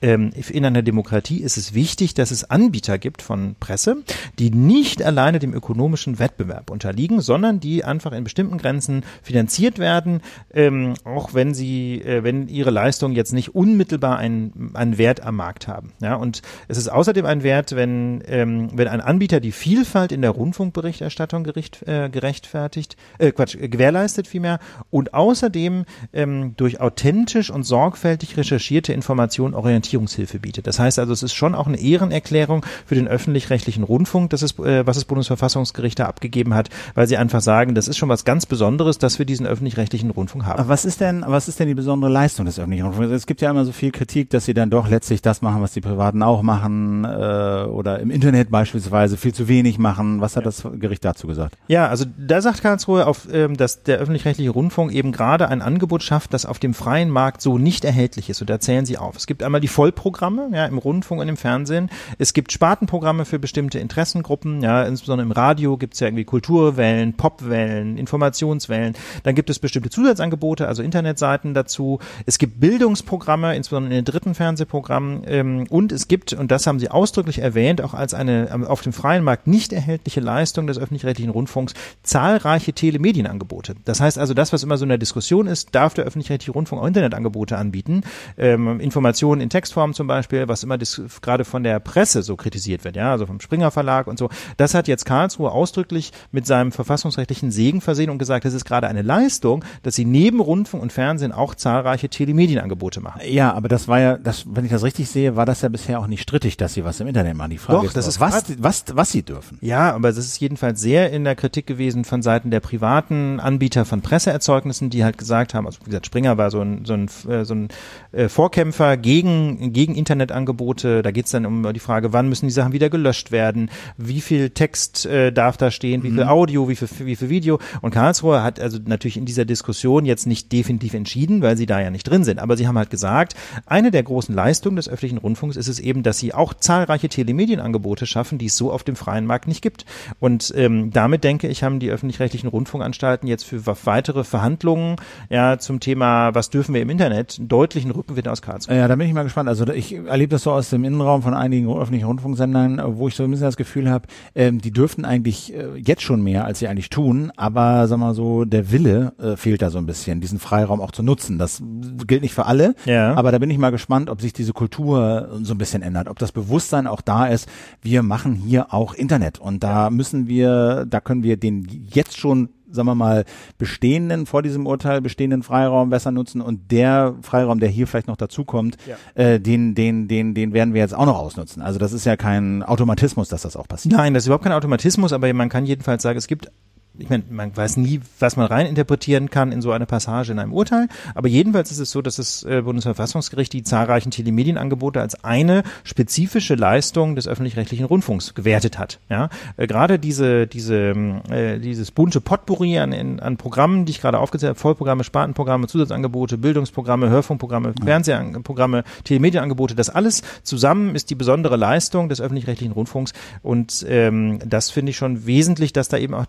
ähm, in einer Demokratie ist es wichtig, dass es Anbieter gibt von Presse, die nicht alleine dem ökonomischen Wettbewerb unterliegen, sondern die einfach in bestimmten Grenzen finanziert werden, ähm, auch wenn sie, äh, wenn ihre Leistungen jetzt nicht unmittelbar einen, einen Wert am Markt haben. Ja, und es ist außerdem ein Wert, wenn, ähm, wenn ein Anbieter die Vielfalt in der Rundfunkberichterstattung gericht, äh, gerechtfertigt, äh, Quatsch, gewährleistet vielmehr und außerdem ähm, durch authentisch und sorgfältig recherchierte Informationen orientiert Orientierungshilfe bietet. Das heißt also, es ist schon auch eine Ehrenerklärung für den öffentlich-rechtlichen Rundfunk, das ist, äh, was das Bundesverfassungsgericht da abgegeben hat, weil sie einfach sagen, das ist schon was ganz Besonderes, dass wir diesen öffentlich-rechtlichen Rundfunk haben. Aber was ist denn, was ist denn die besondere Leistung des öffentlichen Rundfunks? Es gibt ja immer so viel Kritik, dass sie dann doch letztlich das machen, was die Privaten auch machen, äh, oder im Internet beispielsweise viel zu wenig machen. Was hat das Gericht dazu gesagt? Ja, also da sagt Karlsruhe, auf, ähm, dass der öffentlich-rechtliche Rundfunk eben gerade ein Angebot schafft, das auf dem freien Markt so nicht erhältlich ist. Und da zählen sie auf. Es gibt einmal die Vollprogramme, ja, im Rundfunk und im Fernsehen. Es gibt Spartenprogramme für bestimmte Interessengruppen, ja, insbesondere im Radio gibt es ja irgendwie Kulturwellen, Popwellen, Informationswellen. Dann gibt es bestimmte Zusatzangebote, also Internetseiten dazu. Es gibt Bildungsprogramme, insbesondere in den dritten Fernsehprogrammen. Ähm, und es gibt, und das haben Sie ausdrücklich erwähnt, auch als eine ähm, auf dem freien Markt nicht erhältliche Leistung des öffentlich-rechtlichen Rundfunks, zahlreiche Telemedienangebote. Das heißt also, das, was immer so in der Diskussion ist, darf der öffentlich-rechtliche Rundfunk auch Internetangebote anbieten, ähm, Informationen in Text Textform zum Beispiel, was immer gerade von der Presse so kritisiert wird, ja, also vom Springer Verlag und so. Das hat jetzt Karlsruhe ausdrücklich mit seinem verfassungsrechtlichen Segen versehen und gesagt, das ist gerade eine Leistung, dass sie neben Rundfunk und Fernsehen auch zahlreiche Telemedienangebote machen. Ja, aber das war ja, das, wenn ich das richtig sehe, war das ja bisher auch nicht strittig, dass sie was im Internet machen. Die Frage Doch, ist, das ist was, was, was sie dürfen. Ja, aber das ist jedenfalls sehr in der Kritik gewesen von Seiten der privaten Anbieter von Presseerzeugnissen, die halt gesagt haben, also wie gesagt, Springer war so ein, so ein, äh, so ein äh, Vorkämpfer gegen gegen Internetangebote. Da geht es dann um die Frage, wann müssen die Sachen wieder gelöscht werden, wie viel Text äh, darf da stehen, wie viel mhm. Audio, wie viel, wie viel Video. Und Karlsruhe hat also natürlich in dieser Diskussion jetzt nicht definitiv entschieden, weil sie da ja nicht drin sind. Aber sie haben halt gesagt, eine der großen Leistungen des öffentlichen Rundfunks ist es eben, dass sie auch zahlreiche Telemedienangebote schaffen, die es so auf dem freien Markt nicht gibt. Und ähm, damit denke ich, haben die öffentlich-rechtlichen Rundfunkanstalten jetzt für weitere Verhandlungen ja zum Thema, was dürfen wir im Internet, deutlichen Rückenwind aus Karlsruhe. Ja, da bin ich mal gespannt. Also ich erlebe das so aus dem Innenraum von einigen öffentlichen Rundfunksendern, wo ich so ein bisschen das Gefühl habe, ähm, die dürften eigentlich äh, jetzt schon mehr, als sie eigentlich tun, aber sag mal so, der Wille äh, fehlt da so ein bisschen, diesen Freiraum auch zu nutzen. Das gilt nicht für alle, ja. aber da bin ich mal gespannt, ob sich diese Kultur so ein bisschen ändert, ob das Bewusstsein auch da ist, wir machen hier auch Internet und da müssen wir, da können wir den jetzt schon sagen wir mal, bestehenden, vor diesem Urteil bestehenden Freiraum besser nutzen und der Freiraum, der hier vielleicht noch dazukommt, Ja. äh, den, den, den, den werden wir jetzt auch noch ausnutzen. Also das ist ja kein Automatismus, dass das auch passiert. Nein, das ist überhaupt kein Automatismus, aber man kann jedenfalls sagen, es gibt ich meine, man weiß nie, was man reininterpretieren kann in so eine Passage in einem Urteil, aber jedenfalls ist es so, dass das äh, Bundesverfassungsgericht die zahlreichen Telemedienangebote als eine spezifische Leistung des öffentlich-rechtlichen Rundfunks gewertet hat. Ja, äh, gerade diese, diese, ähm, äh, dieses bunte Potpourri an, in, an Programmen, die ich gerade aufgezählt habe, Vollprogramme, Spartenprogramme, Zusatzangebote, Bildungsprogramme, Hörfunkprogramme, Fernsehprogramme, Telemedienangebote, das alles zusammen ist die besondere Leistung des öffentlich-rechtlichen Rundfunks. Und ähm, das finde ich schon wesentlich, dass da eben auch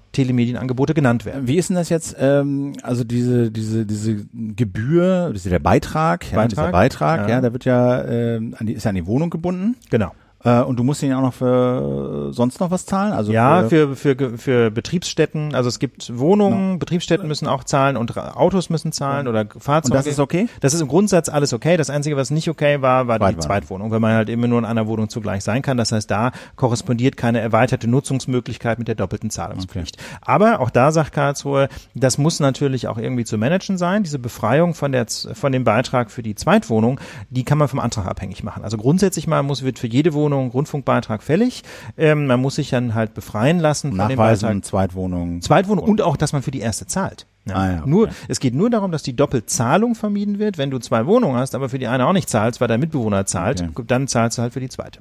Telemedienangebote genannt werden. Wie ist denn das jetzt? Ähm, also diese diese diese Gebühr, das ist ja der Beitrag, ja, Beitrag, dieser Beitrag, ja. ja, der wird ja ähm, an die, ist ja an die Wohnung gebunden. Genau. Äh, und du musst ihn auch noch für sonst noch was zahlen? Also Ja, für, für, für Betriebsstätten, also es gibt Wohnungen, Betriebsstätten müssen auch zahlen und Autos müssen zahlen oder Fahrzeuge. Und das ist okay? Das ist im Grundsatz alles okay. Das Einzige, was nicht okay war, war die Zweitwohnung. Zweitwohnung, weil man halt immer nur in einer Wohnung zugleich sein kann. Das heißt, da korrespondiert keine erweiterte Nutzungsmöglichkeit mit der doppelten Zahlungspflicht. Aber auch da sagt Karlsruhe, das muss natürlich auch irgendwie zu managen sein. Diese Befreiung von, der, von dem Beitrag für die Zweitwohnung, die kann man vom Antrag abhängig machen. Also grundsätzlich mal muss, wird für jede Wohnung Rundfunkbeitrag fällig. Ähm, man muss sich dann halt befreien lassen von dem Beitrag. Zweitwohnung. Zweitwohnung und auch, dass man für die erste zahlt. Ja. Ah ja, okay. Nur, es geht nur darum, dass die Doppelzahlung vermieden wird. Wenn du zwei Wohnungen hast, aber für die eine auch nicht zahlst, weil dein Mitbewohner zahlt, Okay. dann zahlst du halt für die zweite.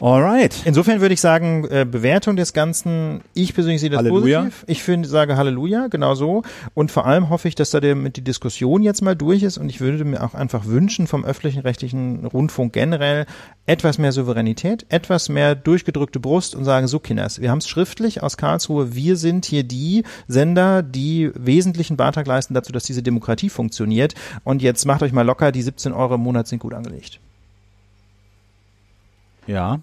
Alright. Insofern würde ich sagen, äh, Bewertung des Ganzen, ich persönlich sehe das Halleluja. positiv. Ich finde, sage Halleluja, genau so. Und vor allem hoffe ich, dass da der, mit die Diskussion jetzt mal durch ist. Und ich würde mir auch einfach wünschen vom öffentlichen rechtlichen Rundfunk generell etwas mehr Souveränität, etwas mehr durchgedrückte Brust und sagen, so Kinders, wir haben es schriftlich aus Karlsruhe, wir sind hier die Sender, die wesentlichen Beitrag leisten dazu, dass diese Demokratie funktioniert. Und jetzt macht euch mal locker, die 17 Euro im Monat sind gut angelegt. Ja.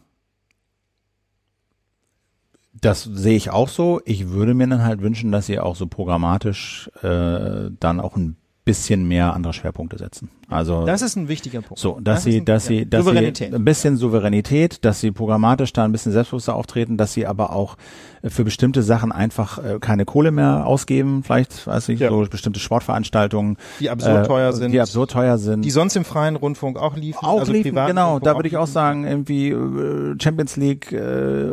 Das sehe ich auch so. Ich würde mir dann halt wünschen, dass sie auch so programmatisch äh, dann auch ein bisschen mehr andere Schwerpunkte setzen. Also Das ist ein wichtiger Punkt. so, dass Das sie, ein- dass ja. sie, dass Souveränität. sie ein bisschen Souveränität, dass sie programmatisch da ein bisschen selbstbewusster auftreten, dass sie aber auch äh, für bestimmte Sachen einfach äh, keine Kohle mehr ausgeben, vielleicht, weiß ich, Ja. so bestimmte Sportveranstaltungen, Die absurd teuer sind. die absurd teuer sind. die sonst im freien Rundfunk auch liefen. auch also liefen, genau. Rundfunk Da würde ich auch sagen, irgendwie äh, Champions League, äh,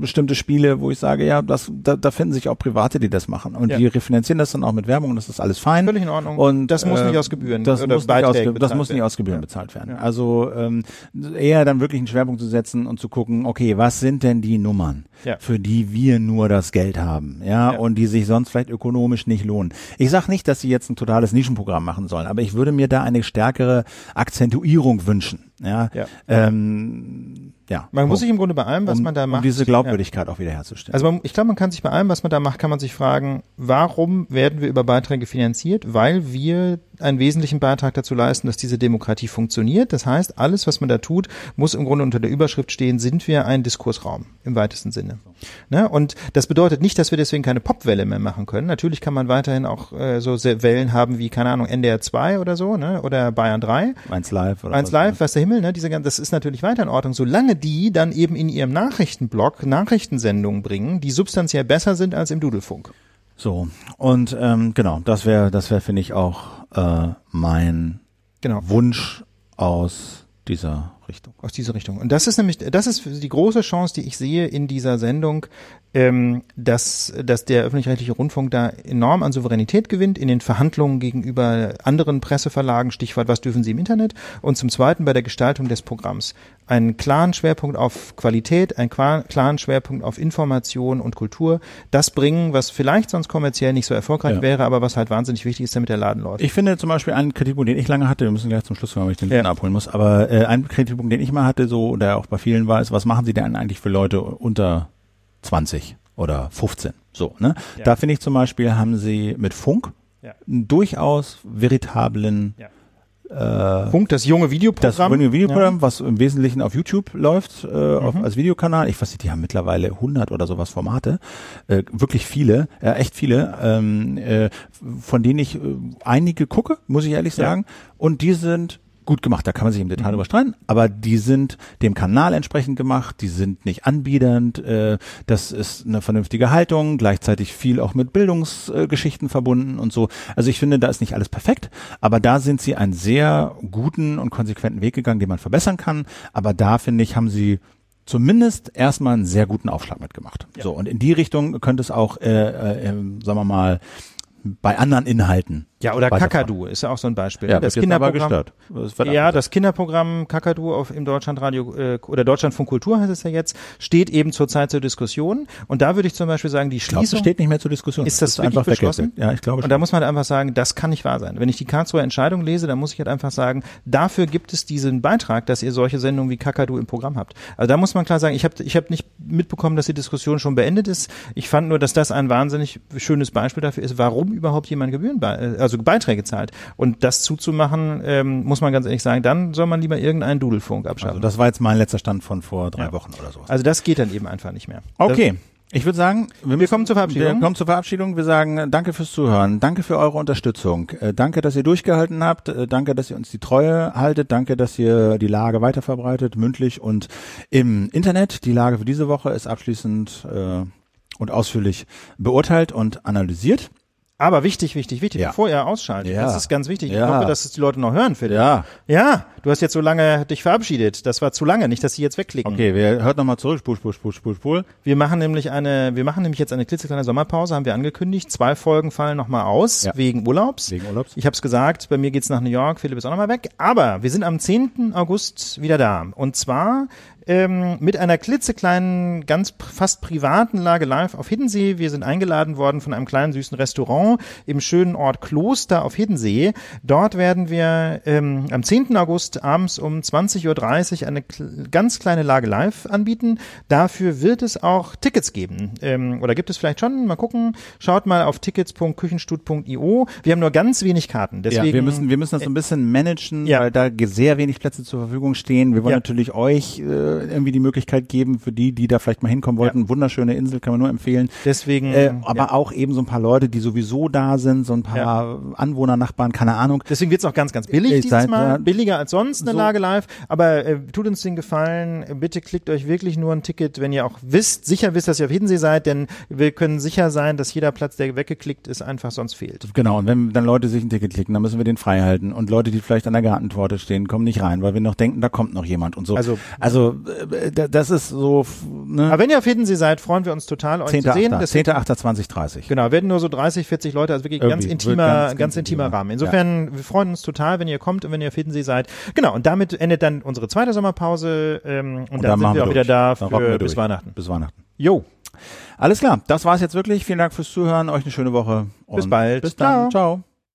bestimmte Spiele, wo ich sage, ja, das, da, da finden sich auch Private, die das machen. Und Ja. die refinanzieren das dann auch mit Werbung und das ist alles fein. Völlig in Ordnung. Und Das muss äh, nicht aus Gebühren das oder muss nicht aus, Beiträgen das muss nicht aus Gebühren Ja. bezahlt werden. Ja. Also ähm, eher dann wirklich einen Schwerpunkt zu setzen und zu gucken, okay, was sind denn die Nummern, Ja. für die wir nur das Geld haben, ja, und die sich sonst vielleicht ökonomisch nicht lohnen. Ich sage nicht, dass sie jetzt ein totales Nischenprogramm machen sollen, aber ich würde mir da eine stärkere Akzentuierung wünschen, ja. Ja. Ähm, ja. Man muss Punkt. sich im Grunde bei allem, was um, man da macht. um diese Glaubwürdigkeit auch wiederherzustellen. Also man, ich glaube, man kann sich bei allem, was man da macht, kann man sich fragen, warum werden wir über Beiträge finanziert? Weil wir einen wesentlichen Beitrag dazu leisten, dass diese Demokratie funktioniert. Das heißt, alles, was man da tut, muss im Grunde unter der Überschrift stehen, sind wir ein Diskursraum im weitesten Sinne. Ne? Und das bedeutet nicht, dass wir deswegen keine Popwelle mehr machen können. Natürlich kann man weiterhin auch äh, so Wellen haben wie, keine Ahnung, NDR 2 oder so, ne? oder Bayern 3. Eins live oder Eins was? live, was der Himmel, ne? Diese ganze, das ist natürlich weiter in Ordnung, solange die dann eben in ihrem Nachrichtenblock Nachrichtensendungen bringen, die substanziell besser sind als im Dudelfunk. So und ähm, genau, das wäre, das wäre, finde ich auch äh, mein Genau. Wunsch aus dieser Richtung. Aus dieser Richtung. Und das ist nämlich, das ist die große Chance, die ich sehe in dieser Sendung, ähm, dass, dass der öffentlich-rechtliche Rundfunk da enorm an Souveränität gewinnt in den Verhandlungen gegenüber anderen Presseverlagen, Stichwort, was dürfen sie im Internet? Und zum Zweiten bei der Gestaltung des Programms. Einen klaren Schwerpunkt auf Qualität, einen klaren Schwerpunkt auf Information und Kultur. Das bringen, was vielleicht sonst kommerziell nicht so erfolgreich Ja. wäre, aber was halt wahnsinnig wichtig ist, damit der Laden läuft. Ich finde zum Beispiel einen Kritikpunkt, den ich lange hatte, wir müssen gleich zum Schluss kommen, weil ich den Ja. ja. abholen muss, aber äh, ein Kritikpunkt, den ich mal hatte, so, der auch bei vielen war, ist, was machen sie denn eigentlich für Leute unter 20 oder 15? So, ne? Ja. Da finde ich zum Beispiel, haben sie mit Funk Ja. einen durchaus veritablen Ja. äh, Funk, das junge das Videoprogramm. Video Videoprogramm, was im Wesentlichen auf YouTube läuft, äh, auf, Mhm. als Videokanal. Ich weiß nicht, die haben mittlerweile 100 oder sowas Formate. Äh, wirklich viele, ja, echt viele, ähm, äh, von denen ich äh, einige gucke, muss ich ehrlich Ja. sagen. Und die sind gut gemacht, da kann man sich im Detail drüber streiten, aber die sind dem Kanal entsprechend gemacht, die sind nicht anbiedernd, äh, das ist eine vernünftige Haltung, gleichzeitig viel auch mit Bildungsgeschichten verbunden und so. Also ich finde, da ist nicht alles perfekt, aber da sind sie einen sehr guten und konsequenten Weg gegangen, den man verbessern kann, aber da finde ich, haben sie zumindest erstmal einen sehr guten Aufschlag mitgemacht. So und in die Richtung könnte es auch, äh, äh, sagen wir mal, bei anderen Inhalten. Ja, oder. Kakadu ist ja auch so ein Beispiel. Ja, das jetzt aber Kinderprogramm. Das Ja, das Kinderprogramm Kakadu auf im Deutschlandradio äh, oder Deutschlandfunk Kultur heißt es ja jetzt, steht eben zurzeit zur Diskussion. Und da würde ich zum Beispiel sagen, die glaube, Schließung das steht nicht mehr zur Diskussion. Ist das wirklich einfach beschlossen? Ja, ich glaube Und schon. da muss man halt einfach sagen, das kann nicht wahr sein. Wenn ich die Karlsruher Entscheidung lese, dann muss ich halt einfach sagen, dafür gibt es diesen Beitrag, dass ihr solche Sendungen wie Kakadu im Programm habt. Also da muss man klar sagen, ich habe ich hab nicht mitbekommen, dass die Diskussion schon beendet ist. Ich fand nur, dass das ein wahnsinnig schönes Beispiel dafür ist, warum überhaupt jemand Gebühren, bei- also Beiträge zahlt. Und das zuzumachen, ähm, muss man ganz ehrlich sagen, dann soll man lieber irgendeinen Dudelfunk abschaffen. also das war jetzt mein letzter Stand von vor drei Ja. Wochen oder so. also das geht dann eben einfach nicht mehr. Okay. Ich würde sagen, wir, müssen- kommen zur Verabschiedung. Wir kommen zur Verabschiedung. Wir sagen äh, danke fürs Zuhören, danke für eure Unterstützung, äh, danke, dass ihr durchgehalten habt, äh, danke, dass ihr uns die Treue haltet, danke, dass ihr die Lage weiterverbreitet, mündlich und im Internet. Die Lage für diese Woche ist abschließend äh, und ausführlich beurteilt und analysiert. Aber wichtig, wichtig, wichtig, Ja. bevor ihr ausschaltet, Ja. das ist ganz wichtig. Ich Ja. hoffe, dass es die Leute noch hören, Philipp. Ja. Ja, du hast jetzt so lange dich verabschiedet. Das war zu lange, nicht, dass sie jetzt wegklicken. Okay, wer hört nochmal zurück, spul, spul, spul, spul, spul. Wir machen nämlich eine, wir machen nämlich jetzt eine klitzekleine Sommerpause, haben wir angekündigt. Zwei Folgen fallen nochmal aus, Ja. wegen Urlaubs. Wegen Urlaubs. Ich habe es gesagt, bei mir geht's nach New York, Philipp ist auch nochmal weg. Aber wir sind am 10. August wieder da. Und zwar ähm, mit einer klitzekleinen, ganz fast privaten Lage live auf Hiddensee. Wir sind eingeladen worden von einem kleinen süßen Restaurant im schönen Ort Kloster auf Hiddensee. Dort werden wir ähm, am 10. August abends um 20.30 Uhr eine ganz kleine Lage live anbieten. Dafür wird es auch Tickets geben. Ähm, oder gibt es vielleicht schon? Mal gucken. Schaut mal auf tickets.küchenstut.io. Wir haben nur ganz wenig Karten. Deswegen, ja, wir müssen, wir müssen das so ein bisschen managen, Ja. weil da sehr wenig Plätze zur Verfügung stehen. Wir wollen Ja. natürlich euch äh, irgendwie die Möglichkeit geben, für die, die da vielleicht mal hinkommen wollten. Wunderschöne Insel, kann man nur empfehlen. Deswegen, Äh, aber ja. auch eben so ein paar Leute, die sowieso da sind, so ein paar Anwohner, Nachbarn, keine Ahnung. Deswegen wird's auch ganz, ganz billig Ich dieses seid Mal. Billiger als sonst eine So. Lage live. Aber äh, tut uns den Gefallen, äh, bitte klickt euch wirklich nur ein Ticket, wenn ihr auch wisst, sicher wisst, dass ihr auf Hiddensee seid, denn wir können sicher sein, dass jeder Platz, der weggeklickt ist, einfach sonst fehlt. Genau, und wenn dann Leute sich ein Ticket klicken, dann müssen wir den frei halten. Und Leute, die vielleicht an der Gartentorte stehen, kommen nicht rein, weil wir noch denken, da kommt noch jemand und so. Also- also äh, das ist so, ne? Aber wenn ihr auf Hiddensee seid, freuen wir uns total, euch zu sehen. 10.8. Deswegen- 10.8.2030. Genau, werden nur so 30, 40 Leute, also wirklich ganz Irgendwie, intimer, ganz, ganz- ganz intimer. Rahmen. Insofern, wir freuen uns total, wenn ihr kommt und wenn ihr auf Hiddensee seid. Genau, und damit endet dann unsere zweite Sommerpause ähm, und, dann, sind machen wir auch durch. wieder da Dann für wir bis durch. Weihnachten. Bis Weihnachten. Jo, Alles klar, das war's jetzt wirklich. Vielen Dank fürs Zuhören. Euch eine schöne Woche. Bis und bald. Bis dann. Ciao. Ciao.